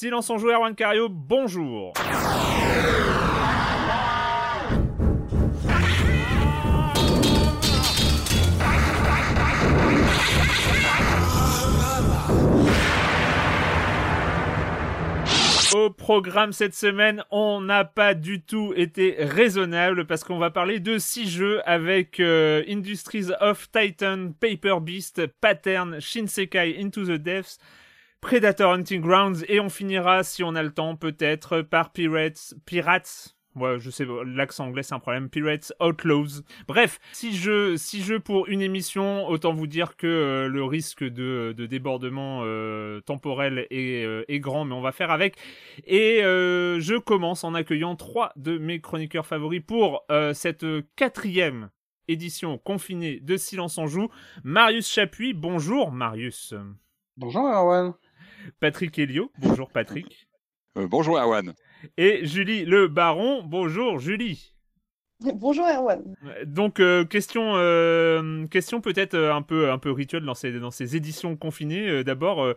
Silence en joueur, Cario, bonjour. Au programme cette semaine, on n'a pas du tout été raisonnable parce qu'on va parler de six jeux avec euh, Industries of Titan, Paper Beast, Pattern, Shinsekai Into the Depths, Predator Hunting Grounds et on finira, si on a le temps, peut-être par Pirates, Pirates. Ouais, je sais, l'accent anglais c'est un problème. Pirates Outlaws. Bref, six jeux, six jeux pour une émission. Autant vous dire que euh, le risque de, de débordement euh, temporel est, euh, est, grand, mais on va faire avec. Et je commence en accueillant trois de mes chroniqueurs favoris pour cette quatrième édition confinée de Silence en Joue. Marius Chapuis, bonjour Marius. Bonjour Erwan. Patrick Helio, bonjour Patrick. Euh, bonjour Erwan. Et Julie Le Baron, bonjour Julie. Bonjour Erwan. Donc euh, question, euh, question peut-être un peu un peu rituel dans ces dans ces éditions confinées. Euh, D'abord,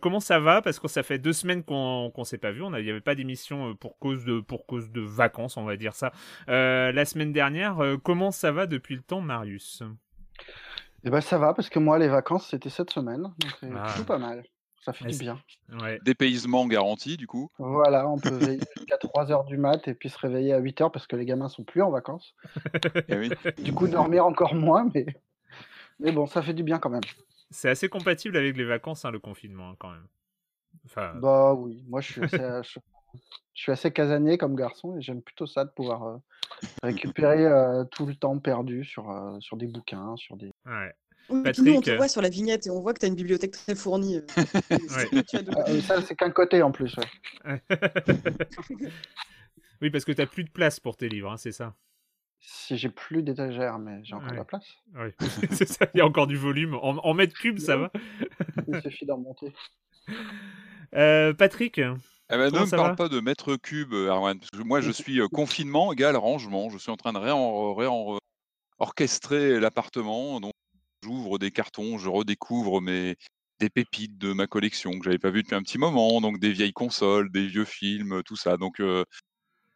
comment ça va? Parce que ça fait deux semaines qu'on qu'on s'est pas vu. On n'y avait pas d'émission pour cause de pour cause de vacances, on va dire ça. la semaine dernière, comment ça va depuis le temps, Marius? Eh ben ça va parce que moi les vacances c'était cette semaine, donc c'est ah. plutôt pas mal. Ça fait du bien. Ouais. Dépaysement garanti, du coup. Voilà, on peut veiller jusqu'à 3h du mat et puis se réveiller à 8h parce que les gamins sont plus en vacances. Eh oui. Du coup, dormir encore moins, mais... mais bon, ça fait du bien quand même. C'est assez compatible avec les vacances, hein, le confinement, hein, quand même. Enfin... Bah oui, moi je suis assez, je suis assez casanier comme garçon et j'aime plutôt ça de pouvoir euh, récupérer euh, tout le temps perdu sur, euh, sur des bouquins, sur des. Ouais. Oui, Patrick... nous, on te voit sur la vignette et on voit que tu as une bibliothèque très fournie. ouais. ah, ça, c'est qu'un côté en plus. Ouais. oui, parce que tu n'as plus de place pour tes livres, hein, c'est ça? Si j'ai plus d'étagères, mais j'ai encore de la place. Oui, c'est ça, il y a encore du volume. En, en mètres cubes, ça va Il suffit d'en monter. Euh, Patrick eh ben, ne me parle pas de mètres cubes. Parce que moi, je suis euh, confinement égal rangement. Je suis en train de réen, réen, orchestrer l'appartement. J'ouvre des cartons, je redécouvre mes des pépites de ma collection que j'avais pas vu depuis un petit moment, donc des vieilles consoles, des vieux films, tout ça. Donc euh,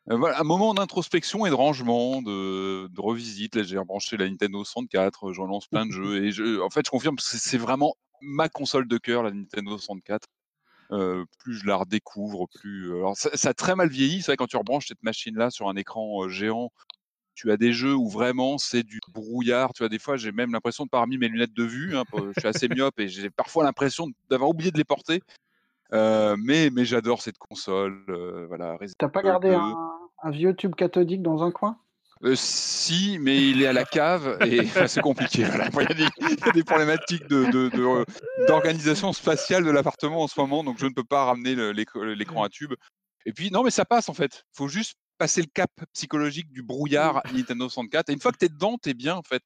voilà, un moment d'introspection et de rangement, de, de revisite. Là, j'ai rebranché la Nintendo 64, je relance plein de jeux et je, en fait, je confirme que c'est vraiment ma console de cœur, la Nintendo 64. Euh, plus je la redécouvre, plus. Alors, ça, ça a très mal vieilli. C'est vrai quand tu rebranches cette machine-là sur un écran géant tu as des jeux où vraiment c'est du brouillard. Tu vois, des fois, j'ai même l'impression de pas remis mes lunettes de vue. Hein, je suis assez myope et j'ai parfois l'impression d'avoir oublié de les porter. Euh, mais mais j'adore cette console. Euh, voilà. T'as pas gardé un, un, vieux tube cathodique dans un coin? Euh, Si, mais il est à la cave et enfin, c'est compliqué. Voilà. Il, y a des, il, y a des, problématiques d'organisation de, de, spatiale de l'appartement en ce moment, donc je ne peux pas ramener l'écran à tube. Et puis non, mais ça passe en fait. Faut juste passer le cap psychologique du brouillard Nintendo 64. Et une fois que tu es dedans, tu es bien en fait.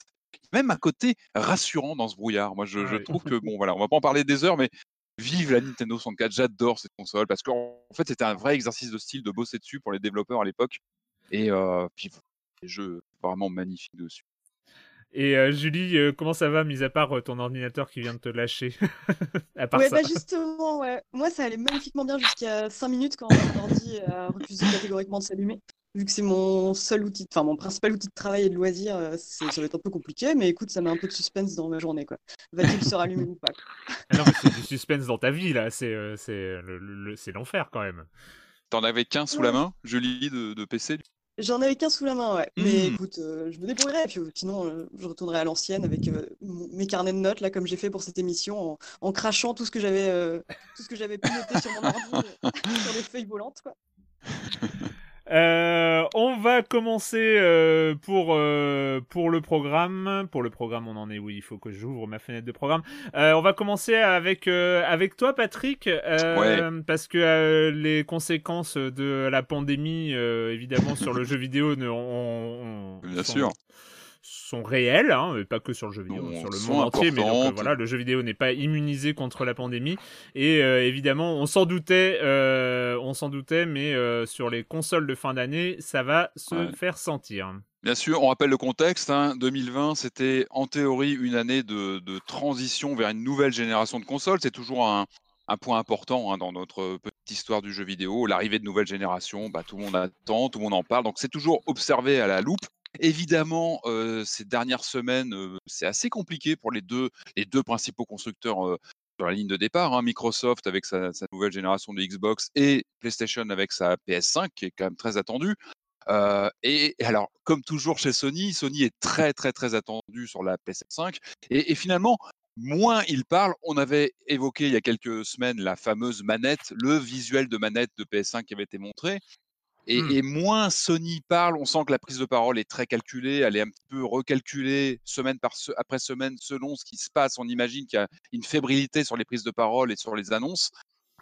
Même à côté rassurant dans ce brouillard. Moi, je, je trouve que, bon, voilà, on va pas en parler des heures, mais vive la Nintendo 64. J'adore cette console parce qu'en en fait, c'était un vrai exercice de style de bosser dessus pour les développeurs à l'époque. Et euh, puis, des jeux vraiment magnifiques dessus. Et euh, Julie, euh, comment ça va, mis à part euh, ton ordinateur qui vient de te lâcher? À part Ouais, ça. bah justement, ouais. Moi, ça allait magnifiquement bien jusqu'à 5 minutes quand mon ordi a refusé catégoriquement de s'allumer. Vu que c'est mon seul outil, enfin mon principal outil de travail et de loisir, ça va être un peu compliqué, mais écoute, ça met un peu de suspense dans ma journée, quoi. Va-t-il se rallumer ou pas ah Non, mais c'est du suspense dans ta vie, là. C'est l'enfer, quand même. T'en avais qu'un sous la main, Julie, de, de PC J'en avais qu'un sous la main, ouais. Mmh. Mais écoute, euh, je me débrouillerai. Puis sinon, euh, je retournerai à l'ancienne avec euh, mes carnets de notes, là, comme j'ai fait pour cette émission, en, en crachant tout ce que j'avais tout ce que j'avais pu noter sur mon ordi, sur les feuilles volantes, quoi. Euh, on va commencer euh, pour euh, pour le programme. Pour le programme, on en est. Oui, il faut que j'ouvre ma fenêtre de programme. on va commencer avec avec toi, Patrick, parce que les conséquences de la pandémie, évidemment, sur le jeu vidéo, ne, on, bien sûr sont réels, hein, pas que sur le jeu vidéo, sur le monde entier. Mais donc, euh, voilà, le jeu vidéo n'est pas immunisé contre la pandémie. Et euh, évidemment, on s'en doutait, euh, on s'en doutait, mais sur les consoles de fin d'année, ça va se faire sentir. Bien sûr, on rappelle le contexte. 2020, hein. c'était en théorie une année de, transition vers une nouvelle génération de consoles. C'est toujours un, point important hein, dans notre petite histoire du jeu vidéo. L'arrivée de nouvelles générations, bah, tout le monde attend, tout le monde en parle. Donc c'est toujours observé à la loupe. Évidemment, ces dernières semaines, c'est assez compliqué pour les deux, principaux constructeurs sur la ligne de départ. Hein. Microsoft avec sa, nouvelle génération de Xbox et PlayStation avec sa PS5 qui est quand même très attendue. et, alors, comme toujours chez Sony, Sony est très très très attendu sur la PS5. Et, et finalement, moins il parle, on avait évoqué il y a quelques semaines la fameuse manette, le visuel de manette de PS5 qui avait été montré. Mmh. Et, moins Sony parle, on sent que la prise de parole est très calculée, elle est un peu recalculée semaine par après semaine selon ce qui se passe. On imagine qu'il y a une fébrilité sur les prises de parole et sur les annonces.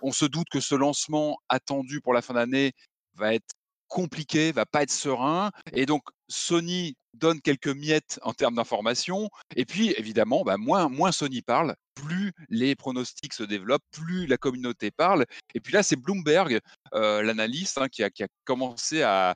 On se doute que ce lancement attendu pour la fin d'année va être compliqué, va pas être serein. Et donc, Sony donne quelques miettes en termes d'information. Et puis, évidemment, bah, moins, moins Sony parle, plus les pronostics se développent, plus la communauté parle. Et puis là, c'est Bloomberg, euh, l'analyste, hein, qui, a, commencé à,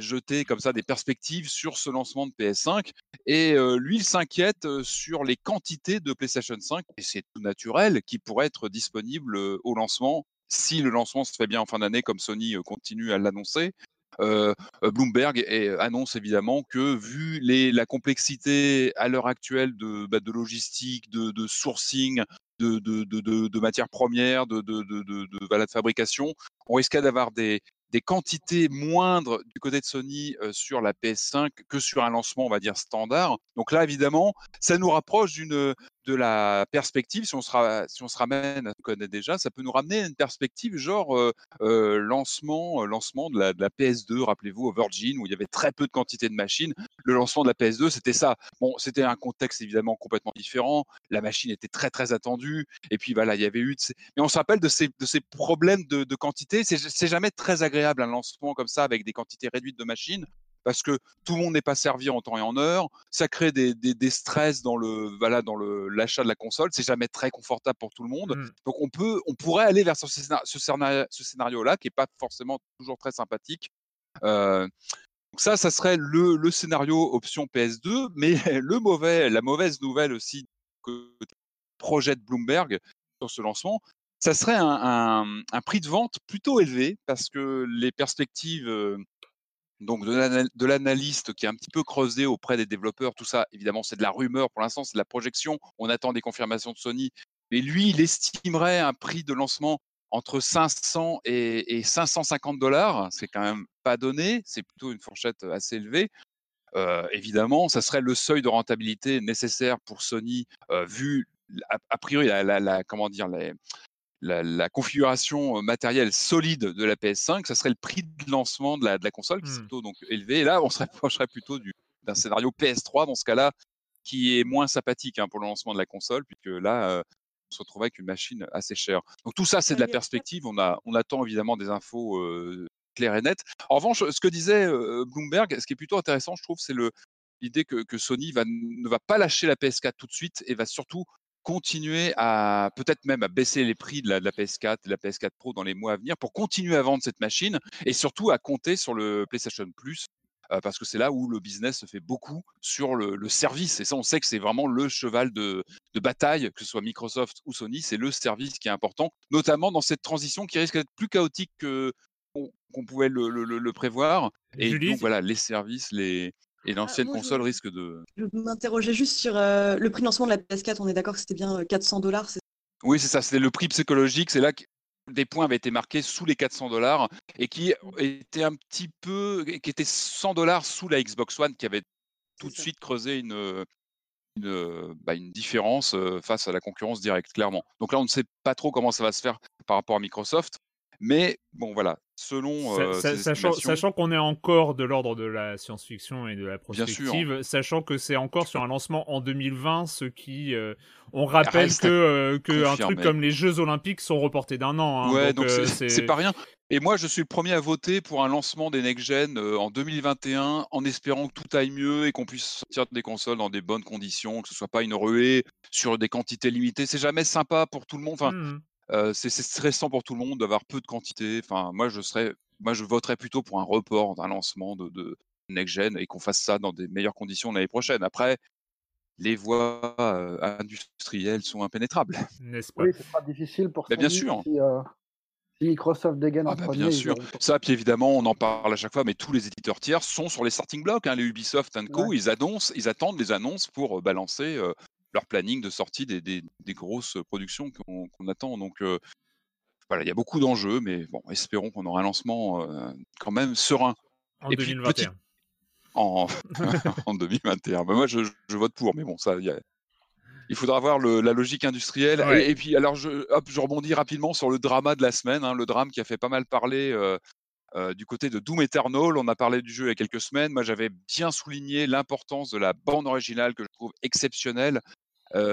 jeter comme ça des perspectives sur ce lancement de PS5. Et euh, lui, il s'inquiète euh, sur les quantités de PlayStation 5, et c'est tout naturel, qui pourraient être disponibles au lancement si le lancement se fait bien en fin d'année, comme Sony continue à l'annoncer. Bloomberg annonce évidemment que vu la complexité à l'heure actuelle de, bah, logistique, de, sourcing, de, matières premières, de, de, fabrication, on risquait d'avoir des, quantités moindres du côté de Sony sur la PS5 que sur un lancement, on va dire, standard. Donc là, évidemment, ça nous rapproche d'une de la perspective, si on se, ramène à ce déjà, ça peut nous ramener à une perspective genre lancement, lancement de la, de la PS2, rappelez-vous, au Virgin, où il y avait très peu de quantité de machines. Le lancement de la PS2, c'était ça. Bon, c'était un contexte évidemment complètement différent. La machine était très très attendue. Et puis voilà, il y avait eu. Mais on se rappelle de ces, de ces problèmes de, de quantité. C'est jamais très agréable un lancement comme ça avec des quantités réduites de machines parce que tout le monde n'est pas servi en temps et en heure. Ça crée des, des, stress dans le voilà dans le l'achat de la console. C'est jamais très confortable pour tout le monde. Mmh. Donc on peut on pourrait aller vers ce, scénario, ce scénario là qui est pas forcément toujours très sympathique. Euh, donc ça, ça serait le, le, scénario option PS2, mais le mauvais, la mauvaise nouvelle aussi côté projet de Bloomberg sur ce lancement, ça serait un, un, un, prix de vente plutôt élevé parce que les perspectives euh, donc de l'analyste qui est un petit peu creusé auprès des développeurs, tout ça, évidemment, c'est de la rumeur pour l'instant, c'est de la projection. On attend des confirmations de Sony. Mais lui, il estimerait un prix de lancement entre 500 et, 550 dollars. C'est quand même pas donné, c'est plutôt une fourchette assez élevée. Euh, évidemment, ça serait le seuil de rentabilité nécessaire pour Sony, euh, vu a, priori la, comment dire les, la, configuration matérielle solide de la PS5, ça serait le prix de lancement de la, de la console, qui est mmh. plutôt donc élevé. Et là, on se rapprocherait plutôt d'un scénario PS3 dans ce cas-là, qui est moins sympathique hein, pour le lancement de la console, puisque là, on se retrouve avec une machine assez chère. Donc tout ça, c'est de la perspective. On, a, on attend évidemment des infos claires et nettes. En revanche, ce que disait Bloomberg, ce qui est plutôt intéressant, je trouve, c'est le, l'idée que, que, Sony va, ne va pas lâcher la PS4 tout de suite et va surtout continuer à peut-être même à baisser les prix de la, PS4 et de la PS4 Pro dans les mois à venir pour continuer à vendre cette machine et surtout à compter sur le PlayStation Plus euh, parce que c'est là où le business se fait beaucoup sur le, service et ça on sait que c'est vraiment le cheval de, bataille que ce soit Microsoft ou Sony c'est le service qui est important notamment dans cette transition qui risque d'être plus chaotique que qu'on pouvait le, prévoir et donc voilà les services les et l'ancienne ah, console risque de. Je m'interrogeais juste sur euh, le prix de lancement de la PS4. On est d'accord que c'était bien 400 euh, dollars Oui, c'est ça. C'était le prix psychologique. C'est là que des points avaient été marqués sous les 400 dollars et qui était un petit peu. qui était 100 dollars sous la Xbox One qui avait tout de suite creusé une. Une, bah, une, différence euh, face à la concurrence directe, clairement. Donc là, on ne sait pas trop comment ça va se faire par rapport à Microsoft. Mais bon, voilà, selon sachant, qu'on est encore de l'ordre de la science-fiction et de la prospective, sachant que c'est encore sur un lancement en 2020, ce qui on rappelle que, que un truc comme les Jeux Olympiques sont reportés d'un an. Hein, ouais, donc c'est pas rien. Et moi, je suis le premier à voter pour un lancement des next-gen en 2021, en espérant que tout aille mieux et qu'on puisse sortir des consoles dans des bonnes conditions, que ce soit pas une ruée sur des quantités limitées. C'est jamais sympa pour tout le monde. Enfin, mmh c'est stressant pour tout le monde d'avoir peu de quantité. Enfin, moi, je serais, moi, je voterais plutôt pour un report d'un lancement de, de next-gen et qu'on fasse ça dans des meilleures conditions l'année prochaine. Après, les voies industrielles sont impénétrables. N'est-ce pas? Oui, c'est pas difficile pour bien sûr. Si, Microsoft dégaine ah, bah, Bien sûr. Ça, puis évidemment, on en parle à chaque fois, mais tous les éditeurs tiers sont sur les starting blocks. Hein, les Ubisoft Co. Ils annoncent, ils attendent les annonces pour balancer leur planning de sortie des, des, grosses productions qu'on attend. Donc voilà, il y a beaucoup d'enjeux, mais bon, espérons qu'on aura un lancement quand même serein. En Et 2021. en... en 2021. Bah, moi, je, vote pour, mais bon, ça, il faudra voir la logique industrielle. Et, puis, alors, je, hop, je rebondis rapidement sur le drama de la semaine, hein, le drame qui a fait pas mal parler du côté de Doom Eternal. On a parlé du jeu il y a quelques semaines. Moi, j'avais bien souligné l'importance de la bande originale que je trouve exceptionnelle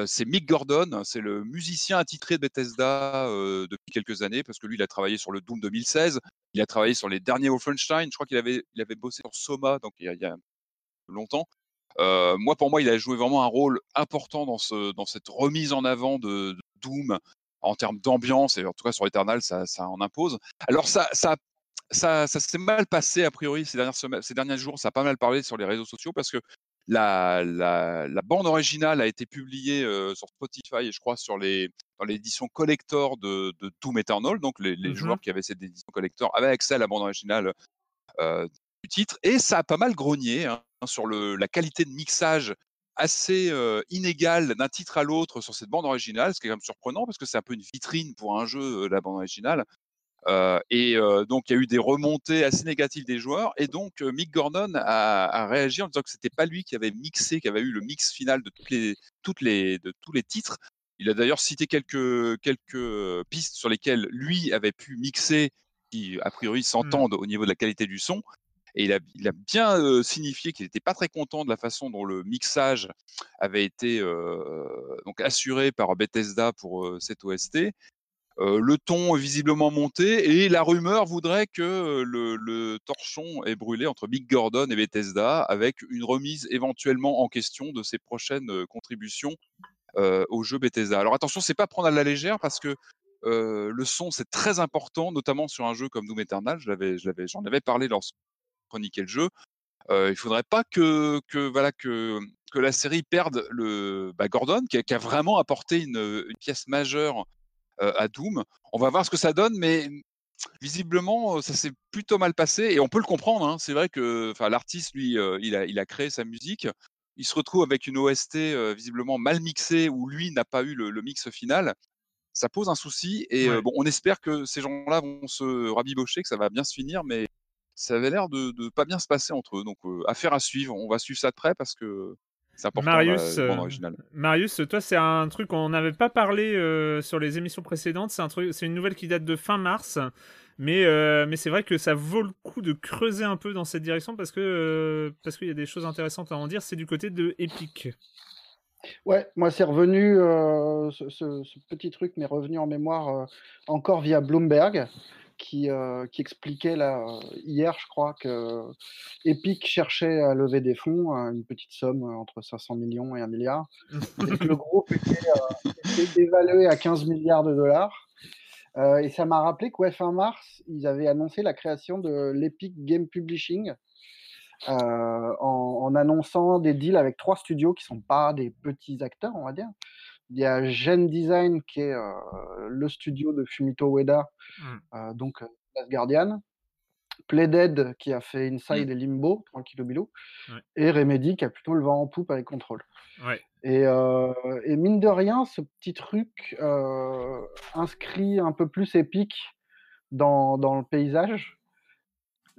c'est Mick Gordon, c'est le musicien attitré de Bethesda depuis quelques années, parce que lui, il a travaillé sur le Doom 2016, il a travaillé sur les derniers Wolfenstein, je crois qu'il avait, il avait bossé sur Soma, donc il y a, longtemps. moi, pour moi, il a joué vraiment un rôle important dans, ce, dans cette remise en avant de, Doom en termes d'ambiance, et en tout cas sur Eternal, ça, ça en impose. Alors, ça, ça, ça, s'est mal passé, a priori, ces, dernières semaines, ces derniers jours, ça a pas mal parlé sur les réseaux sociaux, parce que la, la, bande originale a été publiée sur Spotify et je crois sur les, dans l'édition collector de, de Doom Eternal. Donc les, les mmh joueurs qui avaient cette édition collector avaient accès à la bande originale du titre. Et ça a pas mal grogné hein, sur le, la qualité de mixage assez inégale d'un titre à l'autre sur cette bande originale, ce qui est quand même surprenant parce que c'est un peu une vitrine pour un jeu, la bande originale et donc, il y a eu des remontées assez négatives des joueurs. Et donc, Mick Gordon a, réagi en disant que c'était pas lui qui avait mixé, qui avait eu le mix final de, toutes les, toutes les, de tous les titres. Il a d'ailleurs cité quelques, quelques pistes sur lesquelles lui avait pu mixer, qui a priori mmh. s'entendent au niveau de la qualité du son. Et il a, il a bien signifié qu'il n'était pas très content de la façon dont le mixage avait été donc assuré par Bethesda pour cette OST le ton visiblement monté et la rumeur voudrait que le, torchon est brûlé entre Big Gordon et Bethesda avec une remise éventuellement en question de ses prochaines contributions au jeu Bethesda. Alors attention, c'est pas prendre à la légère parce que le son c'est très important, notamment sur un jeu comme Doom Eternal. J'en avais, parlé lorsqu'on chroniquait le jeu. il faudrait pas que, voilà que la série perde le bah, Gordon qui a, vraiment apporté une pièce majeure à Doom. On va voir ce que ça donne, mais visiblement, ça s'est plutôt mal passé et on peut le comprendre. Hein. C'est vrai que l'artiste, lui, il, a, il a créé sa musique. Il se retrouve avec une OST visiblement mal mixée où lui n'a pas eu le, mix final. Ça pose un souci et bon, on espère que ces gens-là vont se rabibocher, que ça va bien se finir, mais ça avait l'air de, de pas bien se passer entre eux. Donc, affaire à suivre. On va suivre ça de près parce que Marius, euh, Marius, toi, c'est un truc qu'on n'avait pas parlé euh, sur les émissions précédentes. C'est un truc, c'est une nouvelle qui date de fin mars, mais euh, mais c'est vrai que ça vaut le coup de creuser un peu dans cette direction parce que parce qu'il y a des choses intéressantes à en dire. C'est du côté de Epic. Ouais, moi c'est revenu, ce, ce, petit truc m'est revenu en mémoire encore via Bloomberg qui, euh, qui expliquait là, hier, je crois, que Epic cherchait à lever des fonds, une petite somme entre 500 millions et 1 milliard. et que le groupe était, euh, évalué à 15 milliards de dollars. Euh, et ça m'a rappelé qu'au fin mars, ils avaient annoncé la création de l'Epic Game Publishing. En, en, annonçant des deals avec trois studios qui sont pas des petits acteurs, on va dire, il y a Gen Design qui est le studio de Fumito Ueda, mmh. donc Last Guardian. Playdead qui a fait Inside mmh. et Limbo, tranquille bilou, et Remedy qui a plutôt le vent en poupe avec Control. Et, et, mine de rien, ce petit truc inscrit un peu plus épique dans, dans le paysage.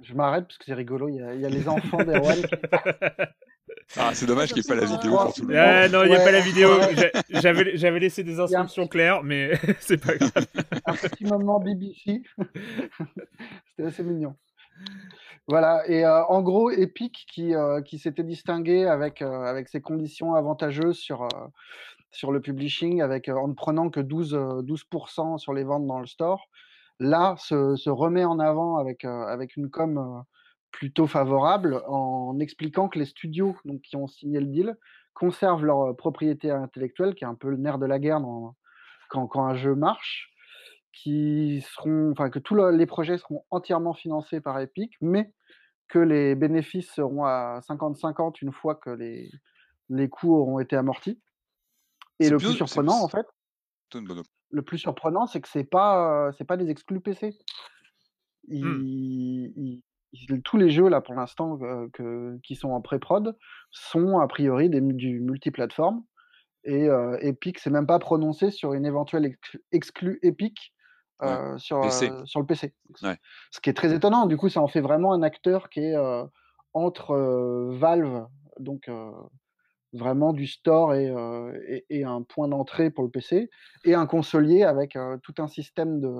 Je m'arrête parce que c'est rigolo, il y, a, il y a les enfants d'Erwan. Ah, c'est dommage qu'il n'y ait pas la vidéo pour tout le monde. non, il n'y a pas la vidéo. J'avais, j'avais laissé des instructions claires, mais c'est pas grave. Un petit moment BBC. C'était assez mignon. Voilà, et en gros, Epic qui, qui s'était distingué avec, avec ses conditions avantageuses sur, sur le publishing, avec, en ne prenant que 12, 12 sur les ventes dans le store, là, se, se remet en avant avec, avec une com plutôt favorable en expliquant que les studios donc, qui ont signé le deal conservent leur propriété intellectuelle, qui est un peu le nerf de la guerre quand, quand un jeu marche, qui seront, enfin, que tous les projets seront entièrement financés par Epic, mais que les bénéfices seront à 50-50 une fois que les, les coûts auront été amortis. Et le plus surprenant, en fait, le plus surprenant, c'est que c'est pas, c'est pas des exclus PC. Mmh. Tous les jeux là pour l'instant que, qui sont en pré-prod sont a priori des, du multiplateforme et Epic s'est même pas prononcé sur une éventuelle exclue Epic sur, sur le PC. Ce qui est très étonnant. Du coup, ça en fait vraiment un acteur qui est entre Valve, donc vraiment du store et, et, un point d'entrée pour le PC, et un consolier avec tout un système de.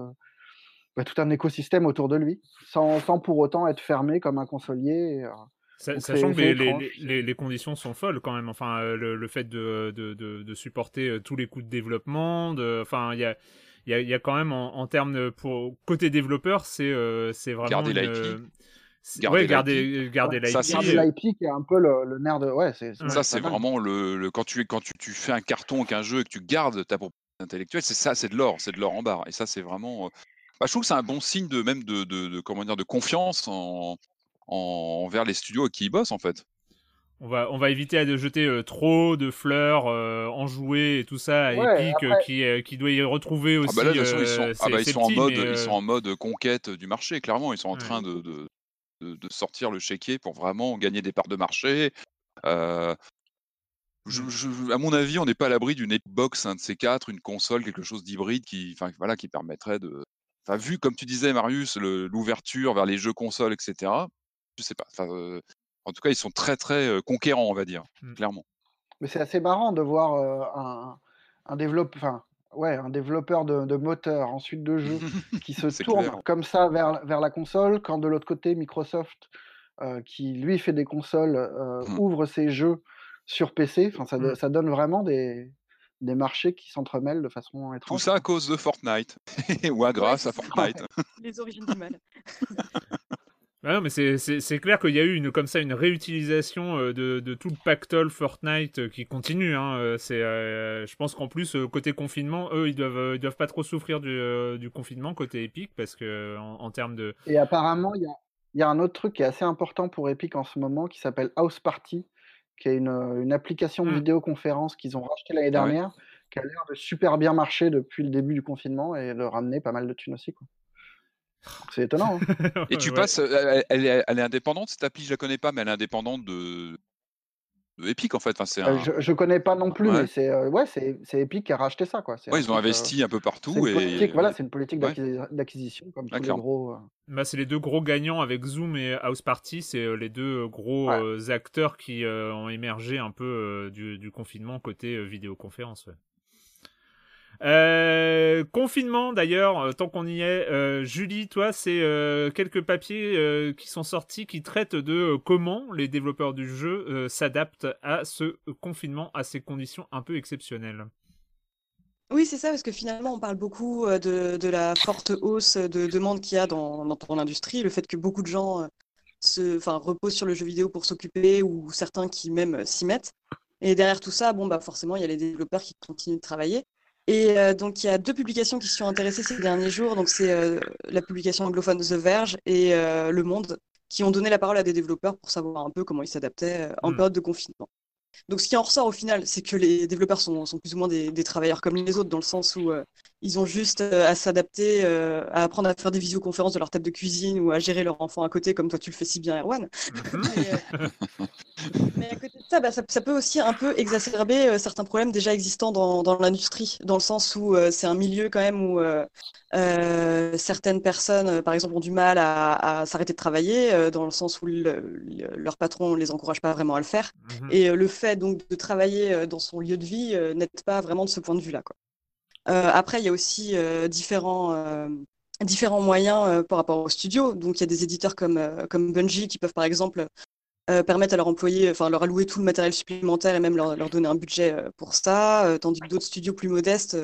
Bah, tout un écosystème autour de lui, sans, sans, pour autant être fermé comme un consolier. sachant que les, les, conditions sont folles quand même. Enfin, le, le fait de, de, de, supporter tous les coûts de développement, de, enfin, il y a il y a, y a, quand même en, en termes de, pour côté développeur, c'est euh, c'est vraiment garder l'IP. Garder ouais, garder, garder l'IP. Garder l'IP qui est un peu le, le nerf de. Ouais, c'est. Ça, c'est vraiment le, le, quand tu quand tu, tu fais un carton qu'un jeu et que tu gardes ta propriété intellectuelle, c'est ça, c'est de l'or, c'est de l'or en barre. Et ça, c'est vraiment. Bah, je trouve que c'est un bon signe de même de, de, de, comment dire de confiance en, en, envers les studios qui y bossent en fait. On va, on va éviter de jeter euh, trop de fleurs euh, enjouées et tout ça à Epic euh, qui, qui doit y retrouver aussi. Ah bah là, ils sont, ah bah, ils sont en mode, ils sont en mode conquête du marché. Clairement, ils sont en train de, de, de, sortir le chéquier pour vraiment gagner des parts de marché. Je, je, à mon avis, on n'est pas à l'abri d'une Xbox, un de ces quatre, une console, quelque chose d'hybride qui, enfin voilà, qui permettrait de, enfin vu comme tu disais Marius, l'ouverture vers les jeux consoles, etc. Je sais pas. En tout cas, ils sont très très conquérants, on va dire, mmh. clairement. Mais c'est assez marrant de voir un, un, développeur, ouais, un développeur de, de moteur, ensuite de jeux, qui se tourne comme ça vers, vers la console, quand de l'autre côté, Microsoft, qui lui fait des consoles, mmh. ouvre ses jeux sur PC. Enfin, ça, mmh. ça donne vraiment des, des marchés qui s'entremêlent de façon étrange. Tout ça à cause de Fortnite, ou à grâce à Fortnite. Les origines du mal. Ah non, mais c'est clair qu'il y a eu une, comme ça une réutilisation euh, de, de tout le pactole Fortnite euh, qui continue. Hein. Euh, c'est, je pense qu'en plus côté confinement, eux ils doivent, ils doivent pas trop souffrir du, du confinement côté Epic parce que en, termes de. Et apparemment il y a, y a, un autre truc qui est assez important pour Epic en ce moment qui s'appelle House Party, qui est une, une application de mmh. vidéoconférence qu'ils ont racheté l'année ah dernière, qui a l'air de super bien marcher depuis le début du confinement et de ramener pas mal de thunes aussi. Quoi. C'est étonnant. Hein. Et tu passes, elle, elle, est, elle, est, indépendante cette appli, je la connais pas, mais elle est indépendante de Epic en fait. Enfin, c'est euh, un... je, je connais pas non plus, ouais. mais c'est euh, ouais, c'est Epic qui a racheté ça quoi. Ouais, ils ont investi euh, un peu partout et politique, voilà, c'est une politique d'acquisition comme tous les gros. Bah, c'est les deux gros gagnants avec Zoom et House Party, c'est les deux gros acteurs qui ont émergé un peu du, du, confinement côté vidéoconférence. Euh, confinement d'ailleurs, euh, tant qu'on y est, euh, Julie, toi, c'est quelques papiers qui sont sortis qui traitent de comment les développeurs du jeu s'adaptent à ce confinement, à ces conditions un peu exceptionnelles. Oui, c'est ça, parce que finalement, on parle beaucoup de, la forte hausse de demande qu'il y a dans, dans ton industrie, le fait que beaucoup de gens se, reposent sur le jeu vidéo pour s'occuper ou certains qui même s'y mettent. Et derrière tout ça, bon, bah, forcément, il y a les développeurs qui continuent de travailler. Et euh, donc, il y a deux publications qui se sont intéressées ces derniers jours. Donc, c'est euh, la publication anglophone The Verge et euh, Le Monde qui ont donné la parole à des développeurs pour savoir un peu comment ils s'adaptaient en hmm. période de confinement. Donc, ce qui en ressort au final, c'est que les développeurs sont, sont, plus ou moins des, des, travailleurs comme les autres, dans le sens où euh, ils ont juste euh, à s'adapter, euh, à apprendre à faire des visioconférences de leur table de cuisine ou à gérer leur enfant à côté, comme toi tu le fais si bien, Erwan. Mhm. mais, à côté de ça, bah, ça, ça, peut aussi un peu exacerber certains problèmes déjà existants dans, dans l'industrie, dans le sens où c'est un milieu quand même où certaines personnes, par exemple, ont du mal à, à s'arrêter de travailler, dans le sens où le, leur patron ne les encourage pas vraiment à le faire. Mhm. Et le fait donc de travailler euh, dans son lieu de vie euh, n'aide pas vraiment de ce point de vue-là. Euh, après, il y a aussi différents différents moyens par rapport au studio. Donc, il y a des éditeurs comme, comme Bungie qui peuvent, par exemple, permettre à leurs employés, enfin, leur allouer tout le matériel supplémentaire et même leur, leur donner un budget pour ça, tandis que d'autres studios plus modestes,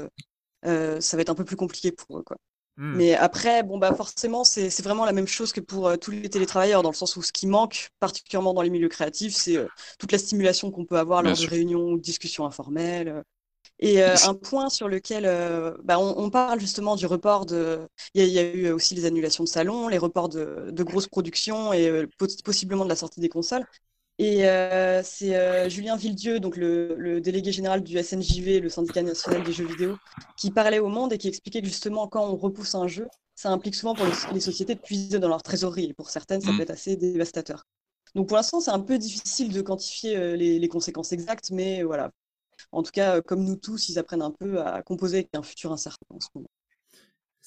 ça va être un peu plus compliqué pour eux, quoi. Hmm. Mais après, bon, bah, forcément, c'est vraiment la même chose que pour tous les télétravailleurs, dans le sens où ce qui manque, particulièrement dans les milieux créatifs, c'est toute la stimulation qu'on peut avoir lors de réunions ou de discussions informelles. Et euh, un point sur lequel euh, bah, on, parle justement du report de. Il y, a eu aussi les annulations de salons, les reports de, grosses productions et euh, possiblement de la sortie des consoles. Et c'est Julien Villedieu, donc le, délégué général du SNJV, le syndicat national des jeux vidéo, qui parlait au monde et qui expliquait que justement, quand on repousse un jeu, ça implique souvent pour les, sociétés de puiser dans leur trésorerie. Et pour certaines, ça mmh. peut être assez dévastateur. Donc pour l'instant, c'est un peu difficile de quantifier les, les, conséquences exactes, mais voilà, en tout cas, comme nous tous, ils apprennent un peu à composer avec un futur incertain en ce moment.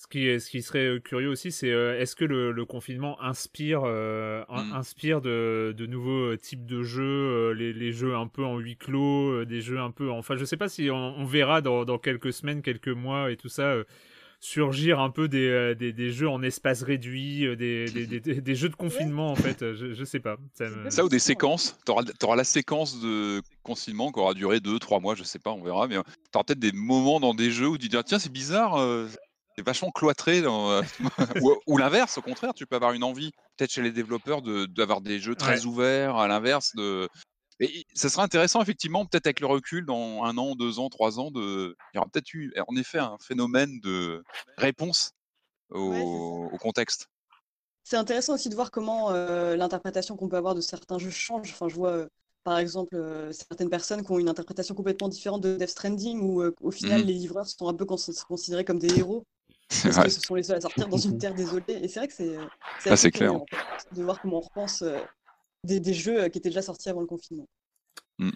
Ce qui, ce qui serait euh, curieux aussi, c'est euh, est-ce que le, confinement inspire, euh, mm. inspire de, de, nouveaux types de jeux, les, jeux un peu en huis clos, des jeux un peu. Enfin, je sais pas si on, verra dans, dans, quelques semaines, quelques mois et tout ça surgir un peu des, des, des, jeux en espace réduit, des, des, des jeux de confinement en fait, je, je sais pas. Ça, ou des séquences, tu auras, la séquence de confinement qui aura duré 2-3 mois, je sais pas, on verra, mais euh, tu auras peut-être des moments dans des jeux où tu dis tiens c'est bizarre, vachement cloîtré, dans, ou, l'inverse, au contraire, tu peux avoir une envie, peut-être chez les développeurs, d'avoir des jeux très ouverts, à l'inverse de et ça serait intéressant, effectivement, peut-être avec le recul, dans un an, deux ans, trois ans, de... il y aura peut-être eu, en effet, un phénomène de réponse au, contexte. C'est intéressant aussi de voir comment euh, l'interprétation qu'on peut avoir de certains jeux change. Enfin, je vois, euh, par exemple, euh, certaines personnes qui ont une interprétation complètement différente de Death Stranding, où au final, mmh les livreurs sont un peu considérés comme des héros. Parce que ce sont les seuls à sortir dans une terre désolée. Et c'est vrai que c'est ah, clair. de voir comment on repense des, jeux euh, qui étaient déjà sortis avant le confinement. Mm.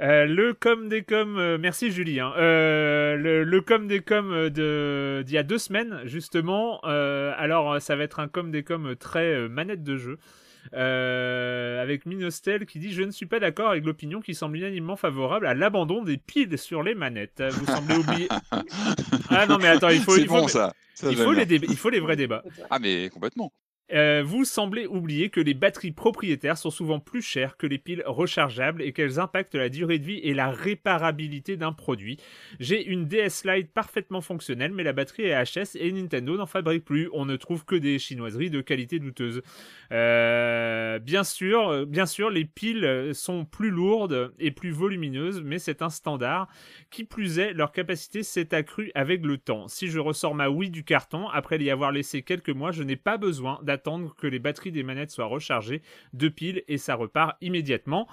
Euh, le com des com, euh, merci Julie. Hein. le, le, com des com de d'il y a deux semaines justement. alors ça va être un com des com très manette de jeu. Avec Minostel qui dit je ne suis pas d'accord avec l'opinion qui semble unanimement favorable à l'abandon des piles sur les manettes. Vous semblez oublier. ah non mais attends il faut il faut, ça. il, faut les il faut les vrais débats. Ah mais complètement. Euh, vous semblez oublier que les batteries propriétaires sont souvent plus chères que les piles rechargeables et qu'elles impactent la durée de vie et la réparabilité d'un produit. J'ai une DS Lite parfaitement fonctionnelle, mais la batterie est HS et Nintendo n'en fabrique plus. On ne trouve que des chinoiseries de qualité douteuse. Euh, bien sûr, euh, bien sûr, les piles sont plus lourdes et plus volumineuses, mais c'est un standard. Qui plus est, leur capacité s'est accrue avec le temps. Si je ressors ma Wii du carton après l'y avoir laissé quelques mois, je n'ai pas besoin attendre que les batteries des manettes soient rechargées de piles et ça repart immédiatement.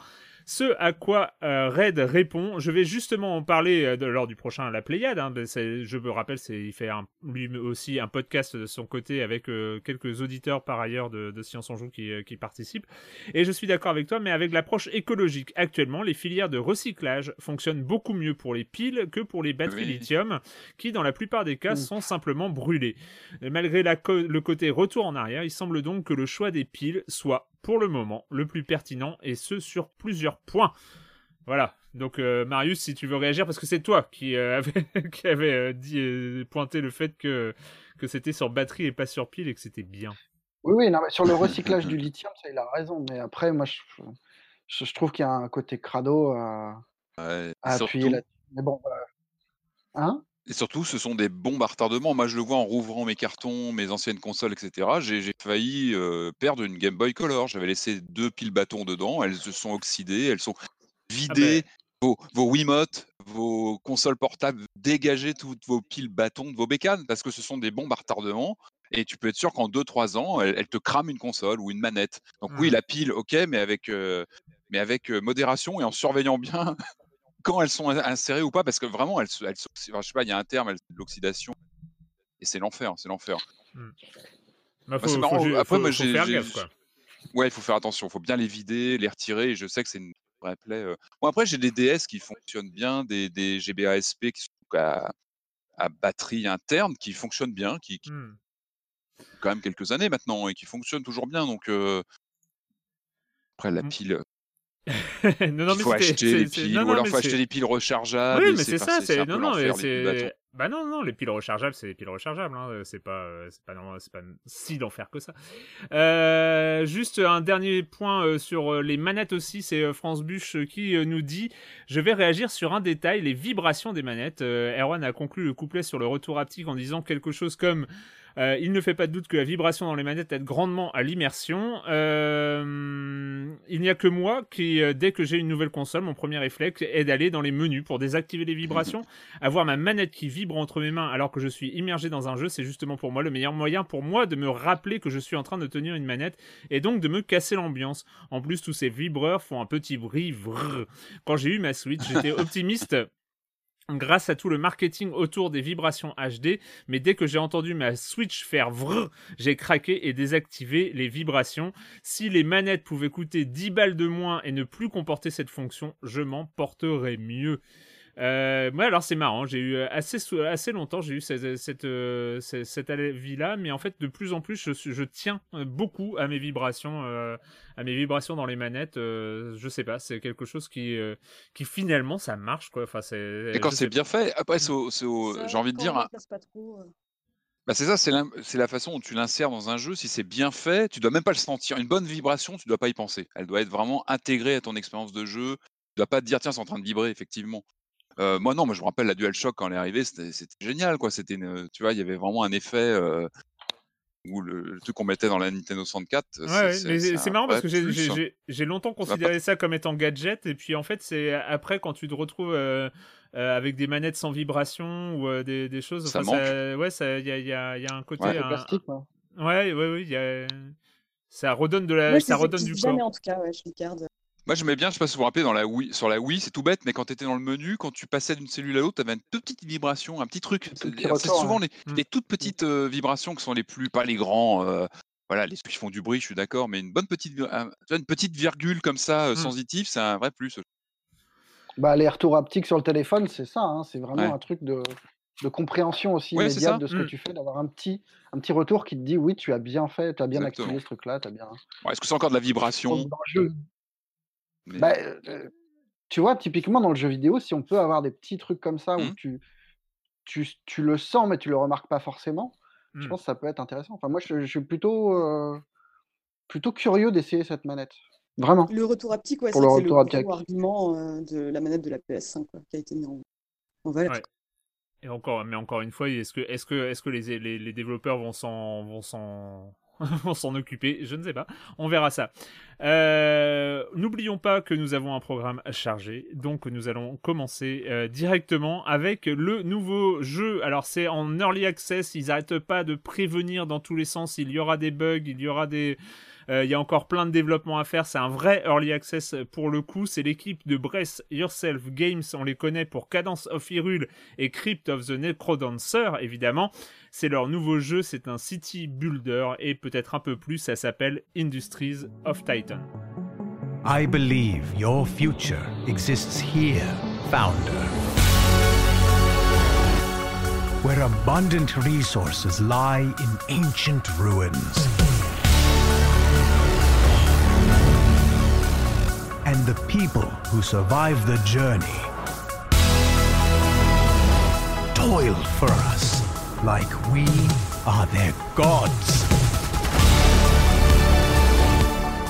Ce à quoi euh, Red répond, je vais justement en parler euh, lors du prochain La Pléiade. Hein, ben, je me rappelle, il fait lui aussi un podcast de son côté avec euh, quelques auditeurs par ailleurs de, de Science en Joue qui, qui, participent. Et je suis d'accord avec toi, mais avec l'approche écologique actuellement, les filières de recyclage fonctionnent beaucoup mieux pour les piles que pour les batteries lithium, qui dans la plupart des cas sont simplement brûlées. Malgré la le côté retour en arrière, il semble donc que le choix des piles soit pour le moment le plus pertinent et ce sur plusieurs points. Voilà. Donc euh, Marius, si tu veux réagir, parce que c'est toi qui euh, avait, qui avait euh, dit, pointé le fait que, que c'était sur batterie et pas sur pile et que c'était bien. Oui, oui, non, sur le recyclage du lithium, ça, il a raison. Mais après, moi, je, je, trouve qu'il y a un côté crado à, appuyer là Mais bon, hein? Et surtout, ce sont des bombes à retardement. Moi, je le vois en rouvrant mes cartons, mes anciennes consoles, etc. J'ai failli perdre une Game Boy Color. J'avais laissé deux piles bâtons dedans. Elles se sont oxydées, elles sont ah vidées. Vos, vos Wiimotes, vos consoles portables, dégagez toutes vos piles bâtons de vos bécanes parce que ce sont des bombes à retardement. Et tu peux être sûr qu'en 2-3 ans, elles, te crament une console ou une manette. Donc oui, mmh. la pile, ok, mais avec, mais avec modération et en surveillant bien quand elles sont insérées ou pas, parce que vraiment, elles, elles je sais pas, il y a un terme, elles, l'oxydation, et c'est l'enfer, c'est l'enfer. Hmm. Bah, après, moi, j'ai, ouais, il faut faire attention, il faut bien les vider, les retirer, et je sais que c'est une vraie plaie. Euh. Bon, après, j'ai des DS qui fonctionnent bien, des, des GBA-SP qui sont à, batterie interne, qui fonctionnent bien, qui, qui hmm. quand même quelques années maintenant, et qui fonctionnent toujours bien, donc... Euh... Après, la hmm. pile, non, non, il faut acheter les piles, ou alors il faut acheter des piles rechargeables. Oui, mais c'est ça. C'est non, non, Bah non, non, les piles rechargeables, c'est des piles rechargeables. Hein. C'est pas, c'est pas, c'est pas si d'enfer que ça. Euh, juste un dernier point sur les manettes aussi. C'est France Buche qui nous dit Je vais réagir sur un détail les vibrations des manettes. Erwan a conclu le couplet sur le retour haptique en disant quelque chose comme euh, il ne fait pas de doute que la vibration dans les manettes aide grandement à l'immersion. Euh, il n'y a que moi qui, euh, dès que j'ai une nouvelle console, mon premier réflexe est d'aller dans les menus pour désactiver les vibrations. Avoir ma manette qui vibre entre mes mains alors que je suis immergé dans un jeu, c'est justement pour moi le meilleur moyen pour moi de me rappeler que je suis en train de tenir une manette et donc de me casser l'ambiance. En plus, tous ces vibreurs font un petit bruit. Quand j'ai eu ma Switch, j'étais optimiste grâce à tout le marketing autour des vibrations HD, mais dès que j'ai entendu ma Switch faire vrr, j'ai craqué et désactivé les vibrations. Si les manettes pouvaient coûter 10 balles de moins et ne plus comporter cette fonction, je m'en porterais mieux. Euh, ouais, alors c'est marrant, j'ai eu assez, assez longtemps, j'ai eu cette, cette, euh, cette, avis-là, mais en fait, de plus en plus, je, je tiens beaucoup à mes vibrations, euh, à mes vibrations dans les manettes. Euh, je sais pas, c'est quelque chose qui, euh, qui finalement, ça marche, quoi. Enfin, c'est, Et quand c'est bien fait, après, c'est j'ai envie de dire. Hein. Bah c'est ça, c'est la, la, façon dont tu l'insères dans un jeu. Si c'est bien fait, tu dois même pas le sentir. Une bonne vibration, tu dois pas y penser. Elle doit être vraiment intégrée à ton expérience de jeu. Tu dois pas te dire tiens, c'est en train de vibrer effectivement moi non, moi je me rappelle la DualShock quand elle est arrivée, c'était génial quoi. C'était tu vois, il y avait vraiment un effet où le, truc qu'on mettait dans la Nintendo 64. Ouais, c'est marrant parce que hein. j'ai longtemps considéré ça comme étant gadget et puis en fait c'est après quand tu te retrouves avec des manettes sans vibration ou des, des, choses. Ça ouais, il y a, y, a, y a, un côté. Ouais, plastique, ouais, ouais, ouais, y a... ça redonne de la, ça redonne du jamais, en tout cas, ouais, je garde. Moi, j'aimais bien, je sais pas si vous vous rappelez, dans la Wii, sur la Wii, c'est tout bête, mais quand tu étais dans le menu, quand tu passais d'une cellule à l'autre, tu avais une petite vibration, un petit truc. C'est souvent les, mmh. les, toutes petites euh, vibrations qui sont les plus, pas les grands, euh, voilà, les qui font du bruit, je suis d'accord, mais une bonne petite, une petite virgule comme ça, euh, sensitive, c'est un vrai plus. Bah, les retours haptiques sur le téléphone, c'est ça, hein, c'est vraiment un truc de, de compréhension aussi immédiate de ce que mmh. tu fais, d'avoir un petit, un petit retour qui te dit oui, tu as bien fait, tu as bien activé ce truc-là, tu as bien. Est-ce que c'est encore de la vibration? Bah, tu vois, typiquement dans le jeu vidéo, si on peut avoir des petits trucs comme ça où mmh. tu, tu, tu le sens, mais tu le remarques pas forcément, je mmh. pense que ça peut être intéressant. Enfin, moi, je, suis plutôt, plutôt curieux d'essayer cette manette. Vraiment. Le retour haptique, ouais, c'est le, le gros argument de la manette de la PS5 qui a été mis en, en valeur. Et encore, mais encore une fois, est-ce que, est-ce que, est-ce que les, les, les développeurs vont s'en, vont s'en on s'en occuper, je ne sais pas. On verra ça. Euh, n'oublions pas que nous avons un programme chargé, donc nous allons commencer euh, directement avec le nouveau jeu. Alors c'est en early access, ils n'arrêtent pas de prévenir dans tous les sens. Il y aura des bugs, il y aura des il y a encore plein de développement à faire. C'est un vrai early access pour le coup. C'est l'équipe de Breath Yourself Games. On les connaît pour Cadence of Hyrule et Crypt of the Necrodancer, évidemment. C'est leur nouveau jeu. C'est un city builder et peut-être un peu plus. Ça s'appelle Industries of Titan. I believe your future exists here, Founder. Where abundant resources lie in ancient ruins. And the people who survive the journey toil for us like we are their gods.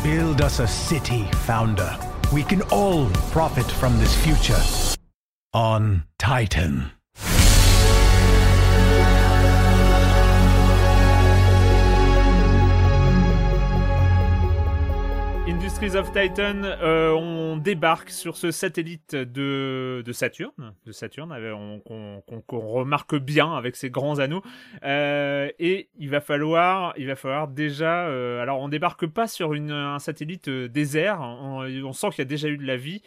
Build us a city, founder. We can all profit from this future. On Titan. Of Titan, euh, on débarque sur ce satellite de, Saturne, de Saturne, qu'on remarque bien avec ses grands anneaux. Euh, et il va falloir, il va falloir déjà. Euh, alors, on débarque pas sur un satellite désert. On, on sent qu'il y a déjà eu de la vie,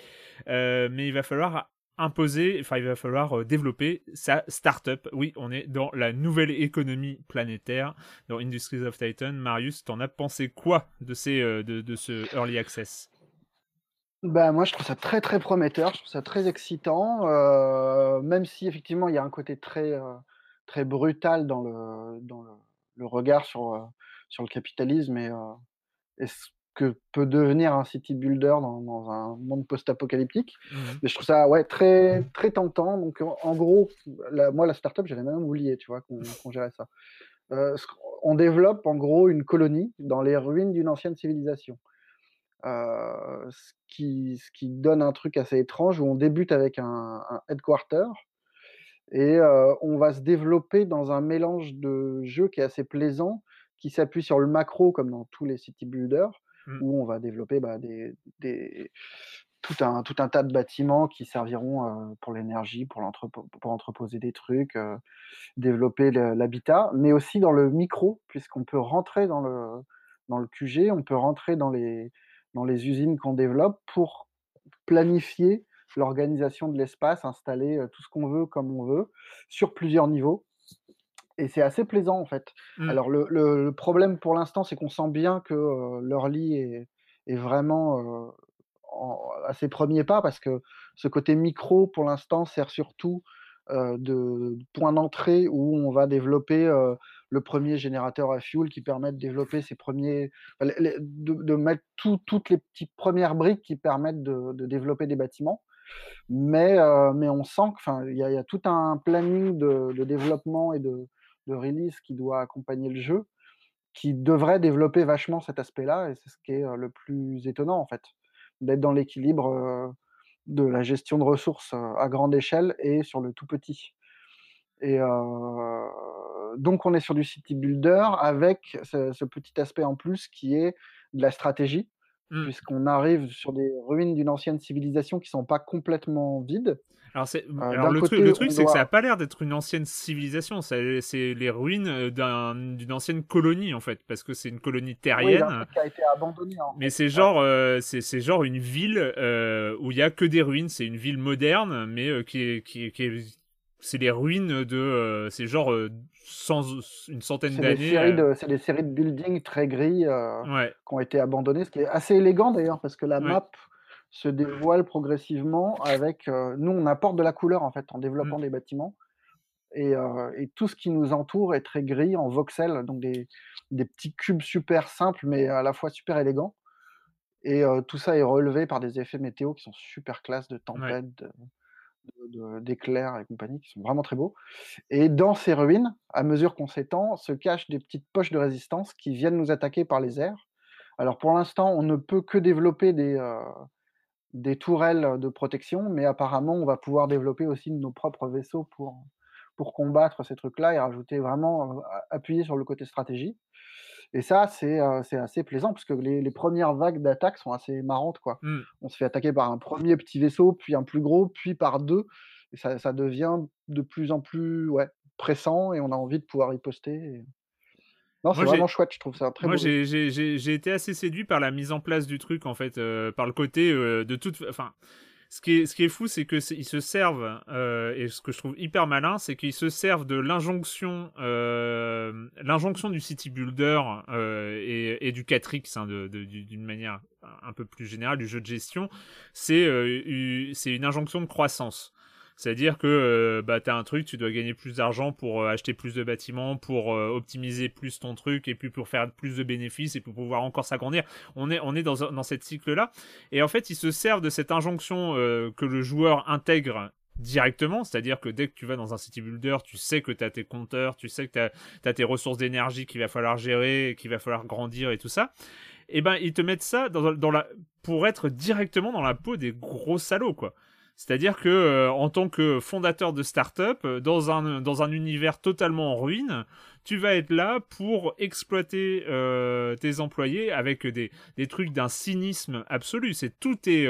mais il va falloir imposer, il va falloir euh, développer sa startup. Oui, on est dans la nouvelle économie planétaire, dans Industries of Titan. Marius, t'en as pensé quoi de, ces, euh, de, ce Early Access? Bah, moi, je trouve ça très très prometteur, je trouve ça très excitant, euh, même si effectivement il y a un côté très, très brutal dans le, dans le, regard sur, sur le capitalisme et, que peut devenir un city builder dans, un monde post-apocalyptique. Mmh. Mais je trouve ça ouais, très, très tentant. Donc, en, gros, moi, la startup, j'avais même oublié, tu vois, qu'on gérait ça. Euh, on développe en gros une colonie dans les ruines d'une ancienne civilisation. Euh, ce, qui, ce, qui, donne un truc assez étrange où on débute avec un, headquarter et euh, on va se développer dans un mélange de jeux qui est assez plaisant, qui s'appuie sur le macro comme dans tous les city builders, mmh. où on va développer bah, tout, un, tas de bâtiments qui serviront pour l'énergie, pour, entreposer des trucs, développer l'habitat, mais aussi dans le micro, puisqu'on peut rentrer dans le, dans QG, on peut rentrer dans les usines qu'on développe pour planifier l'organisation de l'espace, installer tout ce qu'on veut comme on veut, sur plusieurs niveaux. Et c'est assez plaisant en fait. Mmh. Alors le, le, problème pour l'instant, c'est qu'on sent bien que leur lit est, est vraiment à ses premiers pas, parce que ce côté micro, pour l'instant, sert surtout de point d'entrée où on va développer le premier générateur à fuel qui permet de développer ces premiers, de, mettre toutes les petites premières briques qui permettent de, développer des bâtiments. Mais, mais on sent qu'il y, y, a tout un planning de, développement et de, release qui doit accompagner le jeu, qui devrait développer vachement cet aspect-là, et c'est ce qui est le plus étonnant en fait, d'être dans l'équilibre de la gestion de ressources à grande échelle et sur le tout petit. Et donc, on est sur du city builder avec ce, petit aspect en plus qui est de la stratégie, mmh. puisqu'on arrive sur des ruines d'une ancienne civilisation qui ne sont pas complètement vides. Alors, alors le, truc, le, truc, c'est que ça n'a pas l'air d'être une ancienne civilisation, c'est les ruines d'une ancienne colonie en fait, parce que c'est une colonie terrienne. qui a été abandonnée. Mais c'est genre, c'est genre une ville où il y a que des ruines. C'est une ville moderne, mais qui est, qui, qui est, c'est les ruines de. Euh, c'est genre euh, une centaine d'années. Euh. C'est des séries de buildings très gris qui ont été abandonnés, ce qui est assez élégant d'ailleurs, parce que la map se dévoile progressivement avec. nous, on apporte de la couleur en fait en développant mmh. des bâtiments. Et, et, tout ce qui nous entoure est très gris en voxel, donc des, des, petits cubes super simples, mais à la fois super élégants. Et tout ça est relevé par des effets météo qui sont super classe de tempête, d'éclairs et compagnie, qui sont vraiment très beaux. Et dans ces ruines, à mesure qu'on s'étend, se cachent des petites poches de résistance qui viennent nous attaquer par les airs. Alors pour l'instant, on ne peut que développer des, euh, des tourelles de protection, mais apparemment, on va pouvoir développer aussi nos propres vaisseaux pour, pour combattre ces trucs-là et rajouter vraiment, euh, appuyer sur le côté stratégie. Et ça, c'est assez plaisant parce que les, premières vagues d'attaques sont assez marrantes. Quoi. Mmh. On se fait attaquer par un premier petit vaisseau, puis un plus gros, puis par deux. Et ça, ça devient de plus en plus ouais, pressant et on a envie de pouvoir y poster. Non, c'est vraiment chouette, je trouve ça très Moi, j'ai été assez séduit par la mise en place du truc, en fait, par le côté de toute. Enfin, ce qui est, ce qui est fou, c'est qu'ils se servent, euh, et ce que je trouve hyper malin, c'est qu'ils se servent de l'injonction, euh, l'injonction du city builder euh, et, et, du Catrix, hein, d'une manière un peu plus générale, du jeu de gestion. C'est c'est une injonction de croissance. C'est-à-dire que euh, bah, tu as un truc, tu dois gagner plus d'argent pour euh, acheter plus de bâtiments, pour euh, optimiser plus ton truc, et puis pour faire plus de bénéfices, et pour pouvoir encore s'agrandir. On est, on est dans, dans cette cycle-là. Et en fait, ils se servent de cette injonction que le joueur intègre directement, c'est-à-dire que dès que tu vas dans un city builder, tu sais que tu as tes compteurs, tu sais que tu as, tes ressources d'énergie qu'il va falloir gérer, qu'il va falloir grandir et tout ça. Et eh ben ils te mettent ça dans, dans la pour être directement dans la peau des gros salauds quoi. C'est-à-dire que euh, en tant que fondateur de start-up, euh, dans un, dans un univers totalement en ruine, tu vas être là pour exploiter euh, tes employés avec des, des trucs d'un cynisme absolu. C'est tout est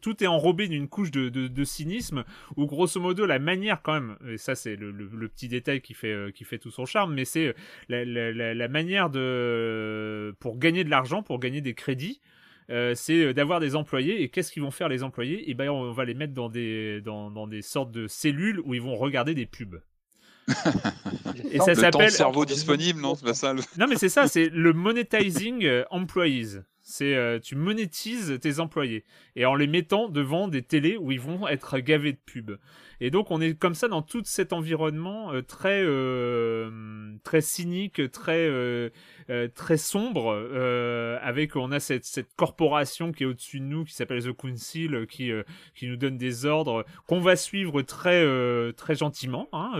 tout est enrobé d'une couche de, de, cynisme où grosso modo la manière quand même et ça c'est le, petit détail qui fait qui fait tout son charme mais c'est la, la, la, manière de pour gagner de l'argent pour gagner des crédits euh, c'est euh, d'avoir des employés. Et qu'est-ce qu'ils vont faire les employés? Et eh ben, on va les mettre dans des, dans, dans des sortes de cellules où ils vont regarder des pubs. et ça s'appelle cerveau disponible, non? C'est pas ça. Non, mais c'est ça. C'est le monetizing euh, employees. C'est tu monétises tes employés et en les mettant devant des télés où ils vont être gavés de pubs. Et donc on est comme ça dans tout cet environnement très très cynique, très très sombre, avec on a cette, cette corporation qui est au-dessus de nous, qui s'appelle The Council, qui qui nous donne des ordres qu'on va suivre très très gentiment. Hein,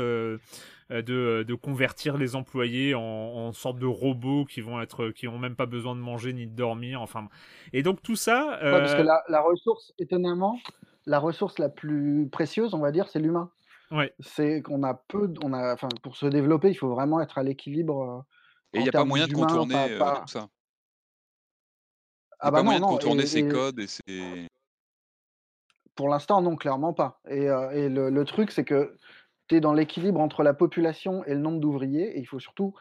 de, de, convertir les employés en, en sorte de robots qui vont être qui ont même pas besoin de manger ni de dormir enfin et donc tout ça parce que la, la, ressource étonnamment la ressource la plus précieuse on va dire c'est l'humain Ouais. C'est qu'on a peu, on a, enfin, pour se développer, il faut vraiment être à l'équilibre. Et il n'y a pas moyen de contourner tout ça? Il n'y a pas moyen de contourner ces codes et ces. Pour l'instant, non, clairement pas. Et, et le, le, truc, c'est que tu es dans l'équilibre entre la population et le nombre d'ouvriers. Et il faut surtout,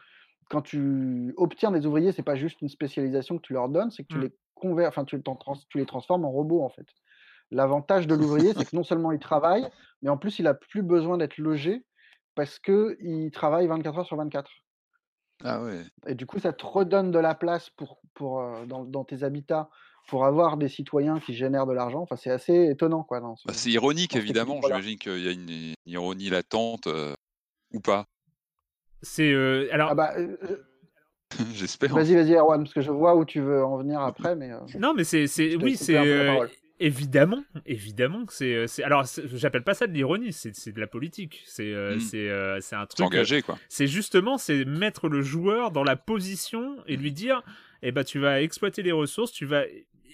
quand tu obtiens des ouvriers, c'est pas juste une spécialisation que tu leur donnes, c'est que tu mmh. les converts, enfin, tu, tu les transformes en robots, en fait. L'avantage de l'ouvrier, c'est que non seulement il travaille, mais en plus, il a plus besoin d'être logé parce qu'il travaille 24 heures sur 24. Ah ouais. Et du coup, ça te redonne de la place pour, pour, euh, dans, dans, tes habitats pour avoir des citoyens qui génèrent de l'argent. Enfin, c'est assez étonnant. quoi. Bah, c'est ironique, évidemment. J'imagine qu'il y a une, ironie latente euh, ou pas. C'est. Euh, alors. Ah bah, J'espère. Vas-y, vas-y, Erwan, parce que je vois où tu veux en venir après. mais Non, mais c'est. Oui, c'est évidemment, évidemment que c'est, euh, c'est alors j'appelle pas ça de l'ironie, c'est, c'est de la politique, c'est euh, c'est euh, c'est un truc engagé quoi. C'est justement c'est mettre le joueur dans la position et lui dire eh ben tu vas exploiter les ressources, tu vas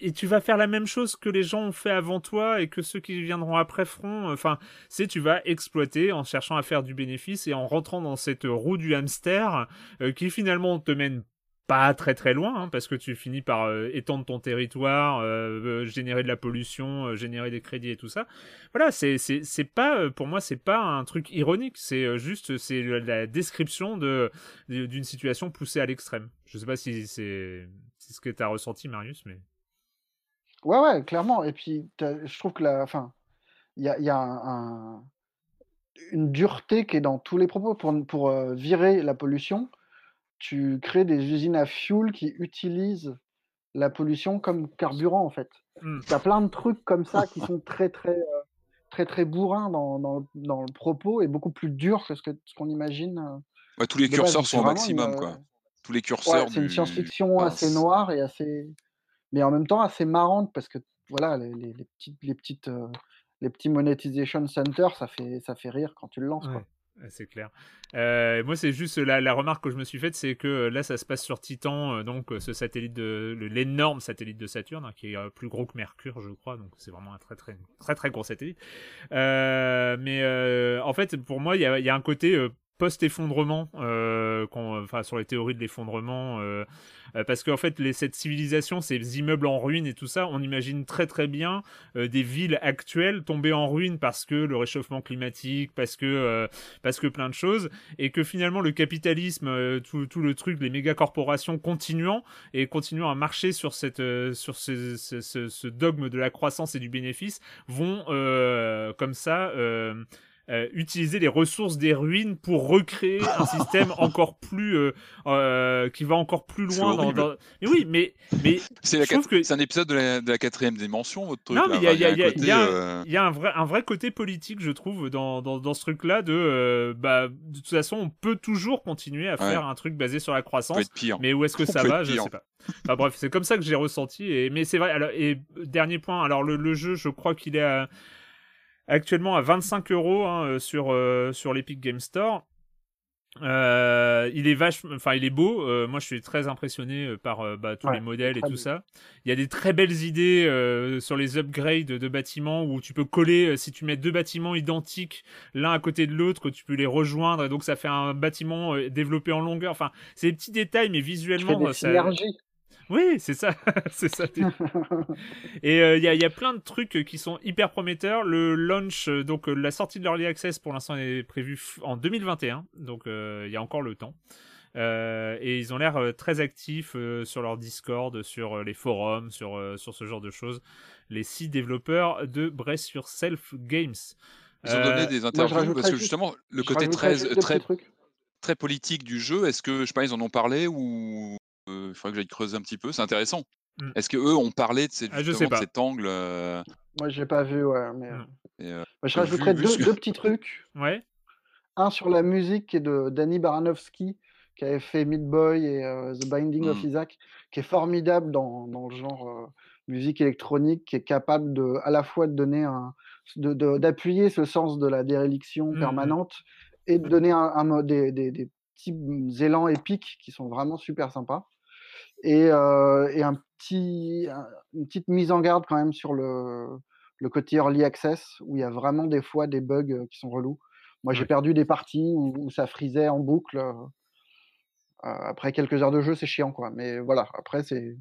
et tu vas faire la même chose que les gens ont fait avant toi et que ceux qui viendront après feront. Enfin, c'est tu vas exploiter en cherchant à faire du bénéfice et en rentrant dans cette roue du hamster qui finalement te mène pas très très loin, hein, parce que tu finis par euh, étendre ton territoire, euh, euh, générer de la pollution, générer des crédits et tout ça. Voilà, c'est c'est c'est pas pour moi c'est pas un truc ironique, c'est juste c'est la description de d'une situation poussée à l'extrême. Je sais pas si c'est ce que tu as ressenti Marius, mais ouais ouais clairement. Et puis je trouve que la, enfin il y a, y a un, une dureté qui est dans tous les propos pour pour virer la pollution tu crées des usines à fuel qui utilisent la pollution comme carburant, en fait. Il y a plein de trucs comme ça qui sont très, très, euh, très, très bourrins dans, dans, dans, le propos et beaucoup plus durs que ce qu'on ce qu'on imagine. Euh, ouais, tous les curseurs sont au maximum, quoi. Tous les curseurs. Ouais, c'est une science-fiction assez noire et assez. Mais en même temps assez marrante parce que, voilà, les, petites. Les petites les petits monetization centers, ça fait, ça fait rire quand tu le lances. C'est clair. Euh, moi, c'est juste la, la, remarque que je me suis faite, c'est que là, ça se passe sur Titan, euh, donc ce satellite de l'énorme satellite de Saturne, hein, qui est euh, plus gros que Mercure, je crois. Donc c'est vraiment un très très très très gros satellite. Euh, mais euh, en fait, pour moi, il y a, un côté post-effondrement, euh, enfin sur les théories de l'effondrement, euh, euh, parce qu'en fait les, cette civilisation, ces immeubles en ruine et tout ça, on imagine très très bien euh, des villes actuelles tomber en ruine parce que le réchauffement climatique, parce que euh, parce que plein de choses, et que finalement le capitalisme, tout, tout le truc, les méga corporations continuant et continuant à marcher sur cette sur ce, ce, ce, ce, dogme de la croissance et du bénéfice, vont comme ça euh, utiliser les ressources des ruines pour recréer un système encore plus euh, euh, qui va encore plus loin dans, dans, mais oui mais mais c'est que... un épisode de la, de la, quatrième dimension votre truc non mais il y a, y, y, y, a euh, y a un vrai un vrai côté politique je trouve dans dans, dans ce truc là de euh, bah de toute façon on peut toujours continuer à faire un truc basé sur la croissance mais où est-ce que ça va je sais pas. Enfin bref c'est comme ça que j'ai ressenti et mais c'est vrai alors et dernier point alors le, le jeu je crois qu'il est à actuellement à 25 euros hein, euh, sur euh, sur l'Epic Game Store. Euh, il est vache, enfin il est beau. Euh, moi, je suis très impressionné par bah, tous ouais, les modèles et tout ça. Il y a des très belles idées euh, sur les upgrades de bâtiments où tu peux coller. si tu mets deux bâtiments identiques l'un à côté de l'autre, tu peux les rejoindre et donc ça fait un bâtiment développé en longueur. Enfin, c'est des petits détails, mais visuellement, tu fais des ça. Oui, c'est ça, c'est ça. et il euh, y, a, y, a, plein de trucs qui sont hyper prometteurs. Le launch, euh, donc euh, la sortie de l'early access pour l'instant est prévue en 2021, donc il euh, y a encore le temps. et ils ont l'air très actifs sur leur Discord, sur les forums, sur sur ce genre de choses. Les six développeurs de Brest sur Self Games. Ils ont donné des interviews parce que justement le côté très très très politique du jeu. Est-ce que je sais pas, ils en ont parlé ou il faudrait que j'aille creuser un petit peu. C'est intéressant. Mmh. Est-ce que eux ont parlé de, cette, ah, de cet angle euh... Moi, j'ai pas vu, ouais. Mais... Mmh. Et, euh, Moi, je rajouterais deux, deux, petits trucs. Ouais. Un sur la musique qui est de Danny Baranovsky, qui avait fait Meat Boy et The Binding of Mmh. Isaac, qui est formidable dans, dans le genre musique électronique, qui est capable de, à la fois de donner un, de- de- d'appuyer ce sens de la déréliction permanente et de donner un, un- des, des- des petits élans épiques qui sont vraiment super sympas. Et, et un petit, un- une petite mise en garde quand même sur le, le côté early access, où il y a vraiment des fois des bugs qui sont relous. Moi, j'ai Ouais. perdu des parties où, où ça frisait en boucle. euh, après quelques heures de jeu, c'est chiant, quoi. Mais voilà, après, c'est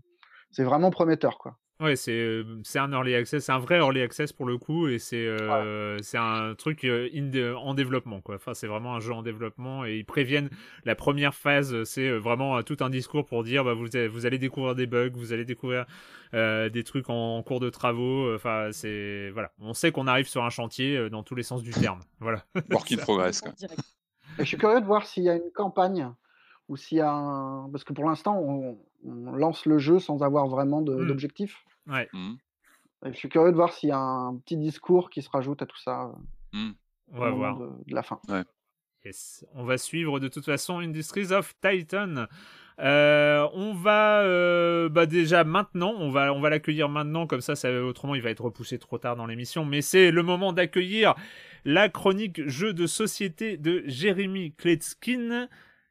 c'est vraiment prometteur, quoi. Ouais, c'est euh, c'est un early access, c'est un vrai early access pour le coup, et c'est euh, c'est un truc euh, in de- en développement quoi. Enfin, c'est vraiment un jeu en développement et ils préviennent la première phase, c'est euh, vraiment tout un discours pour dire bah vous avez- vous allez découvrir des bugs, vous allez découvrir euh, des trucs en, en cours de travaux. Enfin, c'est voilà, on sait qu'on arrive sur un chantier dans tous les sens du terme. Voilà. Work in progress. quoi. Je suis curieux de voir s'il y a une campagne ou s'il y a un. Parce que pour l'instant, on, on lance le jeu sans avoir vraiment de- Hmm. d'objectif. Ouais. Et je suis curieux de voir s'il y a un petit discours qui se rajoute à tout ça euh, Mhm. On va voir. De, de la fin. Yes. On va suivre de toute façon Industries of Titan. Euh, on va euh, bah déjà maintenant, on va on va l'accueillir maintenant comme ça, ça autrement il va être repoussé trop tard dans l'émission. Mais c'est le moment d'accueillir la chronique jeu de société de Jérémy Kletskin.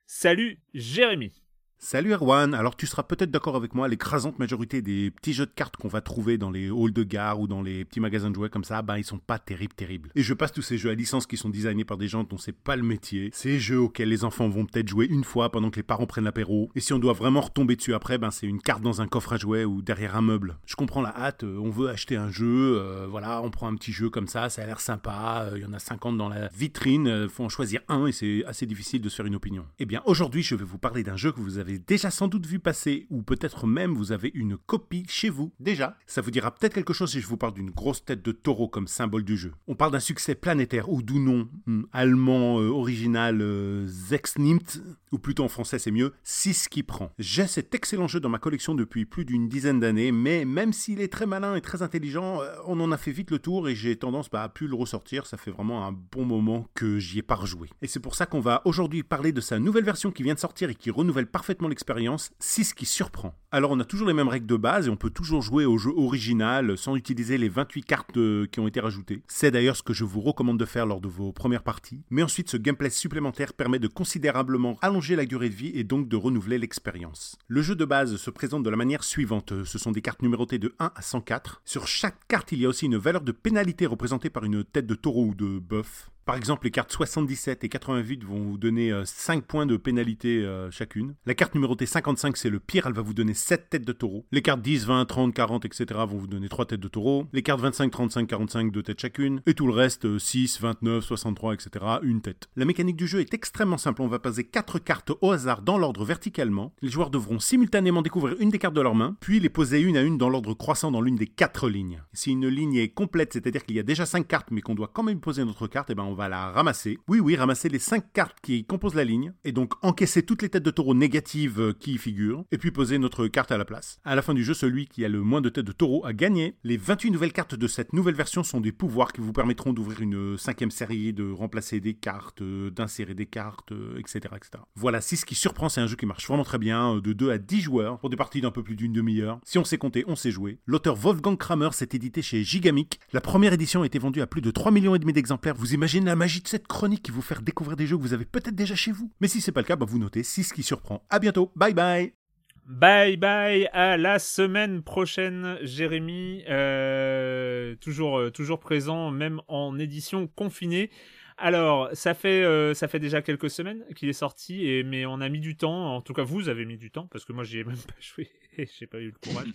Salut Jérémy. Salut Erwan, alors tu seras peut-être d'accord avec moi, l'écrasante majorité des petits jeux de cartes qu'on va trouver dans les halls de gare ou dans les petits magasins de jouets comme ça, ben ils sont pas terribles terribles. Et je passe tous ces jeux à licence qui sont designés par des gens dont c'est pas le métier, ces jeux auxquels les enfants vont peut-être jouer une fois pendant que les parents prennent l'apéro, et si on doit vraiment retomber dessus après, ben c'est une carte dans un coffre à jouets ou derrière un meuble. Je comprends la hâte, euh, on veut acheter un jeu, euh, voilà, on prend un petit jeu comme ça, ça a l'air sympa, euh, il y en a 50 dans la vitrine, euh, faut en choisir un et c'est assez difficile de se faire une opinion. Eh bien aujourd'hui je vais vous parler d'un jeu que vous avez déjà sans doute vu passer, ou peut-être même vous avez une copie chez vous déjà. Ça vous dira peut-être quelque chose si je vous parle d'une grosse tête de taureau comme symbole du jeu. On parle d'un succès planétaire, ou d'où nom, hmm, allemand euh, original euh, Zexnimt, ou plutôt en français c'est mieux, 6 qui prend. J'ai cet excellent jeu dans ma collection depuis plus d'une dizaine d'années, mais même s'il est très malin et très intelligent, euh, on en a fait vite le tour et j'ai tendance bah, à plus le ressortir, ça fait vraiment un bon moment que j'y ai pas rejoué. Et c'est pour ça qu'on va aujourd'hui parler de sa nouvelle version qui vient de sortir et qui renouvelle parfaitement l'expérience, 6 qui surprend. Alors on a toujours les mêmes règles de base et on peut toujours jouer au jeu original sans utiliser les 28 cartes euh, qui ont été rajoutées. C'est d'ailleurs ce que je vous recommande de faire lors de vos premières parties, mais ensuite ce gameplay supplémentaire permet de considérablement allonger la durée de vie et donc de renouveler l'expérience. Le jeu de base se présente de la manière suivante, ce sont des cartes numérotées de 1 à 104. Sur chaque carte il y a aussi une valeur de pénalité représentée par une tête de taureau ou de bœuf. Par exemple, les cartes 77 et 88 vont vous donner euh, 5 points de pénalité euh, chacune. La carte numérotée 55, c'est le pire, elle va vous donner 7 têtes de taureau. Les cartes 10, 20, 30, 40, etc. vont vous donner 3 têtes de taureau. Les cartes 25, 35, 45, 2 têtes chacune. Et tout le reste, euh, 6, 29, 63, etc. une tête. La mécanique du jeu est extrêmement simple. On va poser 4 cartes au hasard dans l'ordre verticalement. Les joueurs devront simultanément découvrir une des cartes de leur main, puis les poser une à une dans l'ordre croissant dans l'une des 4 lignes. Si une ligne est complète, c'est-à-dire qu'il y a déjà 5 cartes mais qu'on doit quand même poser notre carte, et ben on va la ramasser. Oui, oui, ramasser les 5 cartes qui composent la ligne, et donc encaisser toutes les têtes de taureau négatives euh, qui y figurent, et puis poser notre carte à la place. À la fin du jeu, celui qui a le moins de têtes de taureau a gagné. Les 28 nouvelles cartes de cette nouvelle version sont des pouvoirs qui vous permettront d'ouvrir une cinquième série, de remplacer des cartes, euh, d'insérer des cartes, euh, etc., etc. Voilà, 6 qui surprend, c'est un jeu qui marche vraiment très bien, euh, de 2 à 10 joueurs, pour des parties d'un peu plus d'une demi-heure. Si on sait compter, on sait jouer. L'auteur Wolfgang Kramer s'est édité chez Gigamic. La première édition a été vendue à plus de 3 millions et demi d'exemplaires. Vous imaginez la magie de cette chronique qui vous faire découvrir des jeux que vous avez peut-être déjà chez vous. Mais si c'est pas le cas, bah vous notez 6 qui surprend. À bientôt, bye bye Bye bye à la semaine prochaine, Jérémy. Euh, toujours, euh, toujours présent, même en édition confinée. Alors, ça fait, euh, ça fait déjà quelques semaines qu'il est sorti, et, mais on a mis du temps, en tout cas vous avez mis du temps, parce que moi j'y ai même pas joué, j'ai pas eu le courage,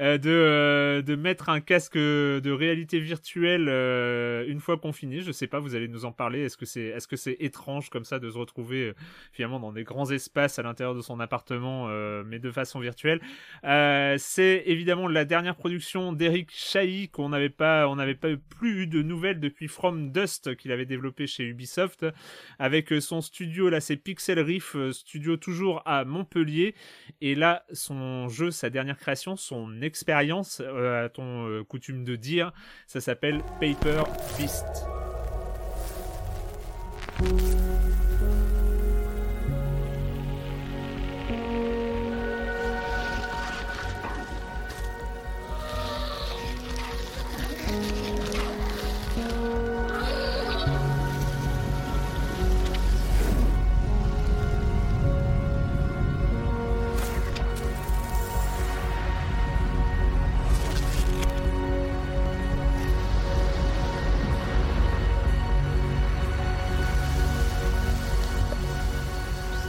euh, de, euh, de mettre un casque de réalité virtuelle euh, une fois confiné. Je sais pas, vous allez nous en parler. Est-ce que c'est est-ce que c'est étrange comme ça de se retrouver finalement dans des grands espaces à l'intérieur de son appartement, mais de façon virtuelle? C'est évidemment la dernière production d'Eric Chahi qu'on n'avait pas, on n'avait pas plus eu de nouvelles depuis From Dust qu'il avait développé chez Ubisoft avec son studio là, c'est Pixel Riff, studio toujours à Montpellier. Et là, son jeu, sa dernière création, son expérience, euh, à ton euh, coutume de dire, ça s'appelle Paper Fist.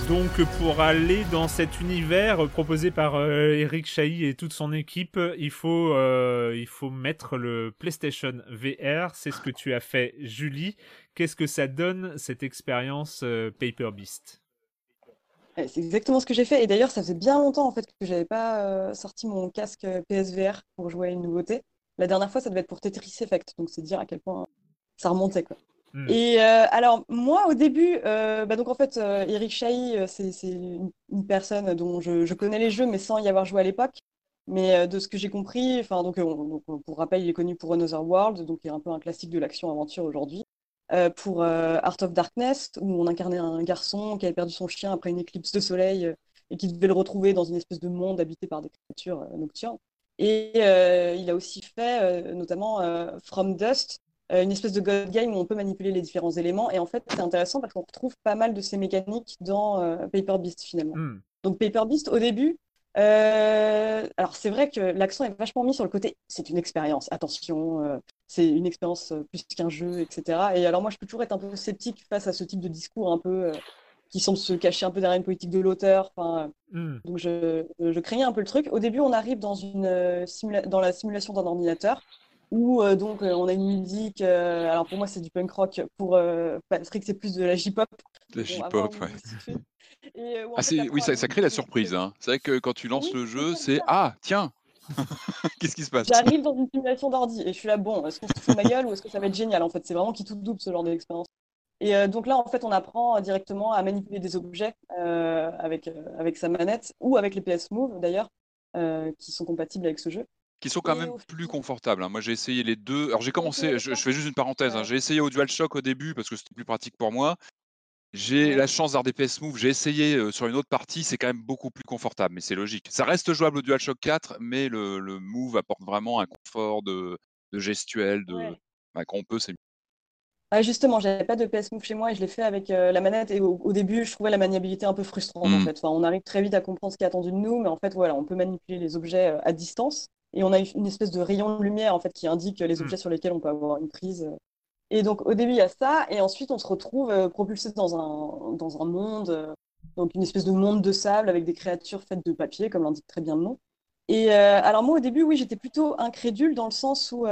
Donc pour aller dans cet univers proposé par euh, Eric Chahi et toute son équipe, il faut, euh, il faut mettre le PlayStation VR. C'est ce que tu as fait, Julie. Qu'est-ce que ça donne cette expérience euh, Paper Beast? C'est exactement ce que j'ai fait. Et d'ailleurs, ça faisait bien longtemps en fait que j'avais pas sorti mon casque PSVR pour jouer à une nouveauté. La dernière fois, ça devait être pour Tetris Effect. Donc c'est dire à quel point ça remontait quoi. Hmm. Et euh, alors, moi, au début, euh, bah donc en fait, euh, Eric Chahi, c'est une, personne dont je, connais les jeux, mais sans y avoir joué à l'époque. Mais de ce que j'ai compris, enfin, donc, pour rappel, il est connu pour Another World, donc qui est un peu un classique de l'action-aventure aujourd'hui. pour Art of Darkness, où on incarnait un garçon qui avait perdu son chien après une éclipse de soleil et qui devait le retrouver dans une espèce de monde habité par des créatures nocturnes. Et il a aussi fait notamment From Dust, une espèce de God Game où on peut manipuler les différents éléments. Et en fait, c'est intéressant parce qu'on retrouve pas mal de ces mécaniques dans euh, Paper Beast finalement. Hmm. Donc Paper Beast, au début, euh, alors c'est vrai que l'accent est vachement mis sur le côté, c'est une expérience, attention, c'est une expérience plus qu'un jeu, etc. Et alors moi, je peux toujours être un peu sceptique face à ce type de discours un peu qui semble se cacher un peu derrière une politique de l'auteur. Enfin, hmm. Donc je, je, craignais un peu le truc. Au début, on arrive dans, une, dans la simulation d'un ordinateur où euh, donc euh, on a une musique. Euh, alors pour moi c'est du punk rock, pour Patrick c'est plus de la J-pop. De la J-pop, ouais. ah, oui, ça, ça, crée la surprise. Hein. C'est vrai que quand tu lances le jeu, c'est ah tiens. Qu'est-ce qui se passe? J'arrive dans une simulation d'ordi et je suis là, bon, est-ce qu'on se fout ma gueule ou est-ce que ça va être génial En fait, c'est vraiment qui tout double ce genre d'expérience. Et donc là, en fait, on apprend directement à manipuler des objets avec, avec sa manette ou avec les PS Move d'ailleurs, qui sont compatibles avec ce jeu qui sont quand même plus confortables. Hein. Moi, j'ai essayé les deux. Alors, j'ai commencé, je, fais juste une parenthèse, hein. j'ai essayé au DualShock au début parce que c'était plus pratique pour moi. J'ai la chance d'avoir des PS Move, j'ai essayé sur une autre partie, c'est quand même beaucoup plus confortable, mais c'est logique. Ça reste jouable au DualShock 4, mais le, Move apporte vraiment un confort de, gestuel, de... Bah, quand on peut, c'est mieux. Ah, justement, j'avais pas de PS Move chez moi et je l'ai fait avec la manette. Et au, début, je trouvais la maniabilité un peu frustrante en mmh. fait. Enfin, on arrive très vite à comprendre ce qui est attendu de nous, mais en fait, voilà, on peut manipuler les objets à distance et on a une espèce de rayon de lumière en fait qui indique les hmm. objets sur lesquels on peut avoir une prise. Et donc au début il y a ça, et ensuite on se retrouve euh, propulsé dans un, dans un monde, euh, donc une espèce de monde de sable avec des créatures faites de papier, comme l'indique très bien le nom. Et euh, alors moi au début oui j'étais plutôt incrédule dans le sens où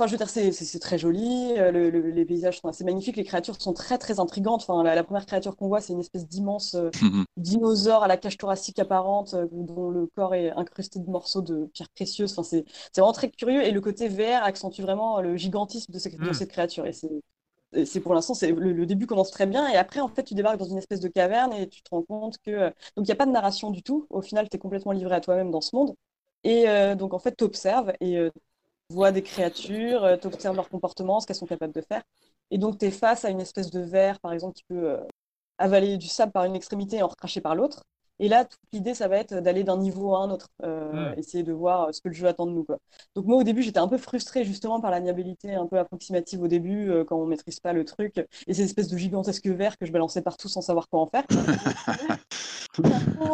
Enfin, je veux dire, c'est très joli, euh, les paysages sont assez magnifiques, les créatures sont très très intrigantes. Enfin, la, première créature qu'on voit, c'est une espèce d'immense euh, mhm. dinosaure à la cage thoracique apparente, euh, dont le corps est incrusté de morceaux de pierres précieuses. Enfin, c'est vraiment très curieux et le côté vert accentue vraiment le gigantisme de, mhm. cette créature. Et c'est pour l'instant, le, le, début commence très bien et après, en fait, tu débarques dans une espèce de caverne et tu te rends compte que donc il n'y a pas de narration du tout. Au final, tu es complètement livré à toi-même dans ce monde. Et donc, en fait, tu observes et vois des créatures, euh, tu observes leur comportement, ce qu'elles sont capables de faire. Et donc, tu es face à une espèce de verre, par exemple, qui peut euh, avaler du sable par une extrémité et en recracher par l'autre. Et là, toute l'idée, ça va être d'aller d'un niveau à un autre, euh, essayer de voir ce que le jeu attend de nous. Quoi. Donc moi, au début, j'étais un peu frustrée justement par la niabilité un peu approximative au début, quand on maîtrise pas le truc, et ces espèces de gigantesques verres que je balançais partout sans savoir quoi en faire.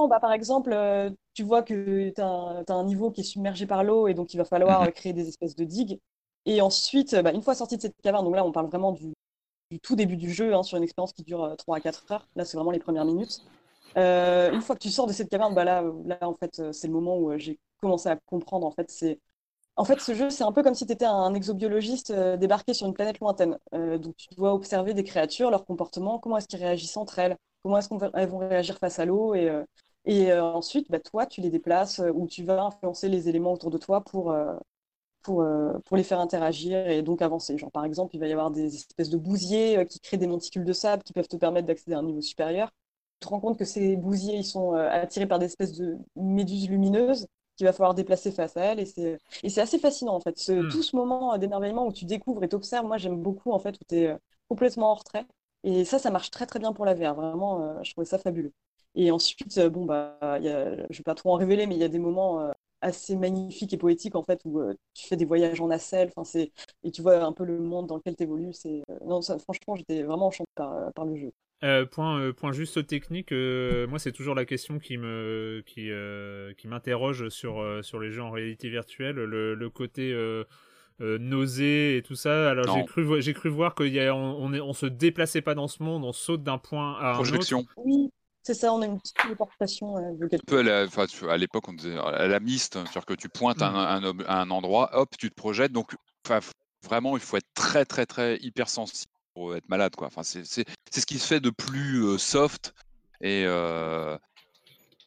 bah, par exemple, euh, tu vois que tu as, un niveau qui est submergé par l'eau et donc il va falloir créer des espèces de digues. Et ensuite, bah, une fois sorti de cette caverne, donc là on parle vraiment du, tout début du jeu, hein, sur une expérience qui dure 3 euh, à 4 heures, là c'est vraiment les premières minutes. Euh, une fois que tu sors de cette caverne, bah là, là en fait c'est le moment où j'ai commencé à comprendre en fait en fait, ce jeu, c'est un peu comme si tu étais un exobiologiste débarqué sur une planète lointaine. donc, tu dois observer des créatures, leur comportement, comment est-ce qu'ils réagissent entre elles, comment est-ce qu'elles vont réagir face à l'eau. Et, euh, et euh, ensuite, bah, toi, tu les déplaces euh, ou tu vas influencer les éléments autour de toi pour, pour, pour les faire interagir et donc avancer. Genre, par exemple, il va y avoir des espèces de bousiers qui créent des monticules de sable qui peuvent te permettre d'accéder à un niveau supérieur. Tu te rends compte que ces bousiers, ils sont attirés par des espèces de méduses lumineuses qu'il va falloir déplacer face à elles. Et c'est, et c'est assez fascinant, en fait. Ce, hmm. Tout ce moment d'émerveillement où tu découvres et t'observes, moi, j'aime beaucoup, en fait, où tu es complètement en retrait. Et ça, ça marche très très bien pour la VR. Vraiment, euh, je trouvais ça fabuleux. Et ensuite, euh, bon, bah, y a, je ne vais pas trop en révéler, mais il y a des moments euh, assez magnifiques et poétiques en fait où tu fais des voyages en nacelle, enfin c'est et tu vois un peu le monde dans lequel tu évolues. C'est non, ça, franchement, j'étais vraiment enchanté par, par le jeu. point, point juste technique, moi c'est toujours la question qui me qui, qui m'interroge sur sur les jeux en réalité virtuelle, le, le côté euh, nausées et tout ça. Alors j'ai cru, j'ai cru voir qu'on on, on, on, se déplaçait pas dans ce monde, on saute d'un point à un autre. Oui, C'est ça, on a une petite téléportation euh, de Un peu à la- l'époque, on disait à la miste, hein, c'est-à-dire que tu pointes à Mm. un, un ob- à un endroit, hop, tu te projettes. Donc, vraiment, il faut être très, très, très hypersensible pour être malade, quoi. Enfin, c'est c'est- c'est ce qui se fait de plus euh, soft et, euh,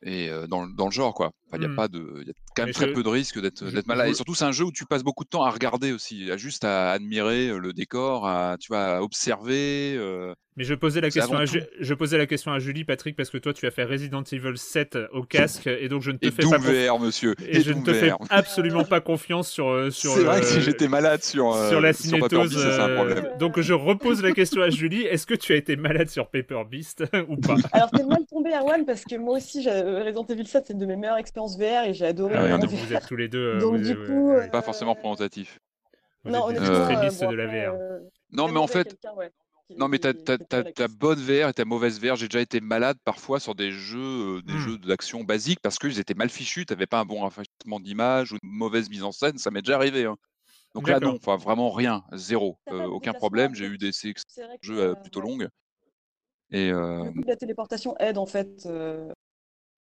et euh, dans, le- dans le genre, quoi. Enfin, il y a Mm. pas de, il y a quand même Mais très je- peu de risques d'être d'être malade. je- Et surtout, c'est un jeu où tu passes beaucoup de temps à regarder aussi, à juste à admirer le décor, à, tu vois, à observer. Euh, Mais je posais la question à tout. Je posais la question à Julie Patrick parce que toi tu as fait Resident Evil 7 au casque et donc je ne te Et fais pas VR, monsieur. et je ne te fais absolument pas confiance sur euh, sur C'est vrai que euh, si j'étais malade sur, euh, sur la sur Paper cinétose. Beast, ça, c'est un euh, problème. donc je repose la question à Julie est-ce que tu as été malade sur Paper Beast ou pas? Alors, t'es mal tombé, Erwan, parce que moi aussi, j'ai- Resident Evil 7, c'est une de mes meilleures expériences VR et j'ai adoré. Ah ouais, donc vous êtes tous les deux. euh, Donc, vous- du euh, coup, euh, Pas forcément représentatif. vous Non, êtes euh, bon, de la VR. euh, Non, mais en fait, ouais, non, mais t'as, ta bonne VR et ta mauvaise VR. J'ai déjà été malade parfois sur des jeux, euh, des Hmm. jeux d'action basiques parce qu'ils étaient mal fichus. T'avais pas un bon rafraîchissement d'image ou une mauvaise mise en scène. Ça m'est déjà arrivé. hein. Donc là, non, enfin vraiment rien, zéro, Euh, aucun problème. J'ai eu des que, jeux euh, plutôt longues. Et euh, coup la téléportation aide, en fait,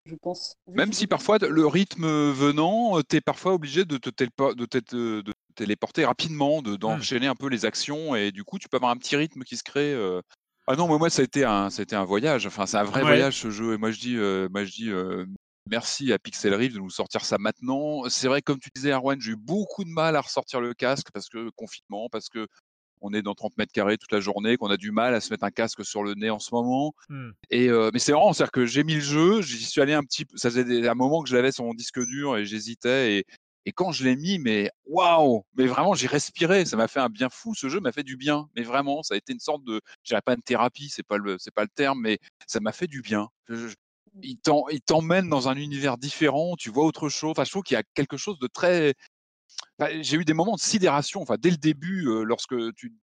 je pense. Même si parfois le rythme venant, tu es parfois obligé de te, télépo- de te- de te téléporter rapidement, de- d'enchaîner un peu les actions et du coup tu peux avoir un petit rythme qui se crée. euh. Ah non, mais moi ça a été un, été un voyage. Enfin, c'est un vrai Ouais. voyage ce jeu. Et moi je dis, euh, moi je dis, euh, merci à Pixel Rift de nous sortir ça maintenant. C'est vrai, comme tu disais, Arwan, j'ai eu beaucoup de mal à ressortir le casque parce que confinement, parce que on est dans 30 mètres carrés toute la journée, qu'on a du mal à se mettre un casque sur le nez en ce moment. Hmm. Et euh, mais c'est marrant, c'est-à-dire que j'ai mis le jeu, j'y suis allé un petit peu, ça faisait un moment que je l'avais sur mon disque dur et j'hésitais et, et quand je l'ai mis, mais waouh, mais vraiment j'ai respiré, ça m'a fait un bien fou, ce jeu m'a fait du bien, mais vraiment, ça a été une sorte de, je dirais pas une thérapie, c'est pas le, c'est pas le terme, mais ça m'a fait du bien. Je- je- il t'en- il t'emmène dans un univers différent, tu vois autre chose. Enfin, je trouve qu'il y a quelque chose de très. Enfin, j'ai eu des moments de sidération. Enfin, dès le début, euh, lorsque tu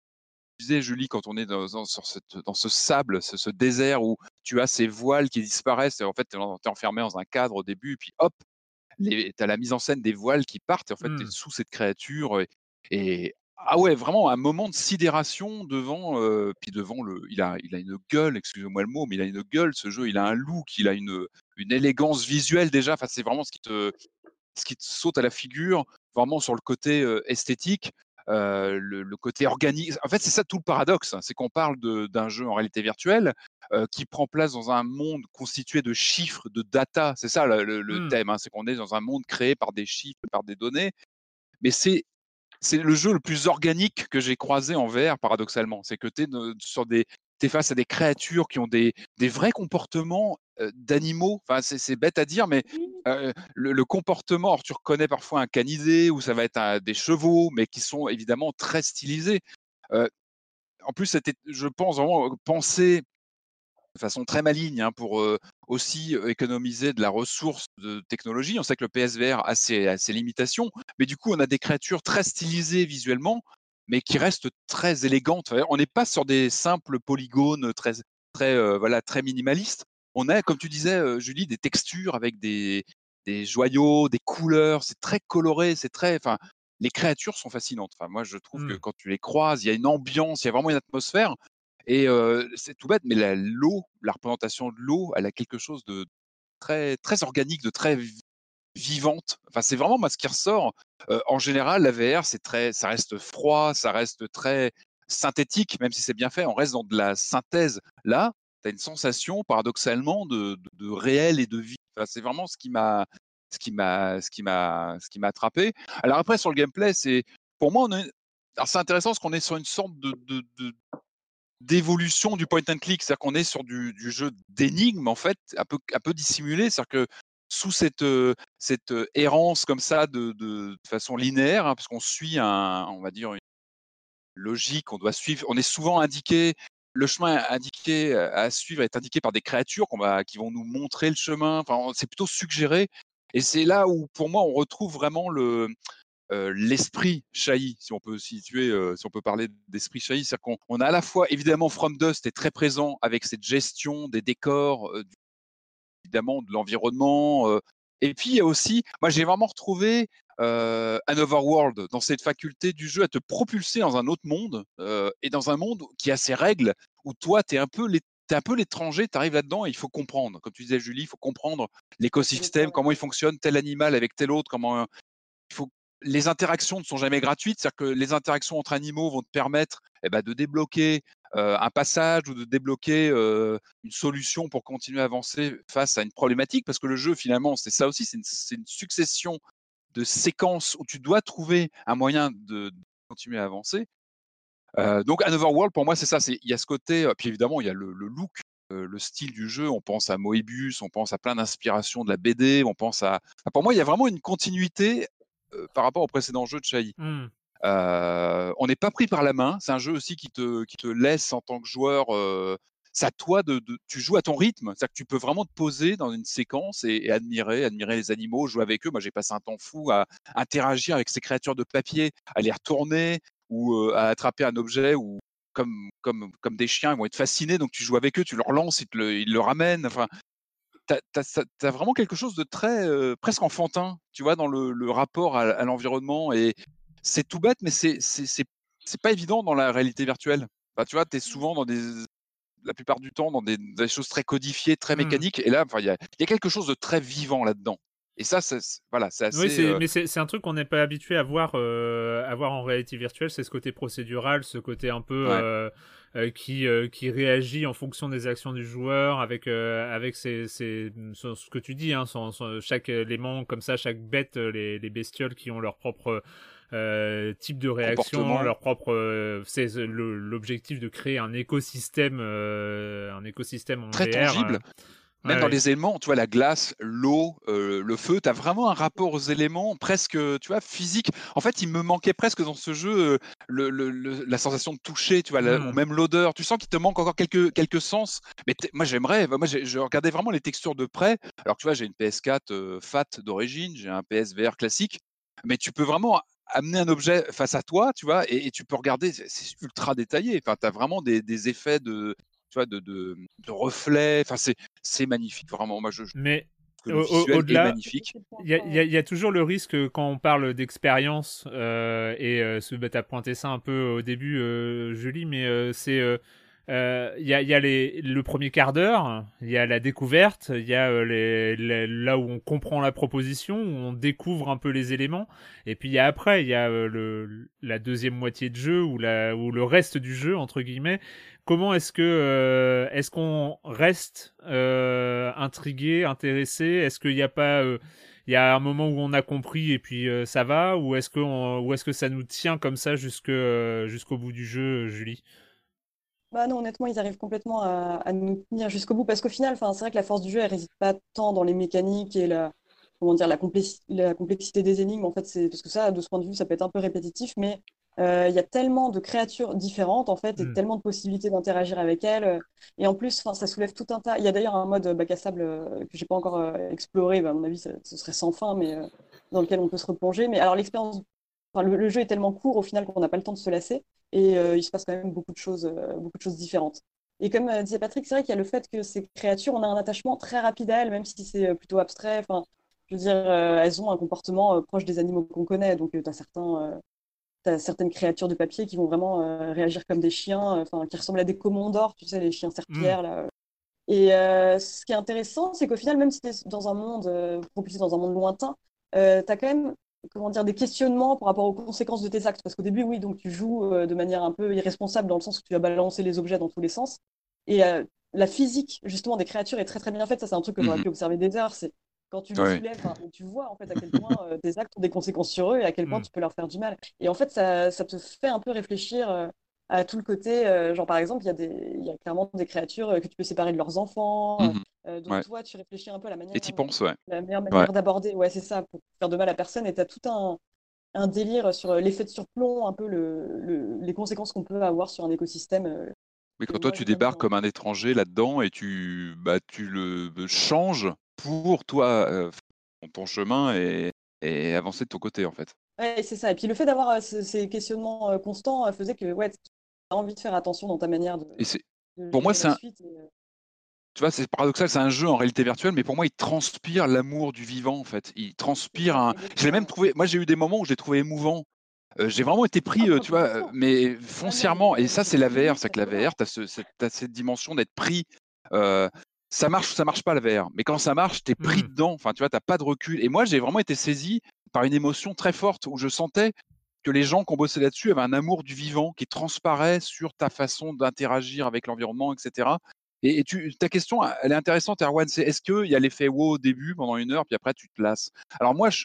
disais, Julie, quand on est dans, dans- sur cette- dans ce sable, ce, ce désert où tu as ces voiles qui disparaissent, et en fait, tu es, enfermé dans un cadre au début, et puis hop, tu as la mise en scène des voiles qui partent, et en fait, tu es Mm. sous cette créature. Et, et- ah ouais, vraiment un moment de sidération devant, euh, puis devant le. Il a, il a une gueule, excusez-moi le mot, mais il a une gueule, ce jeu, il a un look, il a une, une élégance visuelle déjà. Enfin, c'est vraiment ce qui te ce qui te saute à la figure, vraiment sur le côté euh, esthétique, euh, le, le côté organique. En fait, c'est ça tout le paradoxe, hein, c'est qu'on parle d'un jeu en réalité virtuelle euh, qui prend place dans un monde constitué de chiffres, de data. C'est ça le, le- le Mm. thème, hein, c'est qu'on est dans un monde créé par des chiffres, par des données. Mais c'est c'est le jeu le plus organique que j'ai croisé en VR, paradoxalement. C'est que tu es sur des t'es face à des créatures qui ont des, des vrais comportements euh, d'animaux. Enfin, c'est bête à dire, mais euh, le, le comportement, alors tu reconnais parfois un canidé ou ça va être un- des chevaux, mais qui sont évidemment très stylisés. Euh, en plus, c'était, je pense vraiment penser de façon très maligne hein, pour euh, aussi économiser de la ressource de technologie. On sait que le PSVR a ses, a ses limitations, mais du coup, on a des créatures très stylisées visuellement, mais qui restent très élégantes. On n'est pas sur des simples polygones très, très, euh, voilà, très minimalistes. On a, comme tu disais, Julie, des textures avec des, des joyaux, des couleurs. C'est très coloré, c'est très. Enfin, les créatures sont fascinantes. Enfin, moi, je trouve que Mm. quand tu les croises, il y a une ambiance, il y a vraiment une atmosphère. Et c'est tout bête, mais l'eau, la représentation de l'eau, elle a quelque chose de très, très organique, de très vi- vivante. Enfin, c'est vraiment moi ce qui ressort. En général, la VR, très, ça reste froid, ça reste très synthétique, même si c'est bien fait. On reste dans de la synthèse. Là, tu as une sensation, paradoxalement, de, réel et de vie. C'est vraiment ce qui m'a, ce qui m'a, ce qui m'a, ce qui m'a attrapé. Alors après, sur le gameplay, c'est, pour moi, c'est intéressant parce qu'on est sur une sorte de- d'évolution du point and click, c'est-à-dire qu'on est sur du, jeu d'énigmes en fait, un peu, dissimulé, c'est-à-dire que sous cette, euh, euh, errance comme ça de, façon linéaire, hein, parce qu'on suit un, on va dire une logique, on doit suivre, on est souvent indiqué, le chemin indiqué euh, à suivre est indiqué par des créatures qui vont nous montrer le chemin, enfin c'est plutôt suggéré, et c'est là où pour moi on retrouve vraiment le, euh, l'esprit Shahi, si on peut situer, euh, si on peut parler d'esprit Shahi, c'est-à-dire qu'on on a à la fois évidemment From Dust est très présent avec cette gestion des décors, euh, évidemment de l'environnement, et puis il y a aussi, moi j'ai vraiment retrouvé euh, un overworld dans cette faculté du jeu à te propulser dans un autre monde et dans un monde qui a ses règles où toi tu es un peu l'é- es un peu l'étranger, tu arrives là-dedans et il faut comprendre. Comme tu disais, Julie, il faut comprendre l'écosystème, comment il fonctionne, tel animal avec tel autre, comment il faut les interactions ne sont jamais gratuites, c'est-à-dire que les interactions entre animaux vont te permettre eh ben, de débloquer un passage ou de débloquer une solution pour continuer à avancer face à une problématique, parce que le jeu, finalement, c'est ça aussi, c'est une, succession de séquences où tu dois trouver un moyen de, continuer à avancer. donc, Another World, pour moi, c'est ça. Il y a ce côté, puis évidemment, il y a le, look, le style du jeu. On pense à Moebius, on pense à plein d'inspirations de la BD, on pense à. Pour moi, il y a vraiment une continuité par rapport au précédent jeu de Chai. Mmh. on n'est pas pris par la main. C'est un jeu aussi qui te, qui te laisse en tant que joueur. c'est à toi de, tu joues à ton rythme. C'est-à-dire que tu peux vraiment te poser dans une séquence et, admirer, admirer les animaux, jouer avec eux. Moi, j'ai passé un temps fou à interagir avec ces créatures de papier, à les retourner ou à attraper un objet ou comme, comme, comme des chiens, ils vont être fascinés. Donc, tu joues avec eux, tu leur lances, ils, te le, ils le ramènent. Enfin, tu as, vraiment quelque chose de très presque enfantin, tu vois, dans le, rapport à, l'environnement. Et c'est tout bête, mais c'est pas évident dans la réalité virtuelle. Bah, tu vois, tu es souvent dans des la plupart du temps dans des, choses très codifiées, très mmh. mécaniques. Et là, il y a, y a, quelque chose de très vivant là-dedans. Et ça, voilà, c'est assez. Oui, mais c'est un truc qu'on n'est pas habitué à voir, à voir en réalité virtuelle. C'est ce côté procédural, ce côté un peu. Euh, qui, euh, qui réagit en fonction des actions du joueur avec, euh, avec ses, ses, ce que tu dis, hein, chaque élément comme ça, chaque bête, les, les bestioles qui ont leur propre euh, type de réaction, leur propre. c'est l'objectif de créer un écosystème, un écosystème en Très tangible. Même dans les éléments, tu vois, la glace, l'eau, euh, le feu, tu as vraiment un rapport aux éléments presque, tu vois, physique. En fait, il me manquait presque dans ce jeu euh, le, le, la sensation de toucher, tu vois, ou mmh. même l'odeur. Tu sens qu'il te manque encore quelques, quelques sens. Mais moi, j'aimerais, moi, je regardais vraiment les textures de près. Alors, tu vois, j'ai une PS4 euh, FAT d'origine, j'ai un PSVR classique, mais tu peux vraiment amener un objet face à toi, tu vois, et, tu peux regarder, c'est ultra détaillé. Enfin, tu as vraiment des, des effets de, tu vois, de, de, de reflets. Enfin, c'est, c'est magnifique, vraiment. Moi, je, Mais au-delà, il y, y, a toujours le risque quand on parle d'expérience, euh, et euh, tu as pointé ça un peu au début, euh, Julie, mais euh, c'est euh, euh, il y a, y a les, le premier quart d'heure, il y a la découverte, il y a euh, les, là où on comprend la proposition, où on découvre un peu les éléments, et puis il y a après, il y a euh, le, la deuxième moitié de jeu ou, la, ou le reste du jeu entre guillemets. Comment est-ce que est-ce qu'on reste intrigué, intéressé? Est-ce qu'il n'y a pas il y a un moment où on a compris et puis ça va, ou est-ce que ça nous tient comme ça jusqu'au bout du jeu, Julie? Bah non, honnêtement, ils arrivent complètement à, nous tenir jusqu'au bout. Parce qu'au final, c'est vrai que la force du jeu, elle réside pas tant dans les mécaniques et la, comment complexité des énigmes. En fait, c'est parce que ça, de ce point de vue, ça peut être un peu répétitif, mais euh, il y a tellement de créatures différentes en fait et hmm. tellement de possibilités d'interagir avec elles. Et en plus, ça soulève tout un tas. Il y a d'ailleurs un mode bac à sable euh, que j'ai pas encore euh, exploré. Bah, à mon avis, ce serait sans fin, mais dans lequel on peut se replonger. Mais alors l'expérience, le, jeu est tellement court au final qu'on n'a pas le temps de se lasser et euh, il se passe quand même beaucoup de choses, euh, beaucoup de choses différentes. Et comme euh, disait Patrick, c'est vrai qu'il y a le fait que ces créatures, on a un attachement très rapide à elles, même si c'est plutôt abstrait. Enfin, je veux dire, elles ont un comportement proche des animaux qu'on connaît. Donc, tu as certains, as certaines créatures de papier qui vont vraiment réagir comme des chiens, enfin, qui ressemblent à des commandors, tu sais, les chiens serpillères, mmh. là. Et ce qui est intéressant, c'est qu'au final, même si tu es dans un monde, propulsé dans un monde lointain, tu as quand même comment dire, des questionnements par rapport aux conséquences de tes actes. Parce qu'au début, oui, donc tu joues euh, de manière un peu irresponsable dans le sens où tu vas balancer les objets dans tous les sens. Et euh, la physique, justement, des créatures est très très bien faite. Ça, c'est un truc que j'aurais mmh pu observer des heures. C'est quand tu les soulèves, tu vois en fait à quel point euh, tes actes ont des conséquences sur eux et à quel point mmh. tu peux leur faire du mal. Et en fait, ça, ça te fait un peu réfléchir à tout le côté, euh, genre par exemple, il y, a des, y a clairement des créatures euh, que tu peux séparer de leurs enfants. Mmh euh, donc toi, tu réfléchis un peu à la manière, Et penses, ouais. la meilleure manière d'aborder. Ouais, c'est ça, pour faire de mal à personne. Et tu as tout un, un, délire sur l'effet de surplomb, un peu le, les conséquences qu'on peut avoir sur un écosystème. Mais quand toi, tu débarques comme un étranger là-dedans et tu, bah, tu le changes pour toi, ton chemin et, et avancer de ton côté, en fait. Ouais, c'est ça. Et puis le fait d'avoir ces questionnements constants faisait que ouais, envie de faire attention dans ta manière de. pour moi, c'est un... Euh tu vois, c'est paradoxal, c'est un jeu en réalité virtuelle, mais pour moi, il transpire l'amour du vivant, en fait. Il transpire un. Je l'ai même trouvé. Moi, j'ai eu des moments où je l'ai trouvé émouvant. Euh, j'ai vraiment été pris, euh, tu vois, mais foncièrement. Et ça, c'est la VR. C'est que la VR, tu as, cette dimension d'être pris ça marche ou ça marche pas le VR. Mais quand ça marche, t'es pris Mmh. dedans. Enfin, tu vois, t'as pas de recul. Et moi, j'ai vraiment été saisi par une émotion très forte où je sentais que les gens qui ont bossé là-dessus avaient un amour du vivant qui transparaît sur ta façon d'interagir avec l'environnement, etc. Et, et tu, ta question, elle est intéressante, Erwan. C'est est-ce qu'il y a l'effet wow au début pendant une heure, puis après tu te lasses? Alors moi, je,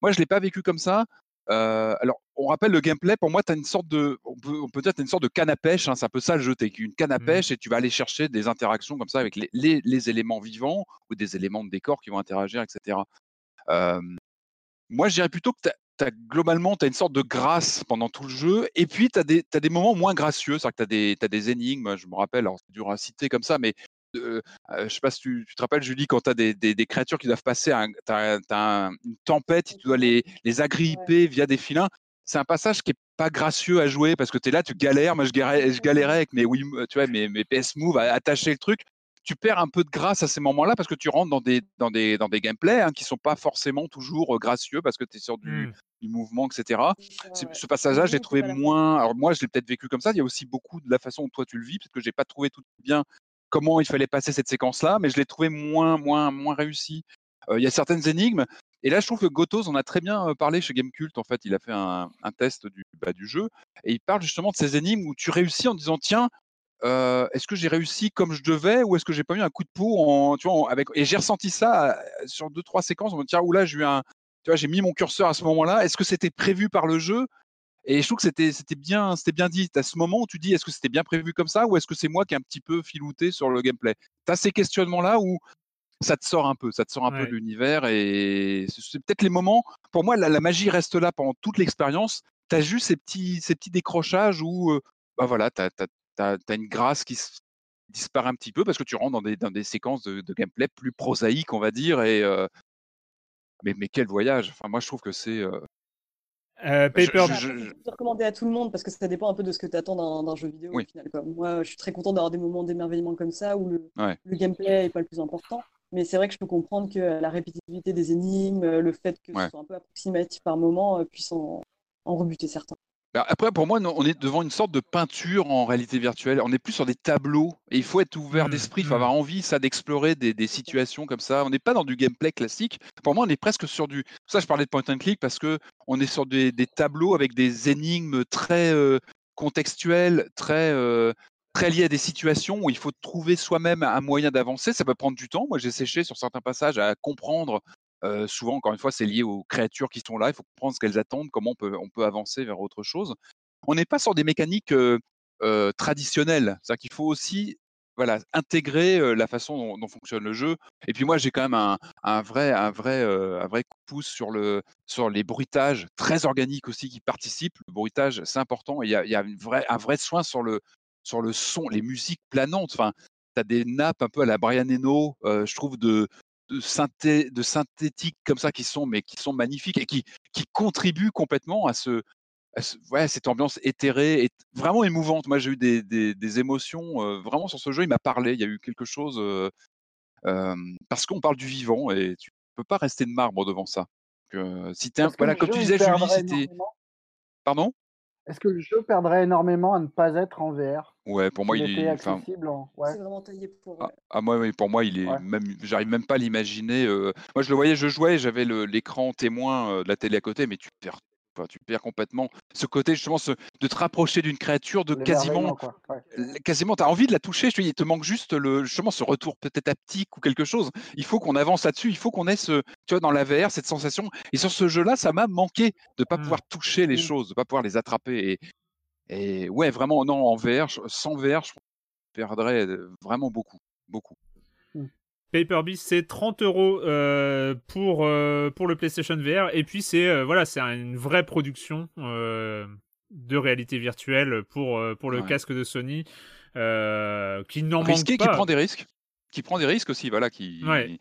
moi, je l'ai pas vécu comme ça. Euh, alors, on rappelle le gameplay. Pour moi, tu as une sorte de, on peut, on peut dire, t'as une sorte de canne à pêche. Hein, c'est un peu ça le jeu. T'es une canne à Mhm. pêche et tu vas aller chercher des interactions comme ça avec les, les, les éléments vivants ou des éléments de décor qui vont interagir, etc. Euh, moi, je dirais plutôt que t'as, globalement, tu as une sorte de grâce pendant tout le jeu. Et puis, tu as, as, des moments moins gracieux. C'est-à-dire que tu as, as, des énigmes. Je me rappelle, alors c'est dur à citer comme ça, mais euh, je sais pas si tu, tu, te rappelles, Julie, quand tu as des, des, des, créatures qui doivent passer, un, tu as, un, une tempête, tu dois les, les agripper via des filins. C'est un passage qui est pas gracieux à jouer parce que tu es là, tu galères. Moi, je galérais, je galérais avec mes, oui, tu vois, mes, mes PS Move à attacher le truc. Tu perds un peu de grâce à ces moments-là parce que tu rentres dans des, dans des, dans des gameplays hein, qui sont pas forcément toujours euh, gracieux parce que tu es sur du, Mmh. du mouvement, etc. Ouais. Ce passage-là, je l'ai trouvé moins. Alors, moi, je l'ai peut-être vécu comme ça. Il y a aussi beaucoup de la façon dont toi tu le vis, parce que j'ai pas trouvé tout bien comment il fallait passer cette séquence-là, mais je l'ai trouvé moins, moins, moins réussi. Euh, il y a certaines énigmes. Et là, je trouve que Gotos en a très bien parlé chez Gamecult. En fait, il a fait un, test du, bah, du jeu et il parle justement de ces énigmes où tu réussis en disant tiens, euh, est-ce que j'ai réussi comme je devais ou est-ce que j'ai pas eu un coup de peau en, tu avec et j'ai ressenti ça sur deux trois séquences. On me dit tiens, là, tu vois, j'ai mis mon curseur à ce moment-là. Est-ce que c'était prévu par le jeu et je trouve que c'était c'était bien c'était bien dit. À ce moment où tu dis est-ce que c'était bien prévu comme ça ou est-ce que c'est moi qui ai un petit peu filouté sur le gameplay? Tu as ces questionnements là où ça te sort un peu, ça te sort un ouais. peu de l'univers et c'est peut-être les moments. Pour moi, la, la, magie reste là pendant toute l'expérience. Tu as juste ces petits ces petits décrochages où euh, bah voilà, tu as, as, as, une grâce qui disparaît un petit peu parce que tu rentres dans des, dans des séquences de, de gameplay plus prosaïques, on va dire. Et euh, mais, mais quel voyage Enfin, moi, je trouve que c'est euh, euh, Paper. Je, je, je... je recommander à tout le monde parce que ça dépend un peu de ce que tu attends d'un jeu vidéo oui. au final. Quoi. Moi, je suis très content d'avoir des moments d'émerveillement comme ça où le, ouais. le gameplay n'est pas le plus important. Mais c'est vrai que je peux comprendre que la répétitivité des énigmes, le fait que ouais. ce soit un peu approximatif par moment, puisse en, en rebuter certains. Après, pour moi, on est devant une sorte de peinture en réalité virtuelle. On n'est plus sur des tableaux. Et il faut être ouvert mmh, d'esprit. Il faut mmh. avoir envie, ça, d'explorer des, des, situations comme ça. On n'est pas dans du gameplay classique. Pour moi, on est presque sur du. Ça, je parlais de point and click parce que on est sur des, des tableaux avec des énigmes très euh, contextuelles, très euh, très liées à des situations où il faut trouver soi-même un moyen d'avancer. Ça peut prendre du temps. Moi, j'ai séché sur certains passages à comprendre souvent, encore une fois, c'est lié aux créatures qui sont là. Il faut comprendre ce qu'elles attendent, comment on peut, avancer vers autre chose. On n'est pas sur des mécaniques traditionnelles. C'est-à-dire qu'il faut aussi voilà, intégrer la façon dont, fonctionne le jeu. Et puis moi, j'ai quand même un, vrai, un, vrai, un vrai coup de pouce sur, le, sur les bruitages très organiques aussi qui participent. Le bruitage, c'est important. Il y a, un vrai soin sur le, sur le son, les musiques planantes. Enfin, tu as des nappes un peu à la Brian Eno, je trouve, de, de, synthé, de synthétiques comme ça qui sont mais qui sont magnifiques et qui, qui contribuent complètement à ce, ouais, cette ambiance éthérée et vraiment émouvante. Moi, j'ai eu des, des, des émotions euh, vraiment sur ce jeu. Il m'a parlé. Il y a eu quelque chose euh, euh, parce qu'on parle du vivant et tu peux pas rester de marbre devant ça. Donc, si es un, voilà, comme tu disais, Julie, c'était. Pardon? Est-ce que le jeu perdrait énormément à ne pas être en VR Ouais, pour moi, il, était est. accessible. En... Ouais. C'est vraiment taillé pour. Ah, ah, moi, oui, pour moi, il est Ouais. même. J'arrive même pas à l'imaginer. euh, Moi, je le voyais, je jouais, j'avais l'écran témoin euh, de la télé à côté, mais tu perds, enfin, tu perds complètement ce côté justement ce- de te rapprocher d'une créature, de quasiment, quoi. Ouais. quasiment, t'as envie de la toucher. Je te dis, il te manque juste le justement ce retour peut-être haptique ou quelque chose. Il faut qu'on avance là-dessus. Il faut qu'on ait ce, tu vois, dans la VR cette sensation. Et sur ce jeu-là, ça m'a manqué de pas Mm. pouvoir toucher les Mm. choses, de pas pouvoir les attraper. Et, et ouais, vraiment, non, en VR, sans VR, je perdrais euh, vraiment beaucoup, beaucoup. Paper Beast, c'est 30 euros euh, pour euh, pour le PlayStation VR et puis c'est euh, voilà c'est une vraie production euh, de réalité virtuelle pour pour le Ouais. casque de Sony qui n'en manque pas. qui prend des risques, qui prend des risques aussi, voilà, qui. Ouais.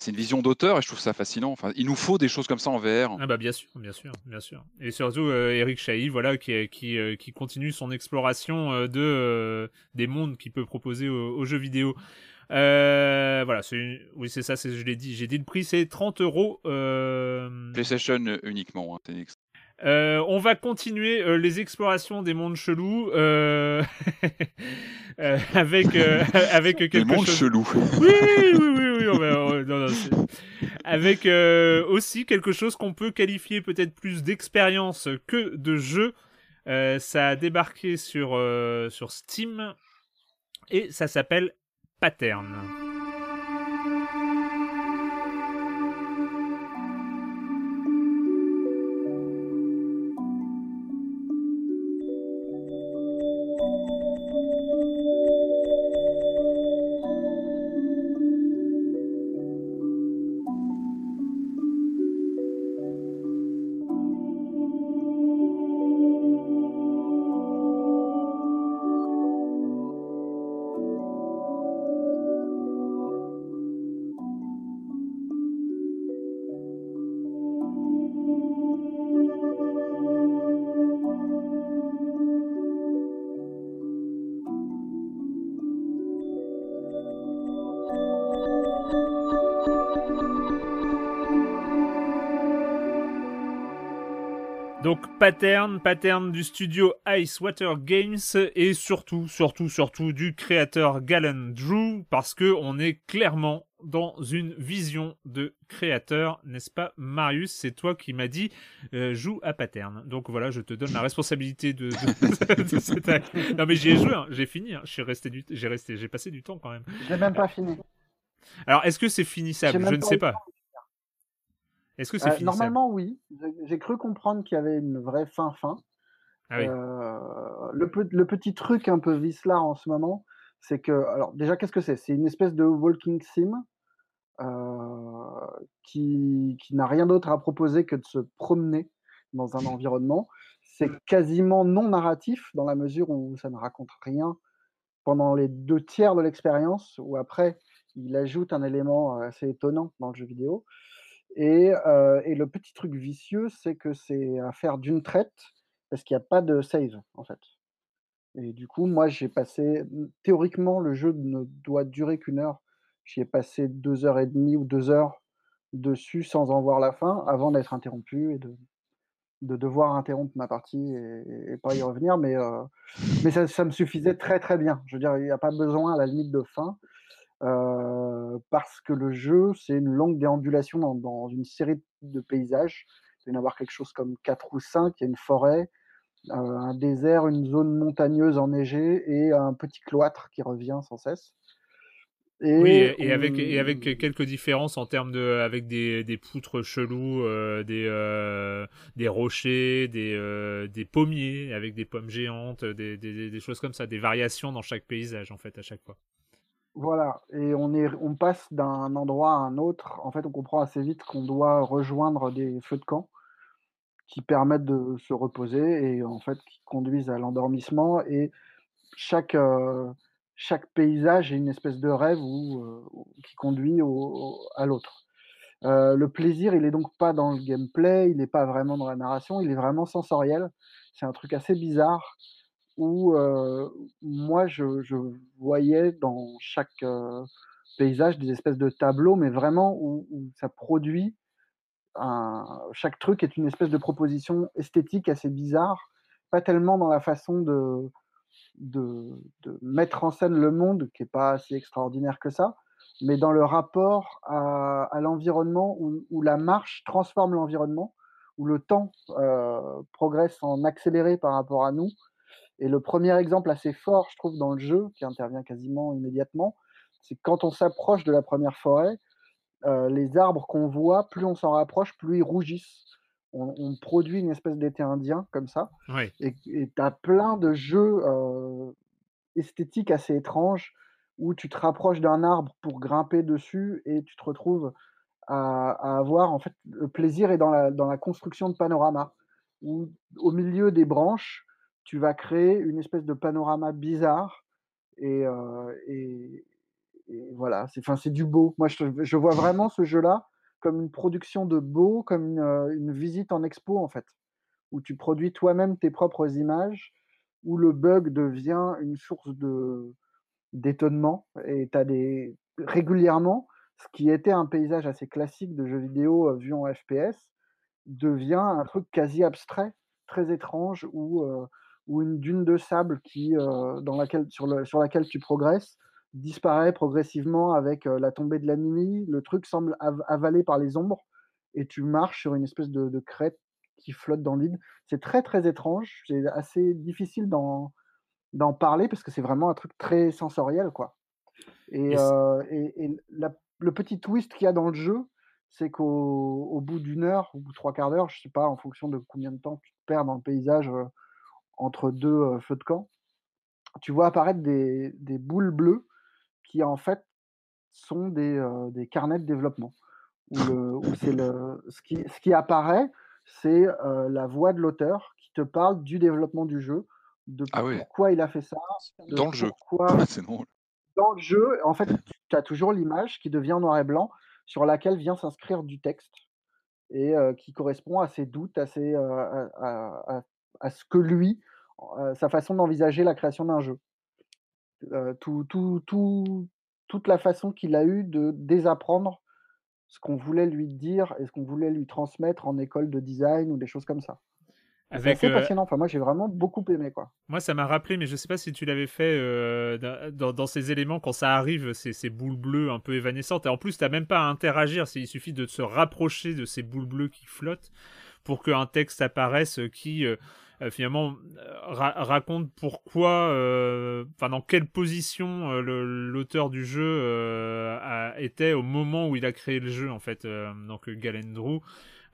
C'est une vision d'auteur et je trouve ça fascinant. Enfin, il nous faut des choses comme ça en VR. Ah bah bien sûr, bien sûr, bien sûr. Et surtout Eric Chahi, voilà, qui qui qui continue son exploration de des mondes qu'il peut proposer aux, aux jeux vidéo. Euh, voilà, c'est oui c'est ça, je l'ai dit, j'ai dit le prix c'est 30 euros. Euh... PlayStation uniquement. hein, Euh, on va continuer euh, les explorations des mondes chelous euh, euh, avec avec quelque Les mondes chose. chelous. Oui, oui, oui, oui. on va- on- non, non, avec aussi quelque chose qu'on peut qualifier peut-être plus d'expérience que de jeu. Ça a débarqué sur sur Steam et ça s'appelle Pattern. Donc pattern, pattern du studio Icewater Games et surtout, surtout, surtout du créateur Galen Drew parce que on est clairement dans une vision de créateur, n'est-ce pas Marius? C'est toi qui m'as dit euh, joue à pattern. Donc voilà, je te donne la responsabilité de, de, de cet acte. Non mais j'y ai joué, hein, j'ai fini, hein, suis resté du, j'ai resté, j'ai passé du temps quand même. J'ai même pas fini. Alors est-ce que c'est finissable? J'ai Je ne sais pas. Est-ce que c'est Euh, normalement, oui. J'ai- cru comprendre qu'il y avait une vraie fin-fin. Ah oui. Euh, le, pe- le petit truc un peu vicelard en ce moment, c'est que, alors déjà, qu'est-ce que c'est? C'est une espèce de walking sim euh, qui, qui n'a rien d'autre à proposer que de se promener dans un environnement. C'est quasiment non narratif dans la mesure où ça ne raconte rien pendant les deux tiers de l'expérience, où après, il ajoute un élément euh, assez étonnant dans le jeu vidéo. Et, le petit truc vicieux, c'est que c'est à faire d'une traite, parce qu'il n'y a pas de save, en fait. Et du coup, moi, j'ai passé. Théoriquement, le jeu ne doit durer qu'une heure. J'y ai passé deux heures et demie ou deux heures dessus sans en voir la fin, avant d'être interrompu et de, de devoir interrompre ma partie et, pas y revenir. Mais, mais ça, ça me suffisait très très bien. Je veux dire, il n'y a pas besoin à la limite de fin. Euh, parce que le jeu, c'est une longue déambulation dans, dans une série de paysages. Il va y en avoir quelque chose comme 4 ou 5. Il y a une forêt, euh, un désert, une zone montagneuse enneigée et un petit cloître qui revient sans cesse. Et Oui, et, et avec on- et avec quelques différences en termes de avec des, des poutres chelous, euh, des euh, des rochers, des euh, des pommiers avec des pommes géantes, des, des des choses comme ça, des variations dans chaque paysage en fait à chaque fois. Voilà, et on, passe d'un endroit à un autre. En fait, on comprend assez vite qu'on doit rejoindre des feux de camp qui permettent de se reposer et en fait qui conduisent à l'endormissement. Et chaque, euh, paysage est une espèce de rêve euh, qui conduit à l'autre. Euh, le plaisir, il est donc pas dans le gameplay, il n'est pas vraiment dans la narration, il est vraiment sensoriel. C'est un truc assez bizarre où moi je, voyais dans chaque paysage des espèces de tableaux, mais vraiment où, ça produit chaque truc est une espèce de proposition esthétique assez bizarre, pas tellement dans la façon de, de, de mettre en scène le monde, qui est pas si extraordinaire que ça, mais dans le rapport à, l'environnement, où, la marche transforme l'environnement, où le temps progresse en accéléré par rapport à nous. Et le premier exemple assez fort, je trouve, dans le jeu, qui intervient quasiment immédiatement, c'est quand on s'approche de la première forêt, euh, les arbres qu'on voit, plus on s'en rapproche, plus ils rougissent. On, on produit une espèce d'été indien comme ça. Et tu as plein de jeux euh, esthétiques assez étranges où tu te rapproches d'un arbre pour grimper dessus et tu te retrouves à, à avoir, en fait, le plaisir est dans la, dans la construction de panorama, où au milieu des branches, tu vas créer une espèce de panorama bizarre et, euh, et, voilà, c'est du beau. Moi, je, je vois vraiment ce jeu-là comme une production de beau, comme une, euh, une visite en expo, en fait, où tu produis toi-même tes propres images, où le bug devient une source d'étonnement et tu as des régulièrement ce qui était un paysage assez classique de jeux vidéo euh, vu en FPS devient un truc quasi abstrait, très étrange, où, où une dune de sable qui, dans laquelle, sur, le, sur laquelle tu progresses disparaît progressivement avec la tombée de la nuit. Le truc semble avalé par les ombres et tu marches sur une espèce de, crête qui flotte dans le vide. C'est très très étrange. C'est assez difficile d'en, parler parce que c'est vraiment un truc très sensoriel, quoi. Et, et, le petit twist qu'il y a dans le jeu, c'est qu'au bout d'une heure, ou trois quarts d'heure, je sais pas, en fonction de combien de temps tu te perds dans le paysage entre deux feux de camp, tu vois apparaître des, des, boules bleues qui en fait sont des, des carnets de développement. Où, le, c'est le, ce, qui, ce qui apparaît, c'est la voix de l'auteur qui te parle du développement du jeu, de ah pourquoi il a fait ça. dans le jeu. Dans le jeu, en fait, tu as toujours l'image qui devient noir et blanc sur laquelle vient s'inscrire du texte et qui correspond à ses doutes, à, ses, à, à, ce que lui, sa façon d'envisager la création d'un jeu. tout, tout, tout, toute la façon qu'il a eu de désapprendre ce qu'on voulait lui dire et ce qu'on voulait lui transmettre en école de design ou des choses comme ça. C'est assez passionnant. Enfin, moi, j'ai vraiment beaucoup aimé, quoi. Moi, ça m'a rappelé, mais je sais pas si tu l'avais fait dans, ces éléments quand ça arrive, ces, ces, boules bleues un peu évanescentes. Et en plus, tu n'as même pas à interagir. Il suffit de se rapprocher de ces boules bleues qui flottent pour qu'un texte apparaisse qui euh, finalement euh, raconte pourquoi, euh, enfin dans quelle position l'auteur du jeu était au moment où il a créé le jeu en fait. donc Galendrew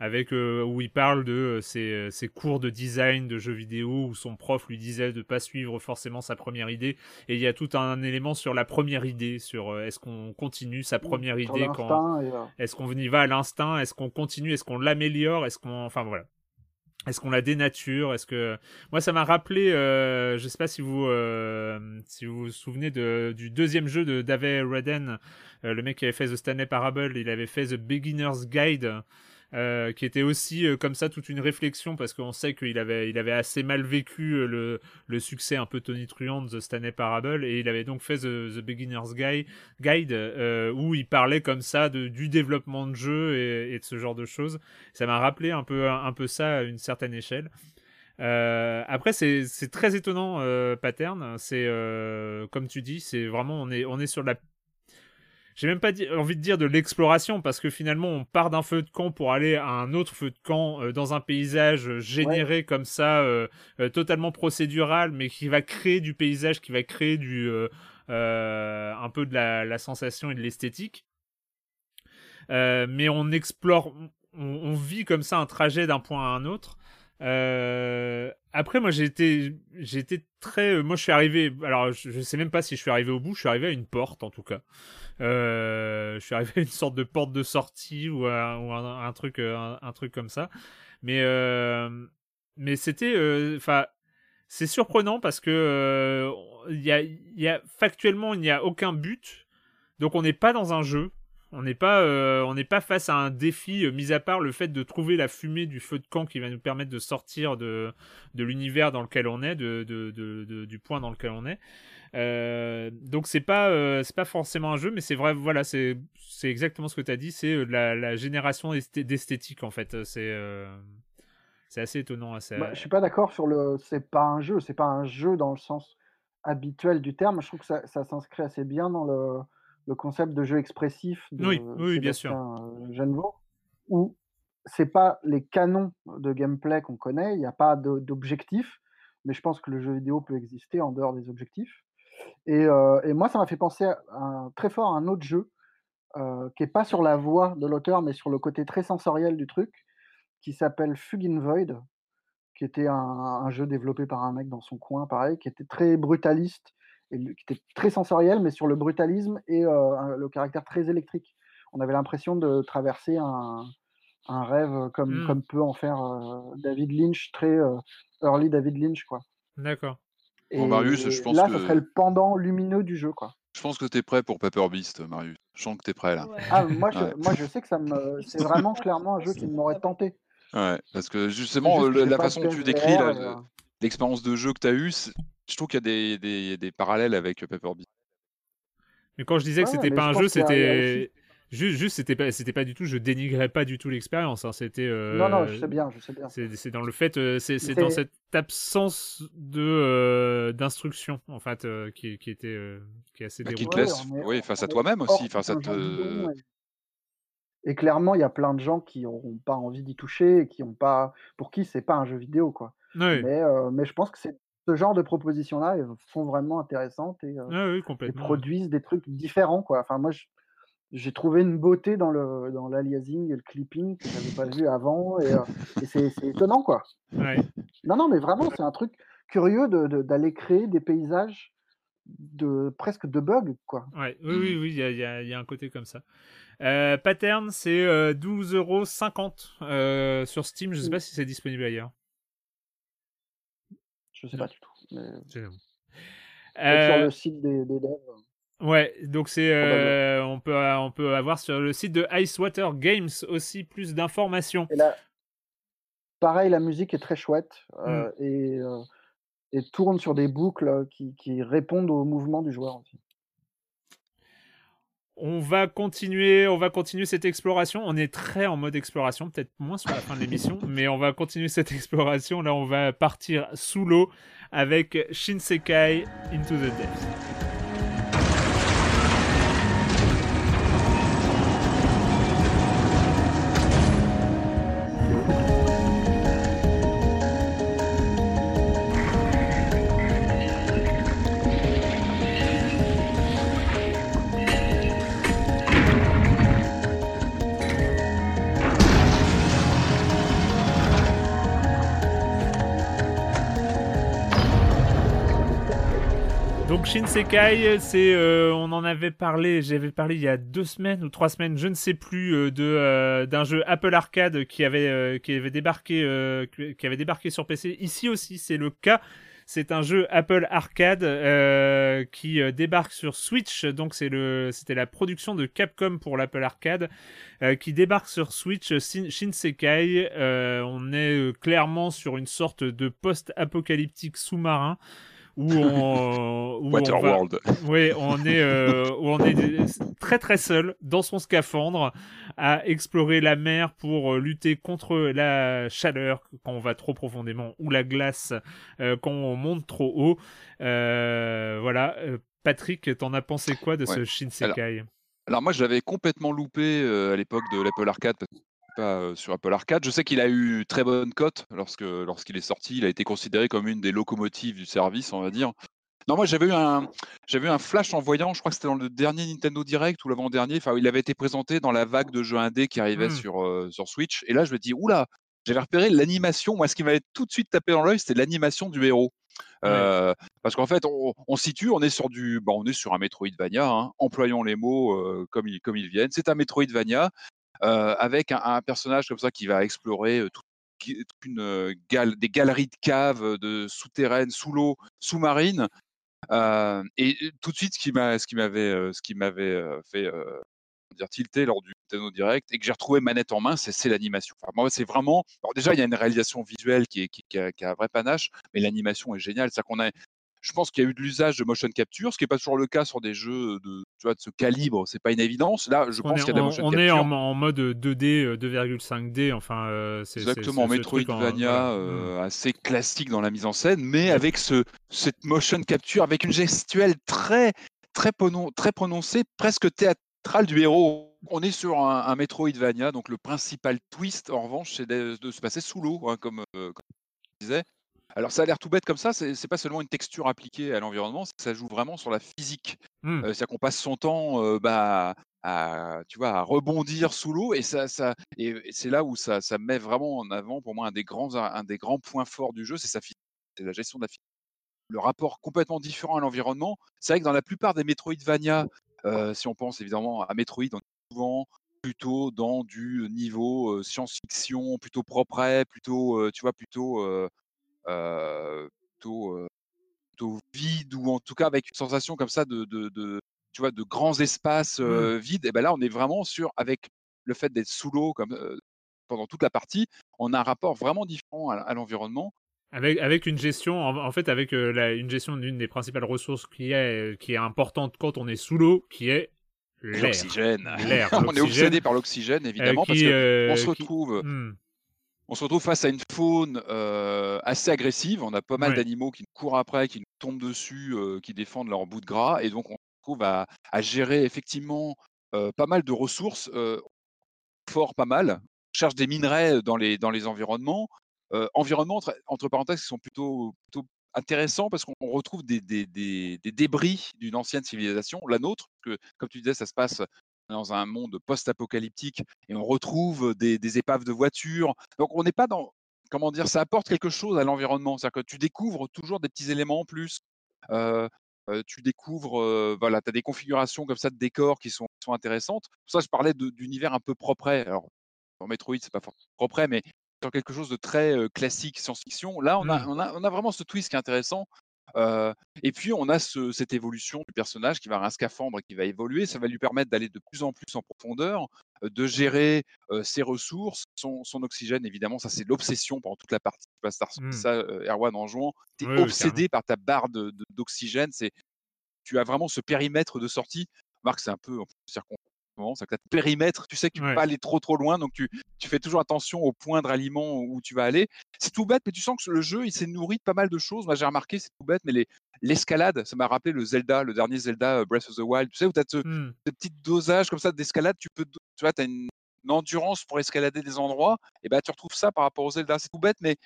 avec où il parle de ses, ses, cours de design de jeux vidéo où son prof lui disait de pas suivre forcément sa première idée. Et il y a tout un élément sur la première idée sur est-ce qu'on continue sa première idée quand est-ce qu'on y va à l'instinct? Est-ce qu'on continue? Est-ce qu'on l'améliore? Est-ce qu'on enfin voilà est-ce qu'on la dénature? Est-ce que moi ça m'a rappelé, euh, je sais pas si vous euh, si vous vous souvenez de, du deuxième jeu de David Redden, euh, le mec qui avait fait The Stanley Parable, il avait fait The Beginner's Guide euh, qui était aussi euh, comme ça toute une réflexion parce qu'on sait qu'il avait, il avait assez mal vécu euh, le, le succès un peu tonitruant de The Stanley Parable et il avait donc fait The, Beginner's Guide, Guide où il parlait comme ça de, du développement de jeu et, de ce genre de choses. Ça m'a rappelé un peu, un peu ça à une certaine échelle. Euh, après, c'est très étonnant, euh, pattern. C'est comme tu dis, c'est vraiment on est on est sur la j'ai même pas envie de dire de l'exploration parce que finalement on part d'un feu de camp pour aller à un autre feu de camp euh, dans un paysage euh, généré comme ça, euh, totalement procédural, mais qui va créer du paysage, qui va créer du un peu de la, sensation et de l'esthétique. mais on explore, on, vit comme ça un trajet d'un point à un autre. Après, moi, j'ai été très. moi, je suis arrivé. Alors, je, sais même pas si je suis arrivé au bout. Je suis arrivé à une porte, en tout cas. Euh, je suis arrivé à une sorte de porte de sortie ou, un, truc, euh, un, truc comme ça. Mais, euh, mais c'était, enfin, c'est surprenant parce que il y a, y a, factuellement, il n'y a aucun but. Donc on n'est pas dans un jeu. On n'est pas, n'est pas face à un défi, mis à part le fait de trouver la fumée du feu de camp qui va nous permettre de sortir de, de l'univers dans lequel on est, de, de, de, du point dans lequel on est. Euh, donc c'est pas euh, c'est pas forcément un jeu, mais c'est vrai voilà c'est c'est exactement ce que tu as dit, c'est euh, la, génération d'esthétique en fait. C'est c'est assez étonnant. Assez... Bah, je suis pas d'accord sur le c'est pas un jeu, c'est pas un jeu dans le sens habituel du terme. Je trouve que ça s'inscrit assez bien dans le, le, concept de jeu expressif de oui, oui, bien sûr. Genevaux, où c'est pas les canons de gameplay qu'on connaît, il n'y a pas d'objectif, mais je pense que le jeu vidéo peut exister en dehors des objectifs. Euh, et, moi, ça m'a fait penser très fort à un autre jeu euh, qui n'est pas sur la voix de l'auteur, mais sur le côté très sensoriel du truc, qui s'appelle Fugin Void, qui était un, jeu développé par un mec dans son coin, pareil, qui était très brutaliste, et qui était très sensoriel, mais sur le brutalisme et euh, le caractère très électrique. On avait l'impression de traverser un, rêve comme, mmh. comme peut en faire David Lynch, très early David Lynch, quoi. D'accord. Et Marius, je pense là, ça serait le pendant lumineux du jeu, quoi. Je pense que tu es prêt pour Paper Beast, Marius. Je sens que tu es prêt là. Ah, moi, je, moi, je sais que ça me... c'est vraiment clairement un jeu qui m'aurait tenté. Ouais, parce que justement, la façon que tu décris euh, l'expérience de jeu que tu as eue, je trouve qu'il y a des, des, des, parallèles avec Paper Beast. Mais quand je disais que c'était pas un jeu, c'était Juste, juste c'était pas, c'était pas du tout, je dénigrais pas du tout l'expérience. Hein, c'était. Euh, non, non, je sais bien, je sais bien. C'est dans le fait, euh, c'est dans cette absence de euh, d'instruction en fait qui, qui, était qui est assez bah, qui te laisse, oui, face à toi-même aussi, face à te. Et clairement, il y a plein de gens qui n'ont pas envie d'y toucher, et qui ont pas, pour qui c'est pas un jeu vidéo, quoi. Mais, mais je pense que c'est ce genre de propositions-là sont vraiment intéressantes et, ah et, produisent des trucs différents, quoi. Enfin, moi, j'ai trouvé une beauté dans le dans l'aliasing et le clipping que j'avais pas vu avant et, et c'est étonnant, quoi. Non, non, mais vraiment, c'est un truc curieux d'aller de, créer des paysages de presque de bugs, quoi. Ouais, oui, oui, oui, il y a, y a, un côté comme ça. Euh, pattern, c'est euh, 12,50€ euh, sur Steam. Je sais pas si c'est disponible ailleurs. Je sais pas du tout. Mais... Sur le euh, site des, des devs. Ouais, donc c'est euh, on peut on peut avoir sur le site de Icewater Games aussi plus d'informations. Là, pareil, la musique est très chouette euh, mm. et, et, tourne sur des boucles qui, qui répondent au mouvement du joueur aussi. On va continuer, on va continuer cette exploration. On est très en mode exploration, peut-être moins sur la fin de l'émission, mais on va continuer cette exploration. Là, on va partir sous l'eau avec Shinsekai Into the Depths. Shinsekai, c'est, euh, on en avait parlé, j'avais parlé il y a deux semaines ou trois semaines, je ne sais plus, euh, de euh, d'un jeu Apple Arcade qui avait qui avait débarqué qui avait débarqué sur PC. Ici aussi, c'est le cas. C'est un jeu Apple Arcade qui débarque sur Switch. Donc c'est le, c'était la production de Capcom pour l'Apple Arcade qui débarque sur Switch. Shinsekai, on est clairement sur une sorte de post-apocalyptique sous-marin où on, où on oui, on est, euh, où on est très très seul dans son scaphandre à explorer la mer pour euh, lutter contre la chaleur quand on va trop profondément ou la glace euh, quand on monte trop haut. voilà, Patrick, t'en as pensé quoi de ce Shinsekai? Alors, alors, moi, je l'avais complètement loupé à l'époque de l'Apple Arcade pas sur Apple Arcade. Je sais qu'il a eu très bonne cote lorsque lorsqu'il est sorti. Il a été considéré comme une des locomotives du service, on va dire. Non, moi j'avais eu un j'avais un flash en voyant, je crois que c'était dans le dernier Nintendo Direct ou l'avant-dernier. Enfin, il avait été présenté dans la vague de jeux indés qui arrivait mmh. sur sur Switch. Et là, je me dis oula, j'avais repéré l'animation. Moi, ce qui m'avait tout de suite tapé dans l'œil, c'était l'animation du héros. parce qu'en fait, on, situe, on est sur du, bah, on est sur un Metroidvania. Hein, employons les mots comme ils comme ils viennent. C'est un Metroidvania euh, avec un, personnage comme ça qui va explorer des galeries de caves de souterraines, sous l'eau, sous-marines. et tout de suite, ce qui m'avait, ce qui fait dire tilter lors du Nintendo Direct et que j'ai retrouvé manette en main, c'est, l'animation. Moi, c'est vraiment. Déjà, il y a une réalisation visuelle qui, a, un vrai panache, mais l'animation est géniale. C'est-à-dire qu'on a je pense qu'il y a eu de l'usage de motion capture, ce qui n'est pas toujours le cas sur des jeux de, tu vois, de ce calibre. C'est pas une évidence. Là, je pense qu'il y a de la motion on capture. On est en, mode 2D, 2,5D. Enfin, euh, c'est exactement Metroidvania euh, mmh. assez classique dans la mise en scène, mais avec ce cette motion capture, avec une gestuelle très très, très prononcée, presque théâtrale du héros. On est sur un, un, Metroidvania, donc le principal twist, en revanche, c'est de, se passer sous l'eau, hein, comme, euh, comme je disais. Alors ça a l'air tout bête comme ça, c'est pas seulement une texture appliquée à l'environnement, ça joue vraiment sur la physique. Mmh. C'est-à-dire qu'on passe son temps bah, à, tu vois, à rebondir sous l'eau et, ça, ça, et, c'est là où ça, ça, met vraiment en avant pour moi un des grands, un des grands points forts du jeu, c'est sa c'est la gestion de la physique. Le rapport complètement différent à l'environnement. C'est vrai que dans la plupart des Metroidvania, euh, si on pense évidemment à Metroid, on est souvent plutôt dans du niveau science-fiction, plutôt propre, plutôt, tu vois, plutôt plutôt, plutôt, vide ou en tout cas avec une sensation comme ça de, de, de tu vois, de grands espaces mmh. vides. Et ben là, on est vraiment sur avec le fait d'être sous l'eau comme pendant toute la partie, on a un rapport vraiment différent à, l'environnement. Avec, avec une gestion, en, fait, avec la, une gestion d'une des principales ressources qui est, qui est importante quand on est sous l'eau, qui est L'oxygène. on est obsédé par l'oxygène, évidemment, parce qu'on se retrouve. Hmm. On se retrouve face à une faune assez agressive. On a pas mal d'animaux qui nous courent après, qui nous tombent dessus, qui défendent leur bout de gras. Et donc, on se retrouve à, gérer effectivement pas mal de ressources, fort pas mal. On cherche des minerais dans les, dans les environnements. environnements, entre, parenthèses, qui sont plutôt, plutôt intéressants parce qu'on retrouve des, des, des, débris d'une ancienne civilisation, la nôtre, que comme tu disais, ça se passe dans un monde post-apocalyptique et on retrouve des, épaves de voitures. Donc on n'est pas dans, comment dire, ça apporte quelque chose à l'environnement. C'est-à-dire que tu découvres toujours des petits éléments en plus. tu découvres, voilà, tu as des configurations comme ça de décors qui sont, sont intéressantes. Pour ça, je parlais d'univers un peu propre. Alors, dans Metroid, c'est pas forcément propre, mais sur quelque chose de très classique science-fiction. Là, on a, mmh. on, a, on a vraiment ce twist qui est intéressant et puis, on a cette évolution du personnage qui va avoir un scaphandre et qui va évoluer. Ça va lui permettre d'aller de plus en plus en profondeur, de gérer ses ressources, son, oxygène, évidemment. Ça, c'est l'obsession pendant toute la partie. Tu vas mmh. ça, Erwan, en jouant. Tu es obsédé par ta barre d'oxygène. c'est tu as vraiment ce périmètre de sortie. Marc, c'est un peu c'est que tu périmètre, tu sais que tu ne peux pas aller trop trop loin, donc tu, tu fais toujours attention au point de ralliement où tu vas aller. C'est tout bête, mais tu sens que le jeu, il s'est nourri de pas mal de choses. Moi, j'ai remarqué, c'est tout bête, mais les, l'escalade, ça m'a rappelé le Zelda, le dernier Zelda euh, Breath of the Wild, tu sais, où tu as ce, mmh. petit dosage comme ça d'escalade, tu peux, tu vois, as une, endurance pour escalader des endroits, et ben tu retrouves ça par rapport au Zelda. C'est tout bête, mais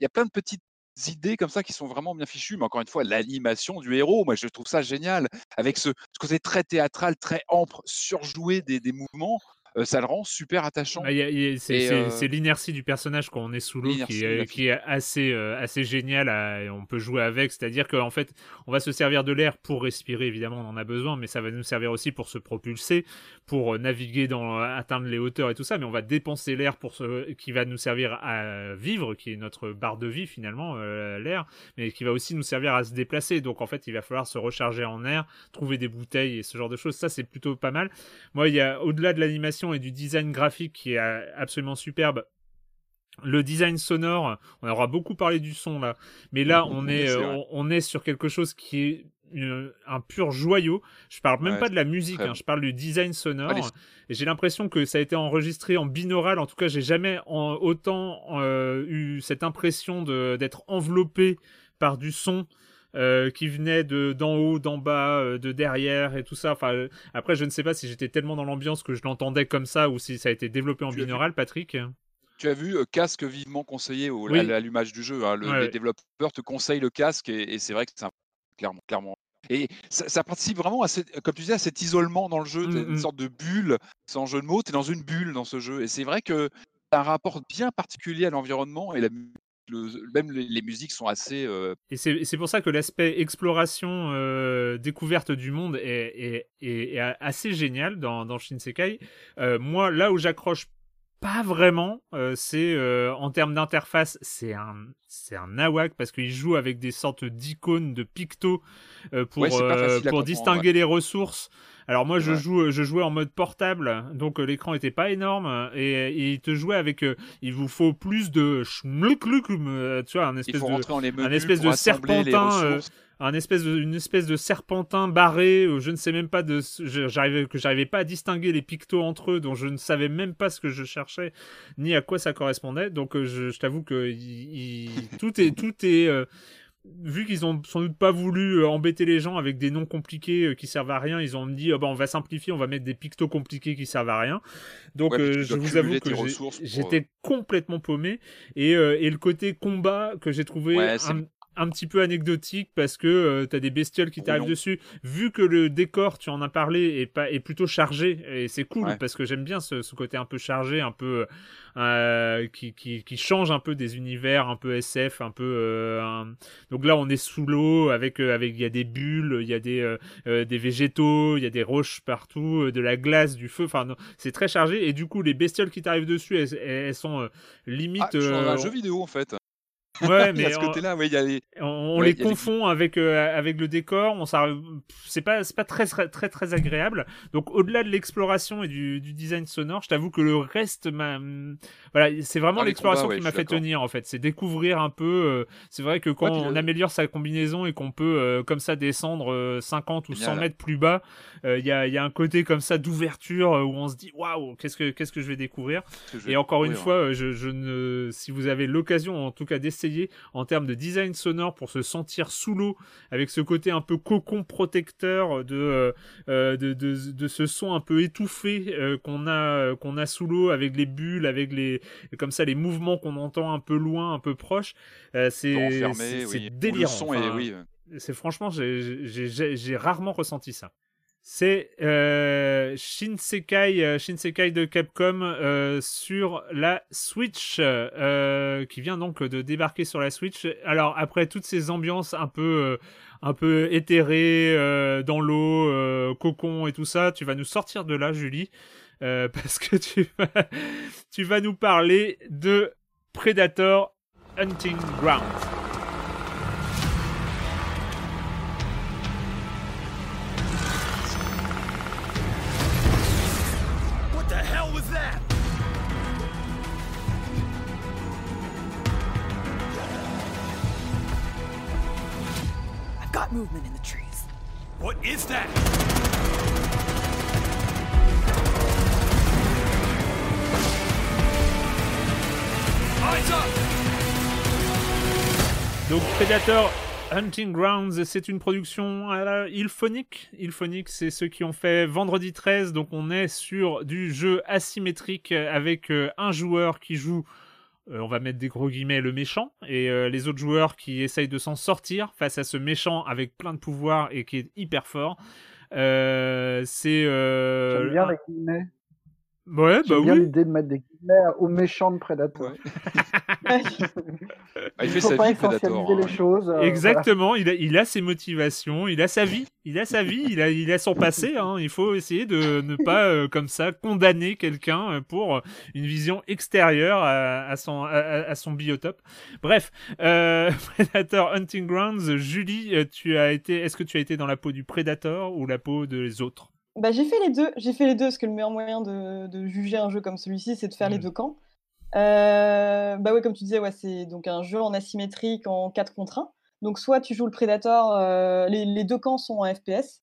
il y a plein de petites idées comme ça qui sont vraiment bien fichues. Mais encore une fois, l'animation du héros, moi je trouve ça génial. Avec ce, ce côté très théâtral, très ample, surjoué des, des mouvements. Euh, ça le rend super attachant. Bah, euh, c'est l'inertie du personnage quand on est sous l'eau qui, est assez, euh, assez génial et on peut jouer avec. C'est-à-dire qu'en fait, on va se servir de l'air pour respirer, évidemment, on en a besoin, mais ça va nous servir aussi pour se propulser, pour naviguer, dans, atteindre les hauteurs et tout ça. Mais on va dépenser l'air pour ce, qui va nous servir à vivre, qui est notre barre de vie finalement, l'air, mais qui va aussi nous servir à se déplacer. Donc en fait, il va falloir se recharger en air, trouver des bouteilles et ce genre de choses. Ça, c'est plutôt pas mal. Moi, il y a au-delà de l'animation et du design graphique qui est euh, absolument superbe. Le design sonore, on aura beaucoup parlé du son là, mais là on est, euh, on, est sur quelque chose qui est un pur joyau. Je parle même pas de la musique, hein, je parle du design sonore. Et j'ai l'impression que ça a été enregistré en binaural. En tout cas, j'ai jamais autant euh, eu cette impression d'être enveloppé par du son euh, qui venait de d'en haut, d'en bas, euh, de derrière et tout ça. Enfin, euh, après, je ne sais pas si j'étais tellement dans l'ambiance que je l'entendais comme ça ou si ça a été développé en binaural, Patrick. Tu as vu casque vivement conseillé au, à l'allumage du jeu. Hein. le, les développeurs te conseillent le casque et, c'est vrai que c'est clairement, clairement. Et ça, participe vraiment à comme tu disais, à cet isolement dans le jeu, mmh, une mmh. sorte de bulle, sans jeu de mots, tu es dans une bulle dans ce jeu. Et c'est vrai que un rapport bien particulier à l'environnement et la même les, musiques sont assez. Euh, et c'est pour ça que l'aspect exploration, euh, découverte du monde est, est, assez génial dans, dans Shinsekai. Euh, moi, là où j'accroche pas vraiment, c'est en termes d'interface, c'est un, c'est un nawak parce qu'il joue avec des sortes d'icônes, de pictos pour, pour distinguer les ressources. Alors moi, je joue, je jouais en mode portable, donc euh, l'écran était pas énorme et, il te jouait avec. Euh, il vous faut plus de euh, tu vois, un espèce de, un espèce de serpentin un espèce de, une espèce de serpentin barré, je ne sais même pas de, j'arrivais, que j'arrivais pas à distinguer les pictos entre eux, dont je ne savais même pas ce que je cherchais, ni à quoi ça correspondait. Donc je, t'avoue que tout est, tout est, vu qu'ils ont sans doute pas voulu euh, embêter les gens avec des noms compliqués euh, qui servent à rien, ils ont dit oh, bah, on va simplifier, on va mettre des pictos compliqués qui servent à rien. Donc euh, je vous avoue que j'étais complètement paumé et, et, le côté combat que j'ai trouvé un petit peu anecdotique parce que euh, tu as des bestioles qui t'arrivent dessus. Vu que le décor, tu en as parlé, est, pas, est plutôt chargé, et c'est cool parce que j'aime bien ce, ce, côté un peu chargé, un peu euh, qui, qui, qui, change un peu des univers, un peu SF, un peu. Euh, Donc là, on est sous l'eau avec avec il y a des bulles, il y a des des végétaux, il y a des roches partout, de la glace, du feu. Enfin, c'est très chargé et du coup, les bestioles qui t'arrivent dessus, elles, elles sont limite. Ah, un jeu vidéo en fait. Ouais, mais ce côté-là, ouais, il y a les... on, les confond avec euh, avec le décor. On c'est pas c'est pas très très très agréable. Donc au-delà de l'exploration et du, du, design sonore, je t'avoue que le reste m'a voilà, c'est vraiment ah, l'exploration qui m'a fait tenir en fait. C'est découvrir un peu. Euh, c'est vrai que quand on améliore sa combinaison et qu'on peut euh, comme ça descendre 50 ou 100 mètres plus bas, il y a il y a un côté comme ça d'ouverture où on se dit waouh qu'est-ce que qu'est-ce que je vais découvrir? et encore une fois, je, je ne si vous avez l'occasion en tout cas d'essayer en termes de design sonore pour se sentir sous l'eau avec ce côté un peu cocon protecteur de, euh, euh, de, de, ce son un peu étouffé euh, qu'on a, qu'on a sous l'eau avec les bulles, avec les, comme ça, les mouvements qu'on entend un peu loin, un peu proche. c'est délirant. C'est franchement, j'ai rarement ressenti ça. C'est euh, Shinsekai, euh, Shinsekai de Capcom euh, sur la Switch, qui vient donc de débarquer sur la Switch. Alors après toutes ces ambiances un peu, un peu éthérées dans l'eau, cocon et tout ça, tu vas nous sortir de là, Julie, parce que tu vas, tu vas nous parler de Predator Hunting Ground. Donc Predator Hunting Grounds, c'est une production à. Ilphonic, c'est ceux qui ont fait Vendredi 13, donc on est sur du jeu asymétrique avec euh, un joueur qui joue euh, on va mettre des gros guillemets, le méchant, et euh, les autres joueurs qui essayent de s'en sortir face à ce méchant avec plein de pouvoir et qui est hyper fort. Euh, c'est. J'aime bien les guillemets. Ouais, bah bien l'idée de mettre des guillemets aux méchants de Predator. Ah, il fait sa vie, Predator. Les hein. choses, euh, Exactement, il, a, il a ses motivations, il a sa vie, il a sa vie, il a, il a son passé. Hein. Il faut essayer de ne pas, euh, comme ça, condamner quelqu'un pour une vision extérieure à, son, à, son biotope. Bref, euh, Predator Hunting Grounds, Julie, tu as été, est-ce que tu as été dans la peau du Predator ou la peau des autres? Bah, j'ai fait les deux. J'ai fait les deux parce que le meilleur moyen de, de juger un jeu comme celui-ci, c'est de faire les mmh. deux camps. Euh, bah ouais, comme tu disais, ouais, c'est donc un jeu en asymétrique en 4 contre 1. Donc soit tu joues le Predator, euh, les, les, deux camps sont en FPS.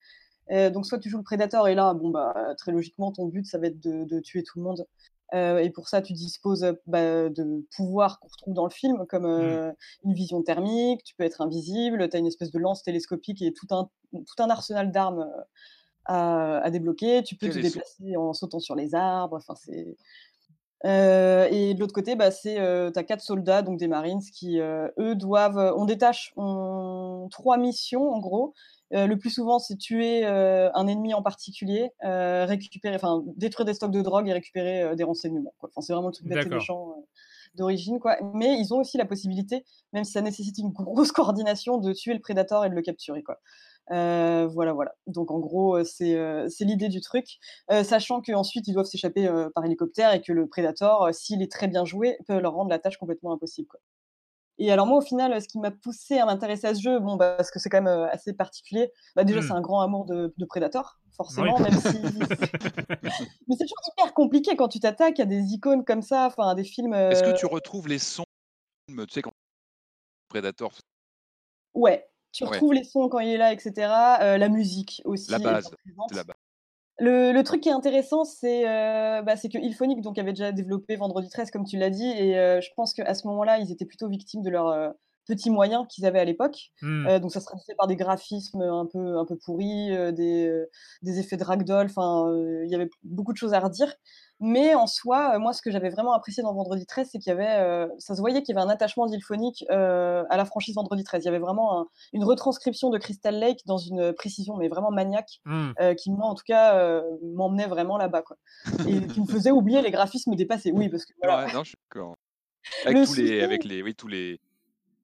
Euh, donc soit tu joues le Predator et là, bon bah très logiquement, ton but ça va être de, de tuer tout le monde. Et pour ça, tu disposes bah, de pouvoirs qu'on retrouve dans le film, comme mmh. une vision thermique, tu peux être invisible, tu as une espèce de lance télescopique et tout un, tout un arsenal d'armes à, débloquer. Tu peux te déplacer en sautant sur les arbres. Enfin, c'est. Euh, et de l'autre côté, bah, c'est euh, tu as quatre soldats, donc des Marines, qui euh, eux doivent. On détache trois missions en gros. le plus souvent, c'est tuer un ennemi en particulier, récupérer, enfin détruire des stocks de drogue et récupérer des renseignements. Enfin, c'est vraiment le truc d'être méchant d'origine, quoi. Mais ils ont aussi la possibilité, même si ça nécessite une grosse coordination, de tuer le prédateur et de le capturer, quoi. Euh, voilà, voilà. Donc en gros, euh, euh, c'est l'idée du truc, sachant qu'ensuite ils doivent s'échapper par hélicoptère et que le Predator, s'il est très bien joué, peut leur rendre la tâche complètement impossible. Quoi. Et alors moi, au final, ce qui m'a poussé à m'intéresser à ce jeu, bon, bah, parce que c'est quand même assez particulier. Bah, déjà, c'est mmh. un grand amour de, Predator, forcément, même si. Mais c'est toujours hyper compliqué quand tu t'attaques à des icônes comme ça, enfin, à des films. Est-ce que tu retrouves les sons, tu sais, quand Predator Ouais, tu retrouves les sons quand il est là, etc. Euh, la musique aussi. La base. La base. Le, le, truc qui est intéressant, c'est euh, bah, que Ilphonic donc, avait déjà développé Vendredi 13, comme tu l'as dit, et euh, je pense qu'à ce moment-là, ils étaient plutôt victimes de leur euh, petits moyens qu'ils avaient à l'époque. Mmh. Donc ça se traduisait par des graphismes un peu, un peu pourris, des, des, effets de ragdoll, enfin, il y avait beaucoup de choses à redire. Mais en soi, moi, ce que j'avais vraiment apprécié dans Vendredi 13, c'est qu'il y avait, ça se voyait qu'il y avait un attachement d'Ilphonique à la franchise Vendredi 13. Il y avait vraiment une retranscription de Crystal Lake dans une précision, mais vraiment maniaque, mmh. qui, moi, en tout cas, m'emmenait vraiment là-bas. Quoi. Et qui me faisait oublier les graphismes dépassés. Oui, parce que. Voilà. non, je suis d'accord. Avec, tous les, avec les, oui, tous les,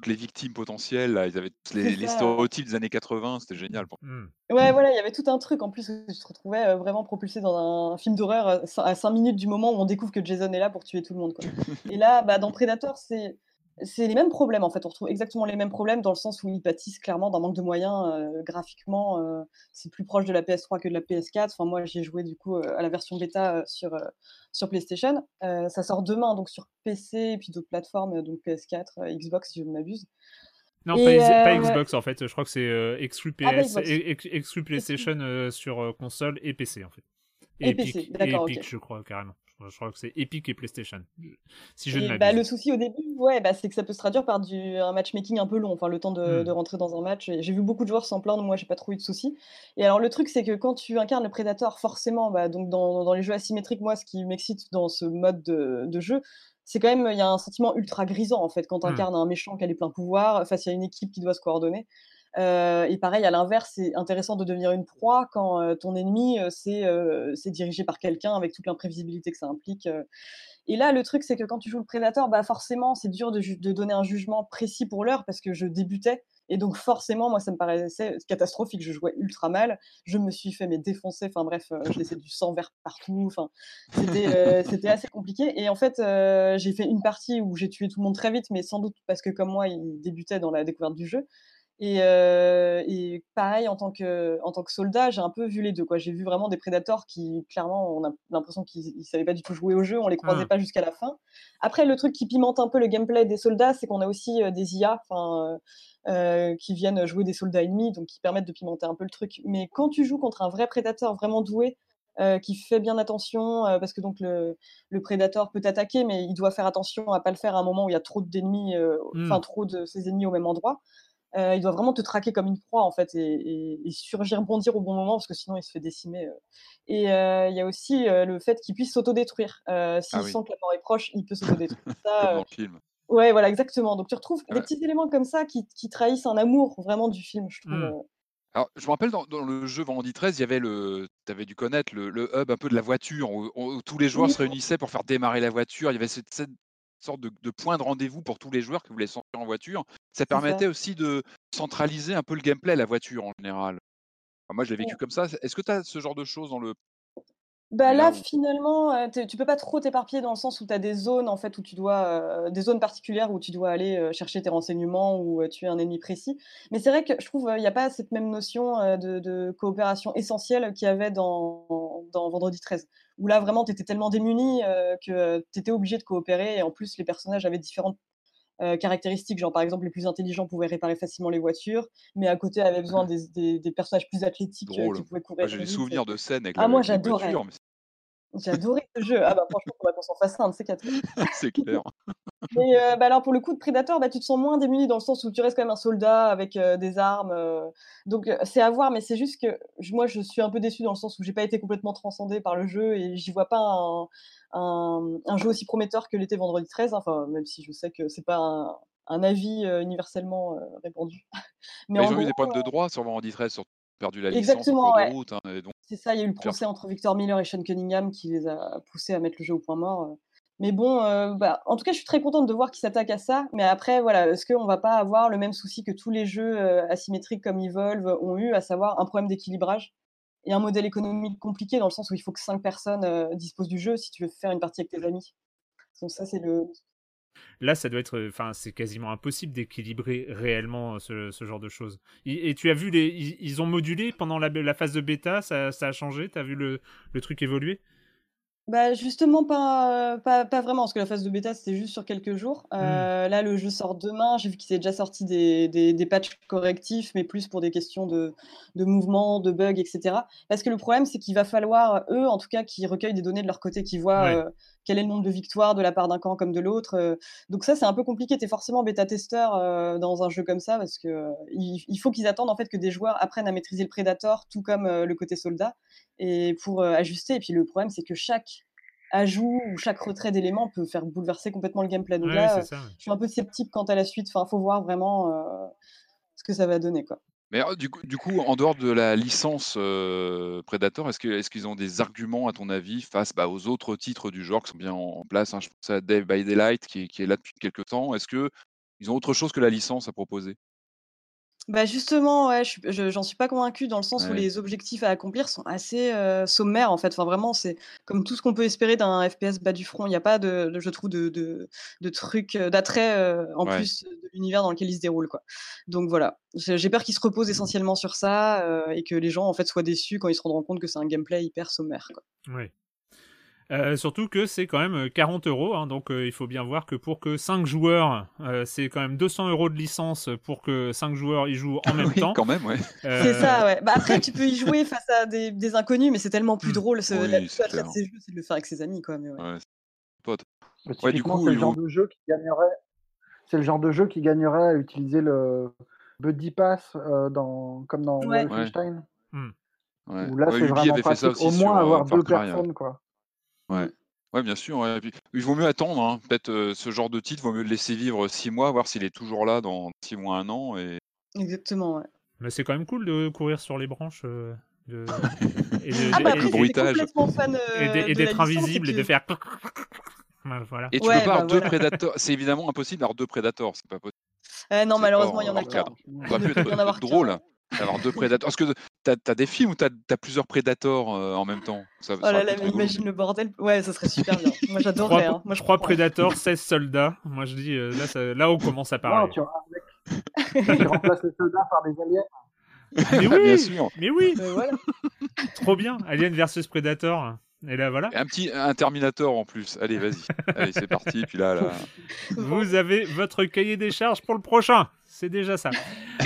les victimes potentielles, ils avaient les, stéréotypes des années 80, c'était génial. Mmh. Ouais, voilà, il y avait tout un truc en plus où tu te retrouvais vraiment propulsé dans un film d'horreur à 5 minutes du moment où on découvre que Jason est là pour tuer tout le monde. Quoi. Et là, bah, dans Predator, c'est c'est les mêmes problèmes en fait. On retrouve exactement les mêmes problèmes dans le sens où ils pâtissent clairement d'un manque de moyens euh, graphiquement. Euh, c'est plus proche de la PS3 que de la PS4. Enfin, moi, j'ai joué du coup euh, à la version bêta sur, sur PlayStation. ça sort demain donc sur PC et puis d'autres plateformes, donc PS4, Xbox si je ne m'abuse. Non, pas, Xbox en fait. Je crois que c'est exclu, PS, ah, exclu PlayStation sur console et PC en fait. Et, PC, d'accord. Epic, je crois carrément. Je crois que c'est Epic et PlayStation. Si je ne bah, Le souci au début, ouais, bah, c'est que ça peut se traduire par du, un matchmaking un peu long, enfin le temps de, de hmm. rentrer dans un match. J'ai vu beaucoup de joueurs s'en plaindre, moi j'ai pas trop eu de soucis. Et alors le truc, c'est que quand tu incarnes le prédateur, forcément, bah, donc dans, dans, les jeux asymétriques, moi ce qui m'excite dans ce mode de, de jeu, c'est quand même, il y a un sentiment ultra grisant en fait quand tu hmm. incarnes un méchant qui a les pleins pouvoirs face à une équipe qui doit se coordonner. Euh, et pareil, à l'inverse, c'est intéressant de devenir une proie quand euh, ton ennemi, euh, c'est dirigé par quelqu'un avec toute l'imprévisibilité que ça implique. Et là, le truc, c'est que quand tu joues le prédateur, bah forcément, c'est dur de, de, donner un jugement précis pour l'heure parce que je débutais. Et donc, forcément, moi, ça me paraissait catastrophique. Je jouais ultra mal. Je me suis fait mais défoncer. Enfin, bref, je laissais du sang vert partout. Enfin, c'était assez compliqué. Et en fait, j'ai fait une partie où j'ai tué tout le monde très vite, mais sans doute parce que, comme moi, il débutait dans la découverte du jeu. Et, euh, et, pareil, en tant, que, en tant que soldat, j'ai un peu vu les deux. J'ai vu vraiment des prédateurs qui, clairement, on a l'impression qu'ils ne savaient pas du tout jouer au jeu, on les croisait mmh. pas jusqu'à la fin. Après, le truc qui pimente un peu le gameplay des soldats, c'est qu'on a aussi euh, des IA euh, qui viennent jouer des soldats ennemis, donc qui permettent de pimenter un peu le truc. Mais quand tu joues contre un vrai prédateur vraiment doué, qui fait bien attention, parce que donc le, le prédateur peut attaquer, mais il doit faire attention à pas le faire à un moment où il y a trop d'ennemis, enfin mmh. trop de ses ennemis au même endroit. Euh, il doit vraiment te traquer comme une proie en fait et, surgir, bondir au bon moment parce que sinon il se fait décimer. Euh. Et euh, il y a aussi le fait qu'il puisse s'autodétruire. S'il ah sent que la mort est proche, il peut s'autodétruire. Ça, dans le film. Ouais, voilà, exactement. Donc tu retrouves des petits éléments comme ça qui, trahissent un amour vraiment du film, je trouve. Mmh. Alors, je me rappelle dans, le jeu Vendredi 13, il y avait le, tu avais dû connaître le, hub un peu de la voiture où, tous les joueurs se réunissaient pour faire démarrer la voiture. Il y avait cette, cette, sorte de, point de rendez-vous pour tous les joueurs qui voulaient sortir en voiture. Ça permettait aussi de centraliser un peu le gameplay, la voiture en général. moi, je l'ai vécu comme ça. Est-ce que tu as ce genre de choses dans le bah là, finalement, euh, tu peux pas trop t'éparpiller dans le sens où tu as des zones en fait où tu dois euh, des zones particulières où tu dois aller euh, chercher tes renseignements ou tuer un ennemi précis. Mais c'est vrai que je trouve il n'y a pas cette même notion de, coopération essentielle qu'il y avait dans, dans Vendredi 13 où là vraiment tu étais tellement démuni que tu étais obligé de coopérer et en plus les personnages avaient différentes caractéristiques, genre par exemple les plus intelligents pouvaient réparer facilement les voitures, mais à côté avaient besoin des, des, personnages plus athlétiques qui pouvaient courir. J'ai des souvenirs de scènes avec ah, moi j'adorais. J'ai adoré ce jeu. Ah bah franchement, on va qu'on s'en fasse un de ces quatre. c'est clair. Mais euh, bah alors pour le coup de Predator, bah, tu te sens moins démuni dans le sens où tu restes quand même un soldat avec euh, des armes. Euh. donc c'est à voir, mais c'est juste que moi je suis un peu déçu dans le sens où j'ai pas été complètement transcendé par le jeu et j'y vois pas un, un, jeu aussi prometteur que l'était Vendredi 13. Enfin, même si je sais que c'est pas un, un avis universellement répandu. mais ils ont eu des problèmes de droit sur Vendredi 13, sur perdu la Exactement, licence en route. Hein, c'est ça, il y a eu le procès entre Victor Miller et Sean Cunningham qui les a poussés à mettre le jeu au point mort. Euh. Mais bon, euh, bah, en tout cas, je suis très contente de voir qu'ils s'attaquent à ça. Mais après, voilà, est-ce qu'on va pas avoir le même souci que tous les jeux euh, asymétriques comme Evolve ont eu, à savoir un problème d'équilibrage et un modèle économique compliqué dans le sens où il faut que cinq personnes disposent du jeu si tu veux faire une partie avec tes amis? Donc ça, c'est le, Là, ça doit être, enfin, c'est quasiment impossible d'équilibrer réellement ce, genre de choses. Et, tu as vu les, ils, ont modulé pendant la, phase de bêta, ça, a changé? Tu as vu le, truc évoluer? Bah justement pas, pas, vraiment, parce que la phase de bêta c'était juste sur quelques jours. Mmh. Euh, là le jeu sort demain, j'ai vu qu'il s'est déjà sorti des, des, patchs correctifs, mais plus pour des questions de, de mouvement, de bugs, etc. Parce que le problème c'est qu'il va falloir, eux en tout cas, qu'ils recueillent des données de leur côté, qu'ils voient euh, quel est le nombre de victoires de la part d'un camp comme de l'autre. Euh. donc ça, c'est un peu compliqué. Tu es forcément bêta-testeur euh, dans un jeu comme ça parce que euh, il, faut qu'ils attendent en fait que des joueurs apprennent à maîtriser le prédateur, tout comme le côté soldat, et pour ajuster. Et puis le problème, c'est que chaque ajout ou chaque retrait d'éléments peut faire bouleverser complètement le gameplay. Donc là, je suis un peu sceptique quant à la suite. Enfin, faut voir vraiment ce que ça va donner, quoi. Mais du coup, en dehors de la licence Predator, est-ce qu'ils ont des arguments, à ton avis, face bah, aux autres titres du genre qui sont bien en, place hein? Je pense à Dave by Daylight qui est, là depuis quelques temps. Est-ce qu'ils ont autre chose que la licence à proposer? Bah justement, ouais, je je j'en suis pas convaincue dans le sens où Ouais. les objectifs à accomplir sont assez, heu, sommaires en fait. Enfin vraiment, c'est comme tout ce qu'on peut espérer d'un FPS bas du front. Il y a pas de de je trouve de de de trucs, heu, d'attrait, heu, en Ouais. plus de l'univers dans lequel il se déroule, quoi. Donc voilà, j'ai j'ai peur qu'ils se reposent essentiellement sur ça, et que les gens en fait soient déçus quand ils se rendront compte que c'est un gameplay hyper sommaire, quoi. Oui. Euh, surtout que c'est quand même euh, 40 euros, hein, donc euh, il faut bien voir que pour que 5 joueurs, euh, c'est quand même 200 euros de licence pour que 5 joueurs y jouent en même Oui, temps. quand même, ouais. Euh, C'est ça, ouais. Bah après, tu peux y jouer face à des des inconnus, mais c'est tellement plus drôle. Ce Oui, la attrait de clair. ces jeux, c'est de le faire avec ses amis, quoi, mais ouais. Ouais, pote. Ouais, du coup, c'est le genre de jeu qui gagnerait. C'est le genre de jeu qui gagnerait à utiliser le Buddy Pass euh, dans, comme dans Ouais. Wolfenstein. Ouais. Où là, Ouais, c'est vraiment avait fait ça pratique. aussi Au moins sur, euh, avoir deux Cry, ouais. personnes, quoi. Ouais. Ouais, bien sûr. ouais. Et puis, il vaut mieux attendre. hein. Peut-être euh, ce genre de titre, vaut mieux le laisser vivre six mois, voir s'il est toujours là dans six mois, un an. Et... Exactement, ouais. Mais c'est quand même cool de courir sur les branches. euh, de... et de- Ah bah après, le j'étais bruitage. complètement fan, heu, et d'être- et de la d'être licence, invisible et de faire. Ouais, Voilà. Et tu Ouais, peux pas avoir bah deux voilà. prédateurs. C'est évidemment impossible d'avoir deux prédateurs. C'est pas possible. Euh, non, C'est malheureusement, il y en a hors qu'un. cadre. Il aurait ne pu peut y en être avoir qu'un. drôle d'avoir deux prédateurs. Parce que t'as as des films où t'as as plusieurs prédateurs euh, en même temps? Ça, Oh ça là là, mais imagine le bordel. Ouais, ça serait super bien. Moi, j'adorerais. Hein. Moi, je trois comprends. prédateurs, 16 soldats. Moi je dis, euh, là, ça- là on commence à Non, parler. tu, remplaces les soldats par des aliens. Mais Bien oui, sûr. mais oui, Euh, voilà. trop bien. Alien versus Predator. Et là voilà. Et un petit un Terminator en plus. Allez, vas-y. Allez, c'est parti. Puis là, là. Vous avez votre cahier des charges pour le prochain. C'est déjà ça.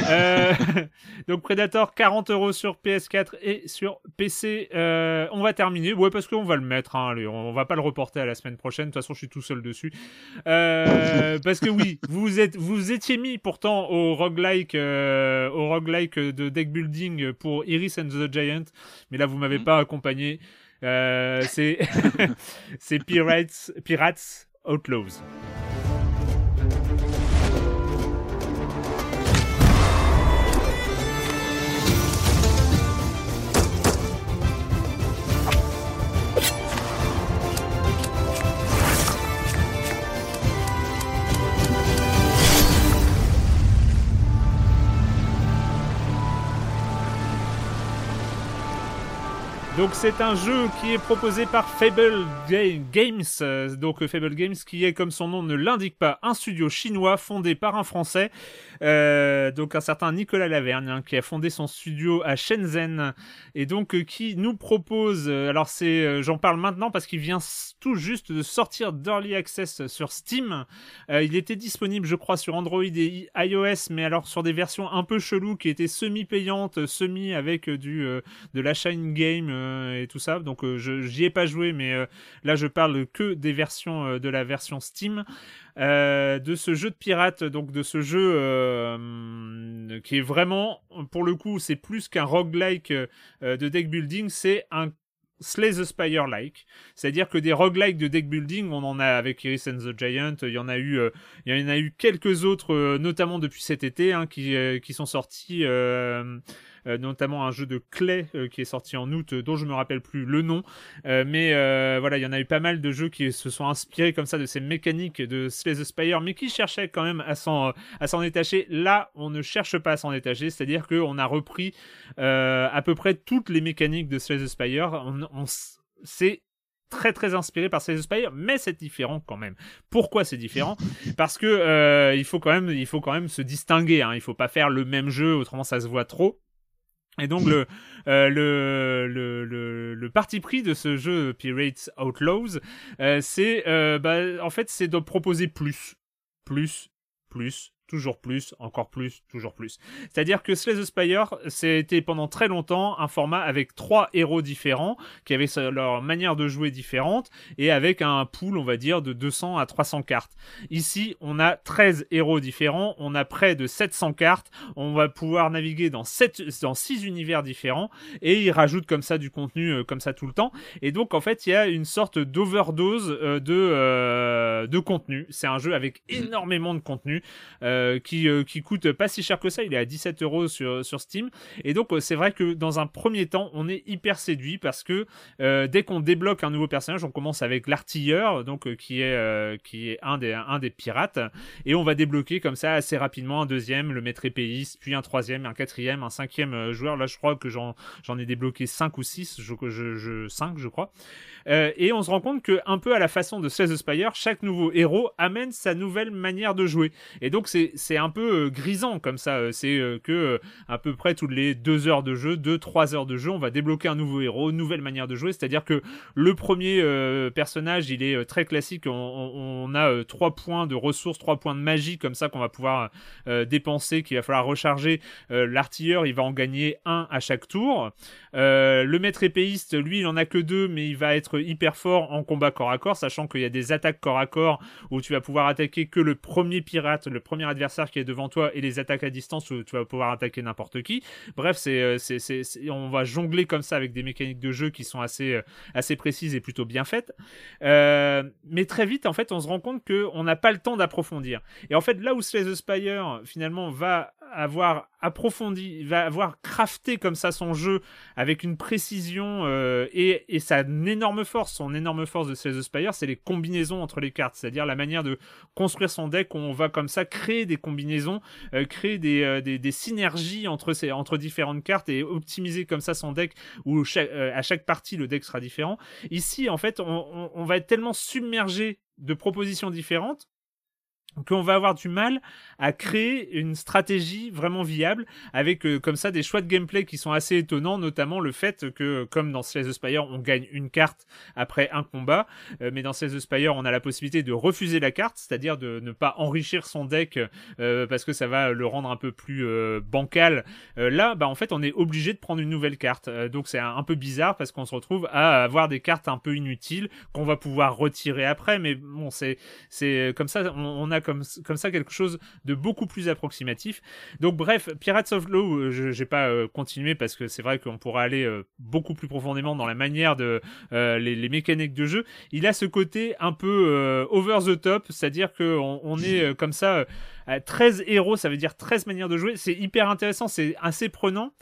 Euh, donc Predator, 40 euros sur PS4 et sur PC. Euh, on va terminer. Ouais, parce qu'on va le mettre. Hein, allez, on, va pas le reporter à la semaine prochaine. De toute façon, je suis tout seul dessus. Euh, parce que oui, vous êtes, vous étiez mis pourtant au roguelike, au roguelike de deck building pour Iris and the Giant, mais là vous m'avez pas accompagné. C'est c'est Pirates, Pirates Outlaws. Donc c'est un jeu qui est proposé par Fable Ga- Games, donc euh, Fable Games qui est comme son nom ne l'indique pas un studio chinois fondé par un Français, euh, donc un certain Nicolas Lavergne hein, qui a fondé son studio à Shenzhen. Et donc euh, qui nous propose, alors c'est, j'en parle maintenant parce qu'il vient tout juste de sortir d'early access sur Steam. Il était disponible je crois sur Android et iOS, mais alors sur des versions un peu cheloues qui étaient semi-payantes, semi avec du de l'achat in-game euh, et tout ça. Donc euh, je j'y ai pas joué, mais euh, là je parle que des versions euh, de la version Steam. Euh, de ce jeu de pirate, donc de ce jeu euh, qui est vraiment, pour le coup, c'est plus qu'un roguelike euh, de deck building, c'est un Slay the Spire-like. C'est-à-dire que des roguelikes de deck building, on en a avec Iris and the Giant, il y en a eu, euh, il y en a eu quelques autres, euh, notamment depuis cet été, hein, qui, euh, qui sont sortis, euh, euh, notamment un jeu de Clay euh, qui est sorti en août, euh, dont je me rappelle plus le nom. Euh, mais euh, voilà, il y en a eu pas mal de jeux qui se sont inspirés comme ça de ces mécaniques de Slay the Spire, mais qui cherchaient quand même à s'en à s'en détacher. Là, on ne cherche pas à s'en détacher, c'est-à-dire qu'on a repris euh, à peu près toutes les mécaniques de Slay the Spire. On, on c'est très très inspiré par Slay the Spire, mais c'est différent quand même. Pourquoi c'est différent? Parce que euh, il faut quand même il faut quand même se distinguer. Hein. Il faut pas faire le même jeu, autrement ça se voit trop. Et donc le, euh, le, le, le, le parti pris de ce jeu Pirates Outlaws, euh, c'est euh, bah, en fait c'est de proposer plus, plus, plus, toujours plus, encore plus, toujours plus. C'est-à-dire que Slay the Spire, c'était pendant très longtemps un format avec trois héros différents, qui avaient leur manière de jouer différente, et avec un pool, on va dire, de 200 à 300 cartes. Ici, on a 13 héros différents, on a près de 700 cartes, on va pouvoir naviguer dans, 7, dans 6 univers différents, et ils rajoutent comme ça du contenu, euh, comme ça tout le temps. Et donc, en fait, il y a une sorte d'overdose euh, de, euh, de contenu. C'est un jeu avec énormément de contenu. Euh, qui, qui coûte pas si cher que ça. Il est à 17 euros sur, sur Steam. Et donc, c'est vrai que dans un premier temps, on est hyper séduit parce que dès qu'on débloque un nouveau personnage, on commence avec l'artilleur, donc qui est, qui est un, des, un des pirates. Et on va débloquer comme ça assez rapidement un deuxième, le maître épéiste, puis un troisième, un quatrième, un cinquième joueur. Là, je crois que j'en ai débloqué 5 ou 6, je, je, je, 5, je crois. Euh, et on se rend compte que un peu à la façon de Slay the Spire, chaque nouveau héros amène sa nouvelle manière de jouer. Et donc c'est un peu euh, grisant comme ça. Euh, c'est que à peu près toutes les deux heures de jeu, deux trois heures de jeu, on va débloquer un nouveau héros, nouvelle manière de jouer. C'est-à-dire que le premier personnage, il est très classique. On, on a trois points de ressources, trois points de magie comme ça qu'on va pouvoir dépenser, qu'il va falloir recharger. L'artilleur, il va en gagner un à chaque tour. le maître épéiste, lui, il en a que deux, mais il va être hyper fort en combat corps à corps, sachant qu'il y a des attaques corps à corps où tu vas pouvoir attaquer que le premier pirate, le premier adversaire qui est devant toi, et les attaques à distance où tu vas pouvoir attaquer n'importe qui. Bref, c'est, euh, c'est, c'est, on va jongler comme ça avec des mécaniques de jeu qui sont assez, euh, assez précises et plutôt bien faites. Euh, mais très vite, en fait, on se rend compte qu'on n'a pas le temps d'approfondir. Et en fait, là où Slay the Spire finalement va avoir approfondi, va avoir crafté comme ça son jeu avec une précision euh, et, et, sa énorme force, son énorme force de Slay the Spire, c'est les combinaisons entre les cartes, c'est-à-dire la manière de construire son deck où on va comme ça créer des combinaisons, euh, créer des, euh, des, des, synergies entre, ces, entre différentes cartes et optimiser comme ça son deck où à chaque partie le deck sera différent. Ici, en fait, on, on va être tellement submergé de propositions différentes qu'on va avoir du mal à créer une stratégie vraiment viable avec euh, comme ça des choix de gameplay qui sont assez étonnants, notamment le fait que comme dans Slay the Spire on gagne une carte après un combat, euh, mais dans Slay the Spire on a la possibilité de refuser la carte, c'est-à-dire de ne pas enrichir son deck euh, parce que ça va le rendre un peu plus bancal. là, bah en fait on est obligé de prendre une nouvelle carte, donc c'est un, peu bizarre parce qu'on se retrouve à avoir des cartes un peu inutiles qu'on va pouvoir retirer après, mais bon c'est c'est comme ça on, on a comme, ça quelque chose de beaucoup plus approximatif. Donc bref, Pirates of Law, euh, je n'ai pas euh, continué parce que c'est vrai qu'on pourra aller euh, beaucoup plus profondément dans la manière de les, mécaniques de jeu. Il a ce côté un peu over the top, c'est-à-dire qu'on on est comme ça 13 héros, ça veut dire 13 manières de jouer. C'est hyper intéressant, c'est assez prenant,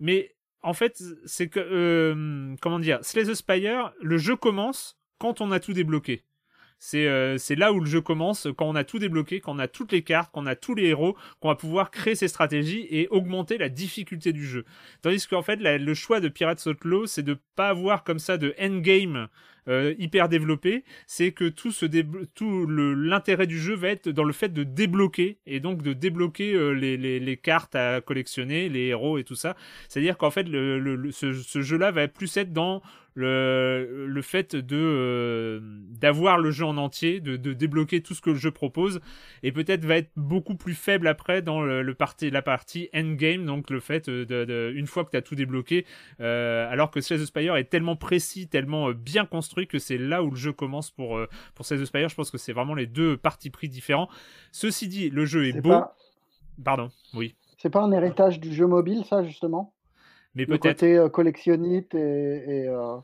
mais en fait, c'est que comment dire, Slay the Spire, le jeu commence quand on a tout débloqué. Euh, c'est là où le jeu commence, quand on a tout débloqué, quand on a toutes les cartes, quand on a tous les héros, qu'on va pouvoir créer ses stratégies et augmenter la difficulté du jeu. Tandis qu'en fait, le choix de Pirates Outlaw, c'est de pas avoir comme ça de endgame euh, hyper développé, c'est que tout, ce l'intérêt du jeu va être dans le fait de débloquer et donc de débloquer euh, les, les, cartes à collectionner, les héros et tout ça. C'est-à-dire qu'en fait, le, le, ce, jeu-là va plus être dans le, le fait de euh, d'avoir le jeu en entier, de, de, débloquer tout ce que le jeu propose, et peut-être va être beaucoup plus faible après dans le, parti, la partie endgame, donc le fait de, de une fois que tu as tout débloqué, euh, alors que Slay the Spire est tellement précis, tellement bien construit que c'est là où le jeu commence pour, euh, pour Slay the Spire. Je pense que c'est vraiment les deux parties pris différents. Ceci dit, le jeu est, beau. Pardon, oui. C'est pas un héritage du jeu mobile, ça, justement? Mais peut-être. côté euh, collectionnite et, et, euh,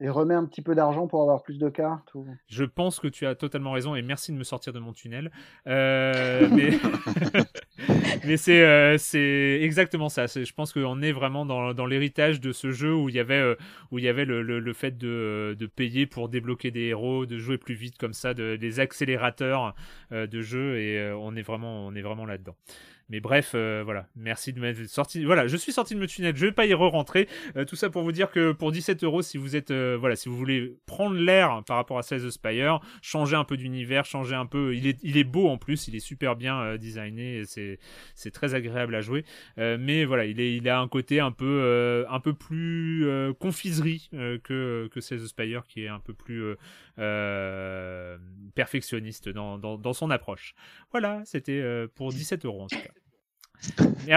et remet un petit peu d'argent pour avoir plus de cartes ou... Je pense que tu as totalement raison et merci de me sortir de mon tunnel. Euh, mais mais c'est euh, c'est exactement ça. Je pense qu'on est vraiment dans, dans l'héritage de ce jeu où il y avait euh, où il y avait le, le, le, fait de, de payer pour débloquer des héros, de jouer plus vite comme ça, de, des accélérateurs de jeu et on est vraiment on est vraiment là-dedans. Mais bref, euh, voilà. Merci de m'être sorti. Voilà, je suis sorti de me tunnel. Je vais pas y re-rentrer. Euh, tout ça pour vous dire que pour 17 euros, si vous êtes, euh, voilà, si vous voulez prendre l'air par rapport à Slay the Spire, changer un peu d'univers, changer un peu. Il est, il est beau en plus. Il est super bien designé. C'est, c'est très agréable à jouer. mais voilà, il est, il a un côté un peu, un peu plus confiserie que que Slay the Spire, qui est un peu plus perfectionniste dans, dans, dans son approche. Voilà, c'était pour 17 euros en tout cas.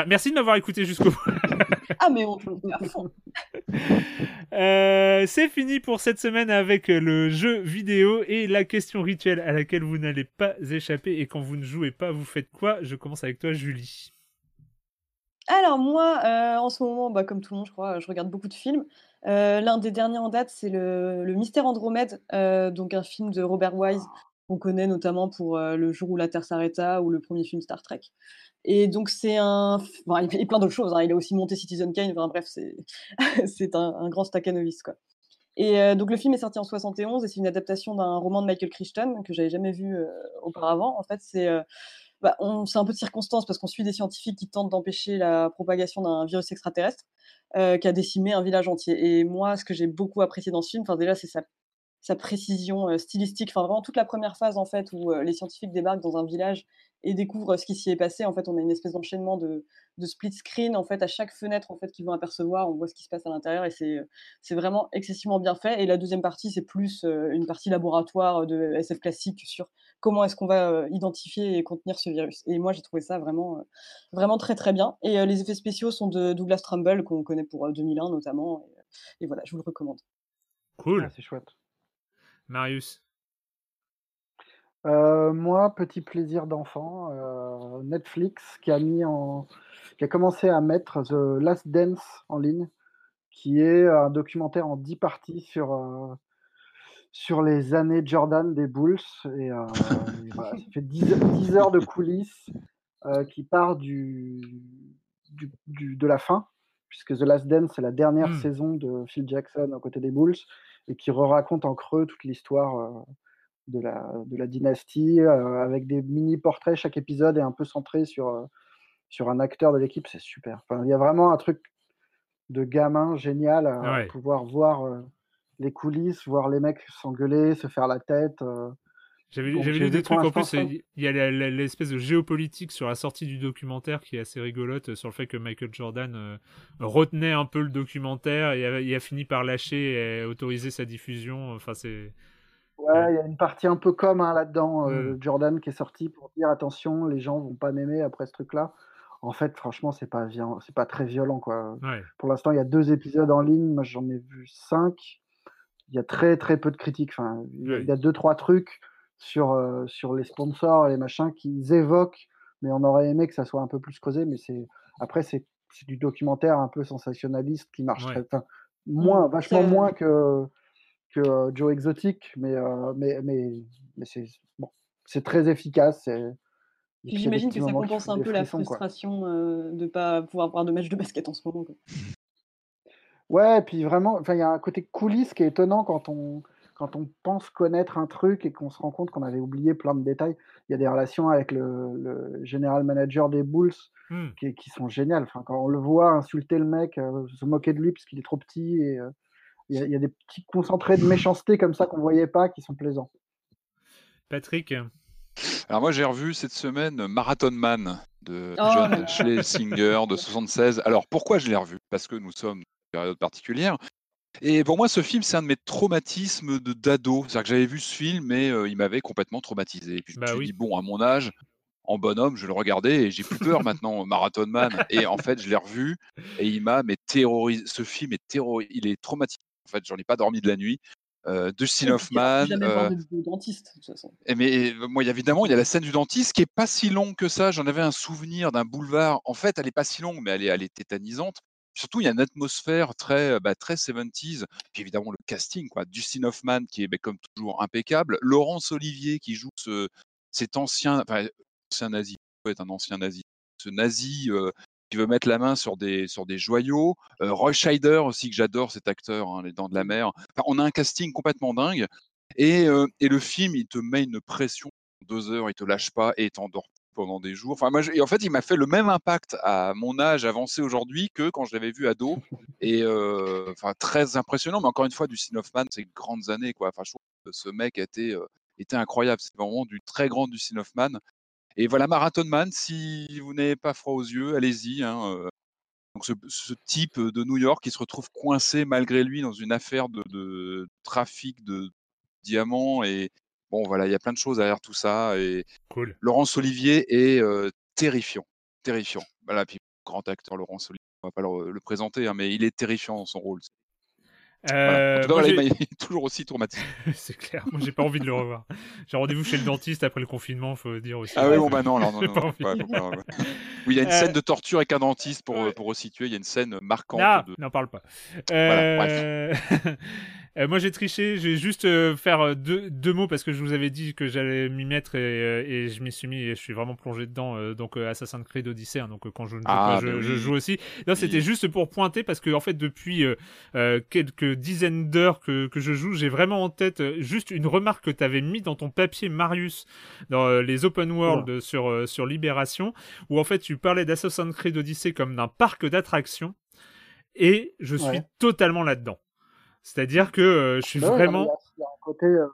Merci de m'avoir écouté jusqu'au bout. ah, mais on à fond. Euh, c'est fini pour cette semaine avec le jeu vidéo et la question rituelle à laquelle vous n'allez pas échapper. Et quand vous ne jouez pas, vous faites quoi? Je commence avec toi, Julie. Alors, moi, euh, en ce moment, bah, comme tout le monde, je crois, je regarde beaucoup de films. Euh, l'un des derniers en date, c'est le, le Mystère Andromède, donc un film de Robert Wise qu'on connaît notamment pour Le jour où la Terre s'arrêta ou le premier film Star Trek. Et donc c'est un, enfin, il fait plein d'autres choses. Hein. Il a aussi monté Citizen Kane. Bref, c'est un, grand Stakhanoviste quoi. Et donc le film est sorti en 71 et c'est une adaptation d'un roman de Michael Crichton que j'avais jamais vu auparavant. En fait, c'est bah, c'est un peu de circonstance parce qu'on suit des scientifiques qui tentent d'empêcher la propagation d'un virus extraterrestre euh, qui a décimé un village entier. Et moi, ce que j'ai beaucoup apprécié dans ce film, déjà, c'est sa, sa, précision euh, stylistique. Enfin, vraiment toute la première phase en fait où euh, les scientifiques débarquent dans un village et découvrent ce qui s'y est passé. En fait, on a une espèce d'enchaînement de, de, split screen. En fait, à chaque fenêtre en fait qu'ils vont apercevoir, on voit ce qui se passe à l'intérieur et c'est c'est vraiment excessivement bien fait. Et la deuxième partie, c'est plus une partie laboratoire de SF classique sur comment est-ce qu'on va identifier et contenir ce virus. Et moi, j'ai trouvé ça vraiment, vraiment très très bien. Et les effets spéciaux sont de Douglas Trumbull, qu'on connaît pour 2001 notamment. Et, voilà, je vous le recommande. Cool. Ah, c'est chouette. Marius moi, petit plaisir d'enfant, Netflix qui a mis en, qui a commencé à mettre The Last Dance en ligne, qui est un documentaire en 10 parties sur sur les années Jordan des Bulls. Et, euh, ça fait 10, heures de coulisses euh, qui part du, du, de la fin, puisque The Last Dance, c'est la dernière mmh. saison de Phil Jackson aux côtés des Bulls, et qui re-raconte en creux toute l'histoire euh, de, la, de la dynastie, avec des mini-portraits. Chaque épisode est un peu centré sur, sur un acteur de l'équipe. C'est super. Enfin, il y a vraiment un truc de gamin génial à pouvoir voir les coulisses, voir les mecs s'engueuler, se faire la tête. Euh. J'avais lu des trucs en plus, il y a l'espèce de géopolitique sur la sortie du documentaire qui est assez rigolote sur le fait que Michael Jordan euh, retenait un peu le documentaire et il a, fini par lâcher et autoriser sa diffusion. Enfin, c'est. Ouais, il y a une partie un peu comme hein, là-dedans, euh, hmm. Jordan qui est sorti pour dire attention, les gens vont pas m'aimer après ce truc-là. En fait, franchement, c'est pas c'est pas très violent quoi. Pour l'instant, il y a deux épisodes en ligne, moi j'en ai vu cinq il y a très très peu de critiques. Enfin, il y a deux trois trucs sur euh, sur les sponsors et les machins qu'ils évoquent, mais on aurait aimé que ça soit un peu plus creusé. Mais c'est après c'est du documentaire un peu sensationnaliste qui marche très, enfin, moins, mmh, vachement moins que que euh, Joe Exotic, mais euh, mais mais mais c'est bon, c'est très efficace. J'imagine que ça compense un peu la frustration de ne pas pouvoir voir de match de basket en ce moment. Quoi. Ouais, et puis vraiment, enfin, il y a un côté coulisses qui est étonnant quand on, quand on pense connaître un truc et qu'on se rend compte qu'on avait oublié plein de détails. Il y a des relations avec le, le général manager des Bulls mmh. qui, qui, sont géniales. Enfin, quand on le voit insulter le mec, euh, se moquer de lui parce qu'il est trop petit, et euh, il, y y a, des petits concentrés de méchanceté comme ça qu'on voyait pas qui sont plaisants. Patrick alors moi j'ai revu cette semaine Marathon Man de oh. John Schlesinger de 76. Alors pourquoi je l'ai revu? Parce que nous sommes période particulière. Et pour moi, ce film, c'est un de mes traumatismes de d'ado. C'est-à-dire que j'avais vu ce film, et il m'avait complètement traumatisé. Et puis je me bah suis dit, bon, à mon âge, en bonhomme, je le regardais et j'ai plus peur maintenant, Marathon Man. Et en fait, je l'ai revu et il m'a mais terrorisé. Ce film est terrorisé, il est traumatique. En fait, j'en ai pas dormi de la nuit. Euh, Dustin Hoffman. Euh, dentiste, de toute façon. Et mais moi, évidemment, il y a la scène du dentiste qui est pas si longue que ça. J'en avais un souvenir d'un boulevard. En fait, elle est pas si longue, mais elle est, elle est tétanisante. Surtout, il y a une atmosphère très, bah, très 70s. Puis évidemment, le casting, quoi. Dustin Hoffman, qui est bah, comme toujours impeccable. Laurence Olivier, qui joue ce, cet ancien, enfin, ancien nazi, peut être un ancien nazi. Ce nazi qui veut mettre la main sur des, sur des joyaux. Roy Scheider aussi, que j'adore cet acteur, hein, Les Dents de la Mer. Enfin, on a un casting complètement dingue. Et, et le film, il te met une pression deux heures, il te lâche pas et t'endors pendant des jours. Enfin, moi, et en fait, il m'a fait le même impact à mon âge avancé aujourd'hui que quand je l'avais vu ado. Et euh, enfin, très impressionnant. Mais encore une fois, du Hoffman, c'est grandes années, quoi. Enfin, je trouve que ce mec était, euh, était incroyable. C'est vraiment du très grand du Hoffman. Et voilà, Marathon Man, si vous n'avez pas froid aux yeux, allez-y. Hein, euh. Donc ce, ce, type de New York qui se retrouve coincé malgré lui dans une affaire de, de trafic de diamants et, Bon, voilà, il y a plein de choses derrière tout ça. Et cool. Laurence Olivier est terrifiant. Terrifiant. Voilà, puis grand acteur Laurence Olivier, on va pas le, présenter, hein, mais il est terrifiant dans son rôle. Euh, il est toujours aussi traumatique. c'est clair. Moi, j'ai pas envie de le revoir. J'ai rendez-vous chez le dentiste après le confinement, faut dire aussi. Ah oui, bon, bah non, non, non, non oui, il y a une scène de torture avec un dentiste pour, pour resituer. Il y a une scène marquante. Non, n'en parle pas. Euh... Euh, moi j'ai triché, j'ai juste euh, faire euh, deux, deux, mots parce que je vous avais dit que j'allais m'y mettre et, et je m'y suis mis et je suis vraiment plongé dedans. donc Assassin's Creed Odyssey, hein, donc quand je ne joue ah, pas, je, je, joue aussi. Non, c'était juste pour pointer parce que en fait depuis quelques dizaines d'heures que, que, je joue, j'ai vraiment en tête juste une remarque que tu avais mis dans ton papier Marius dans les open world sur, sur Libération où en fait tu parlais d'Assassin's Creed Odyssey comme d'un parc d'attractions et je suis totalement là-dedans. C'est-à-dire que euh, je suis bah vraiment. côté, euh,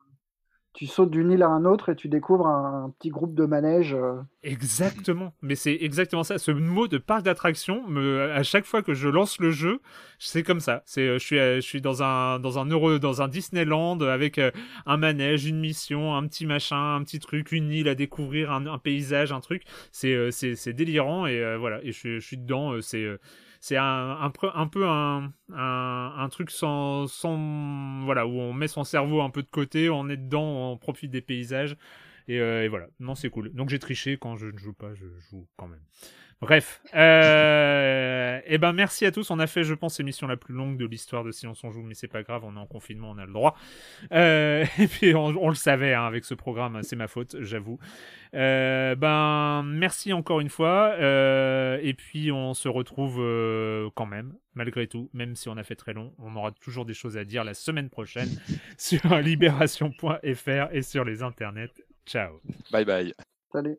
tu sautes d'une île à un autre et tu découvres un, petit groupe de manèges. Euh. Exactement, mais c'est exactement ça. Ce mot de parc d'attraction, me... à chaque fois que je lance le jeu, c'est comme ça. C'est, je suis, je suis dans un, dans un euro, dans un Disneyland avec un manège, une mission, un petit machin, un petit truc, une île à découvrir, un, paysage, un truc. C'est, c'est, délirant et voilà. Et je, je suis dedans. C'est c'est un, un, peu un, un, truc sans, sans, voilà, où on met son cerveau un peu de côté, on est dedans, on profite des paysages. Et, euh, et voilà, non, c'est cool. Donc j'ai triché quand je ne joue pas, je joue quand même. Bref, euh, eh ben merci à tous. On a fait, je pense, l'émission la plus longue de l'histoire de Silence on joue, mais c'est pas grave, on est en confinement, on a le droit. Euh, et puis on, le savait hein, avec ce programme, c'est ma faute, j'avoue. Euh, ben merci encore une fois. Euh, et puis on se retrouve euh, quand même, malgré tout, même si on a fait très long, on aura toujours des choses à dire la semaine prochaine sur libération.fr et sur les internets. Ciao. Bye bye. Salut.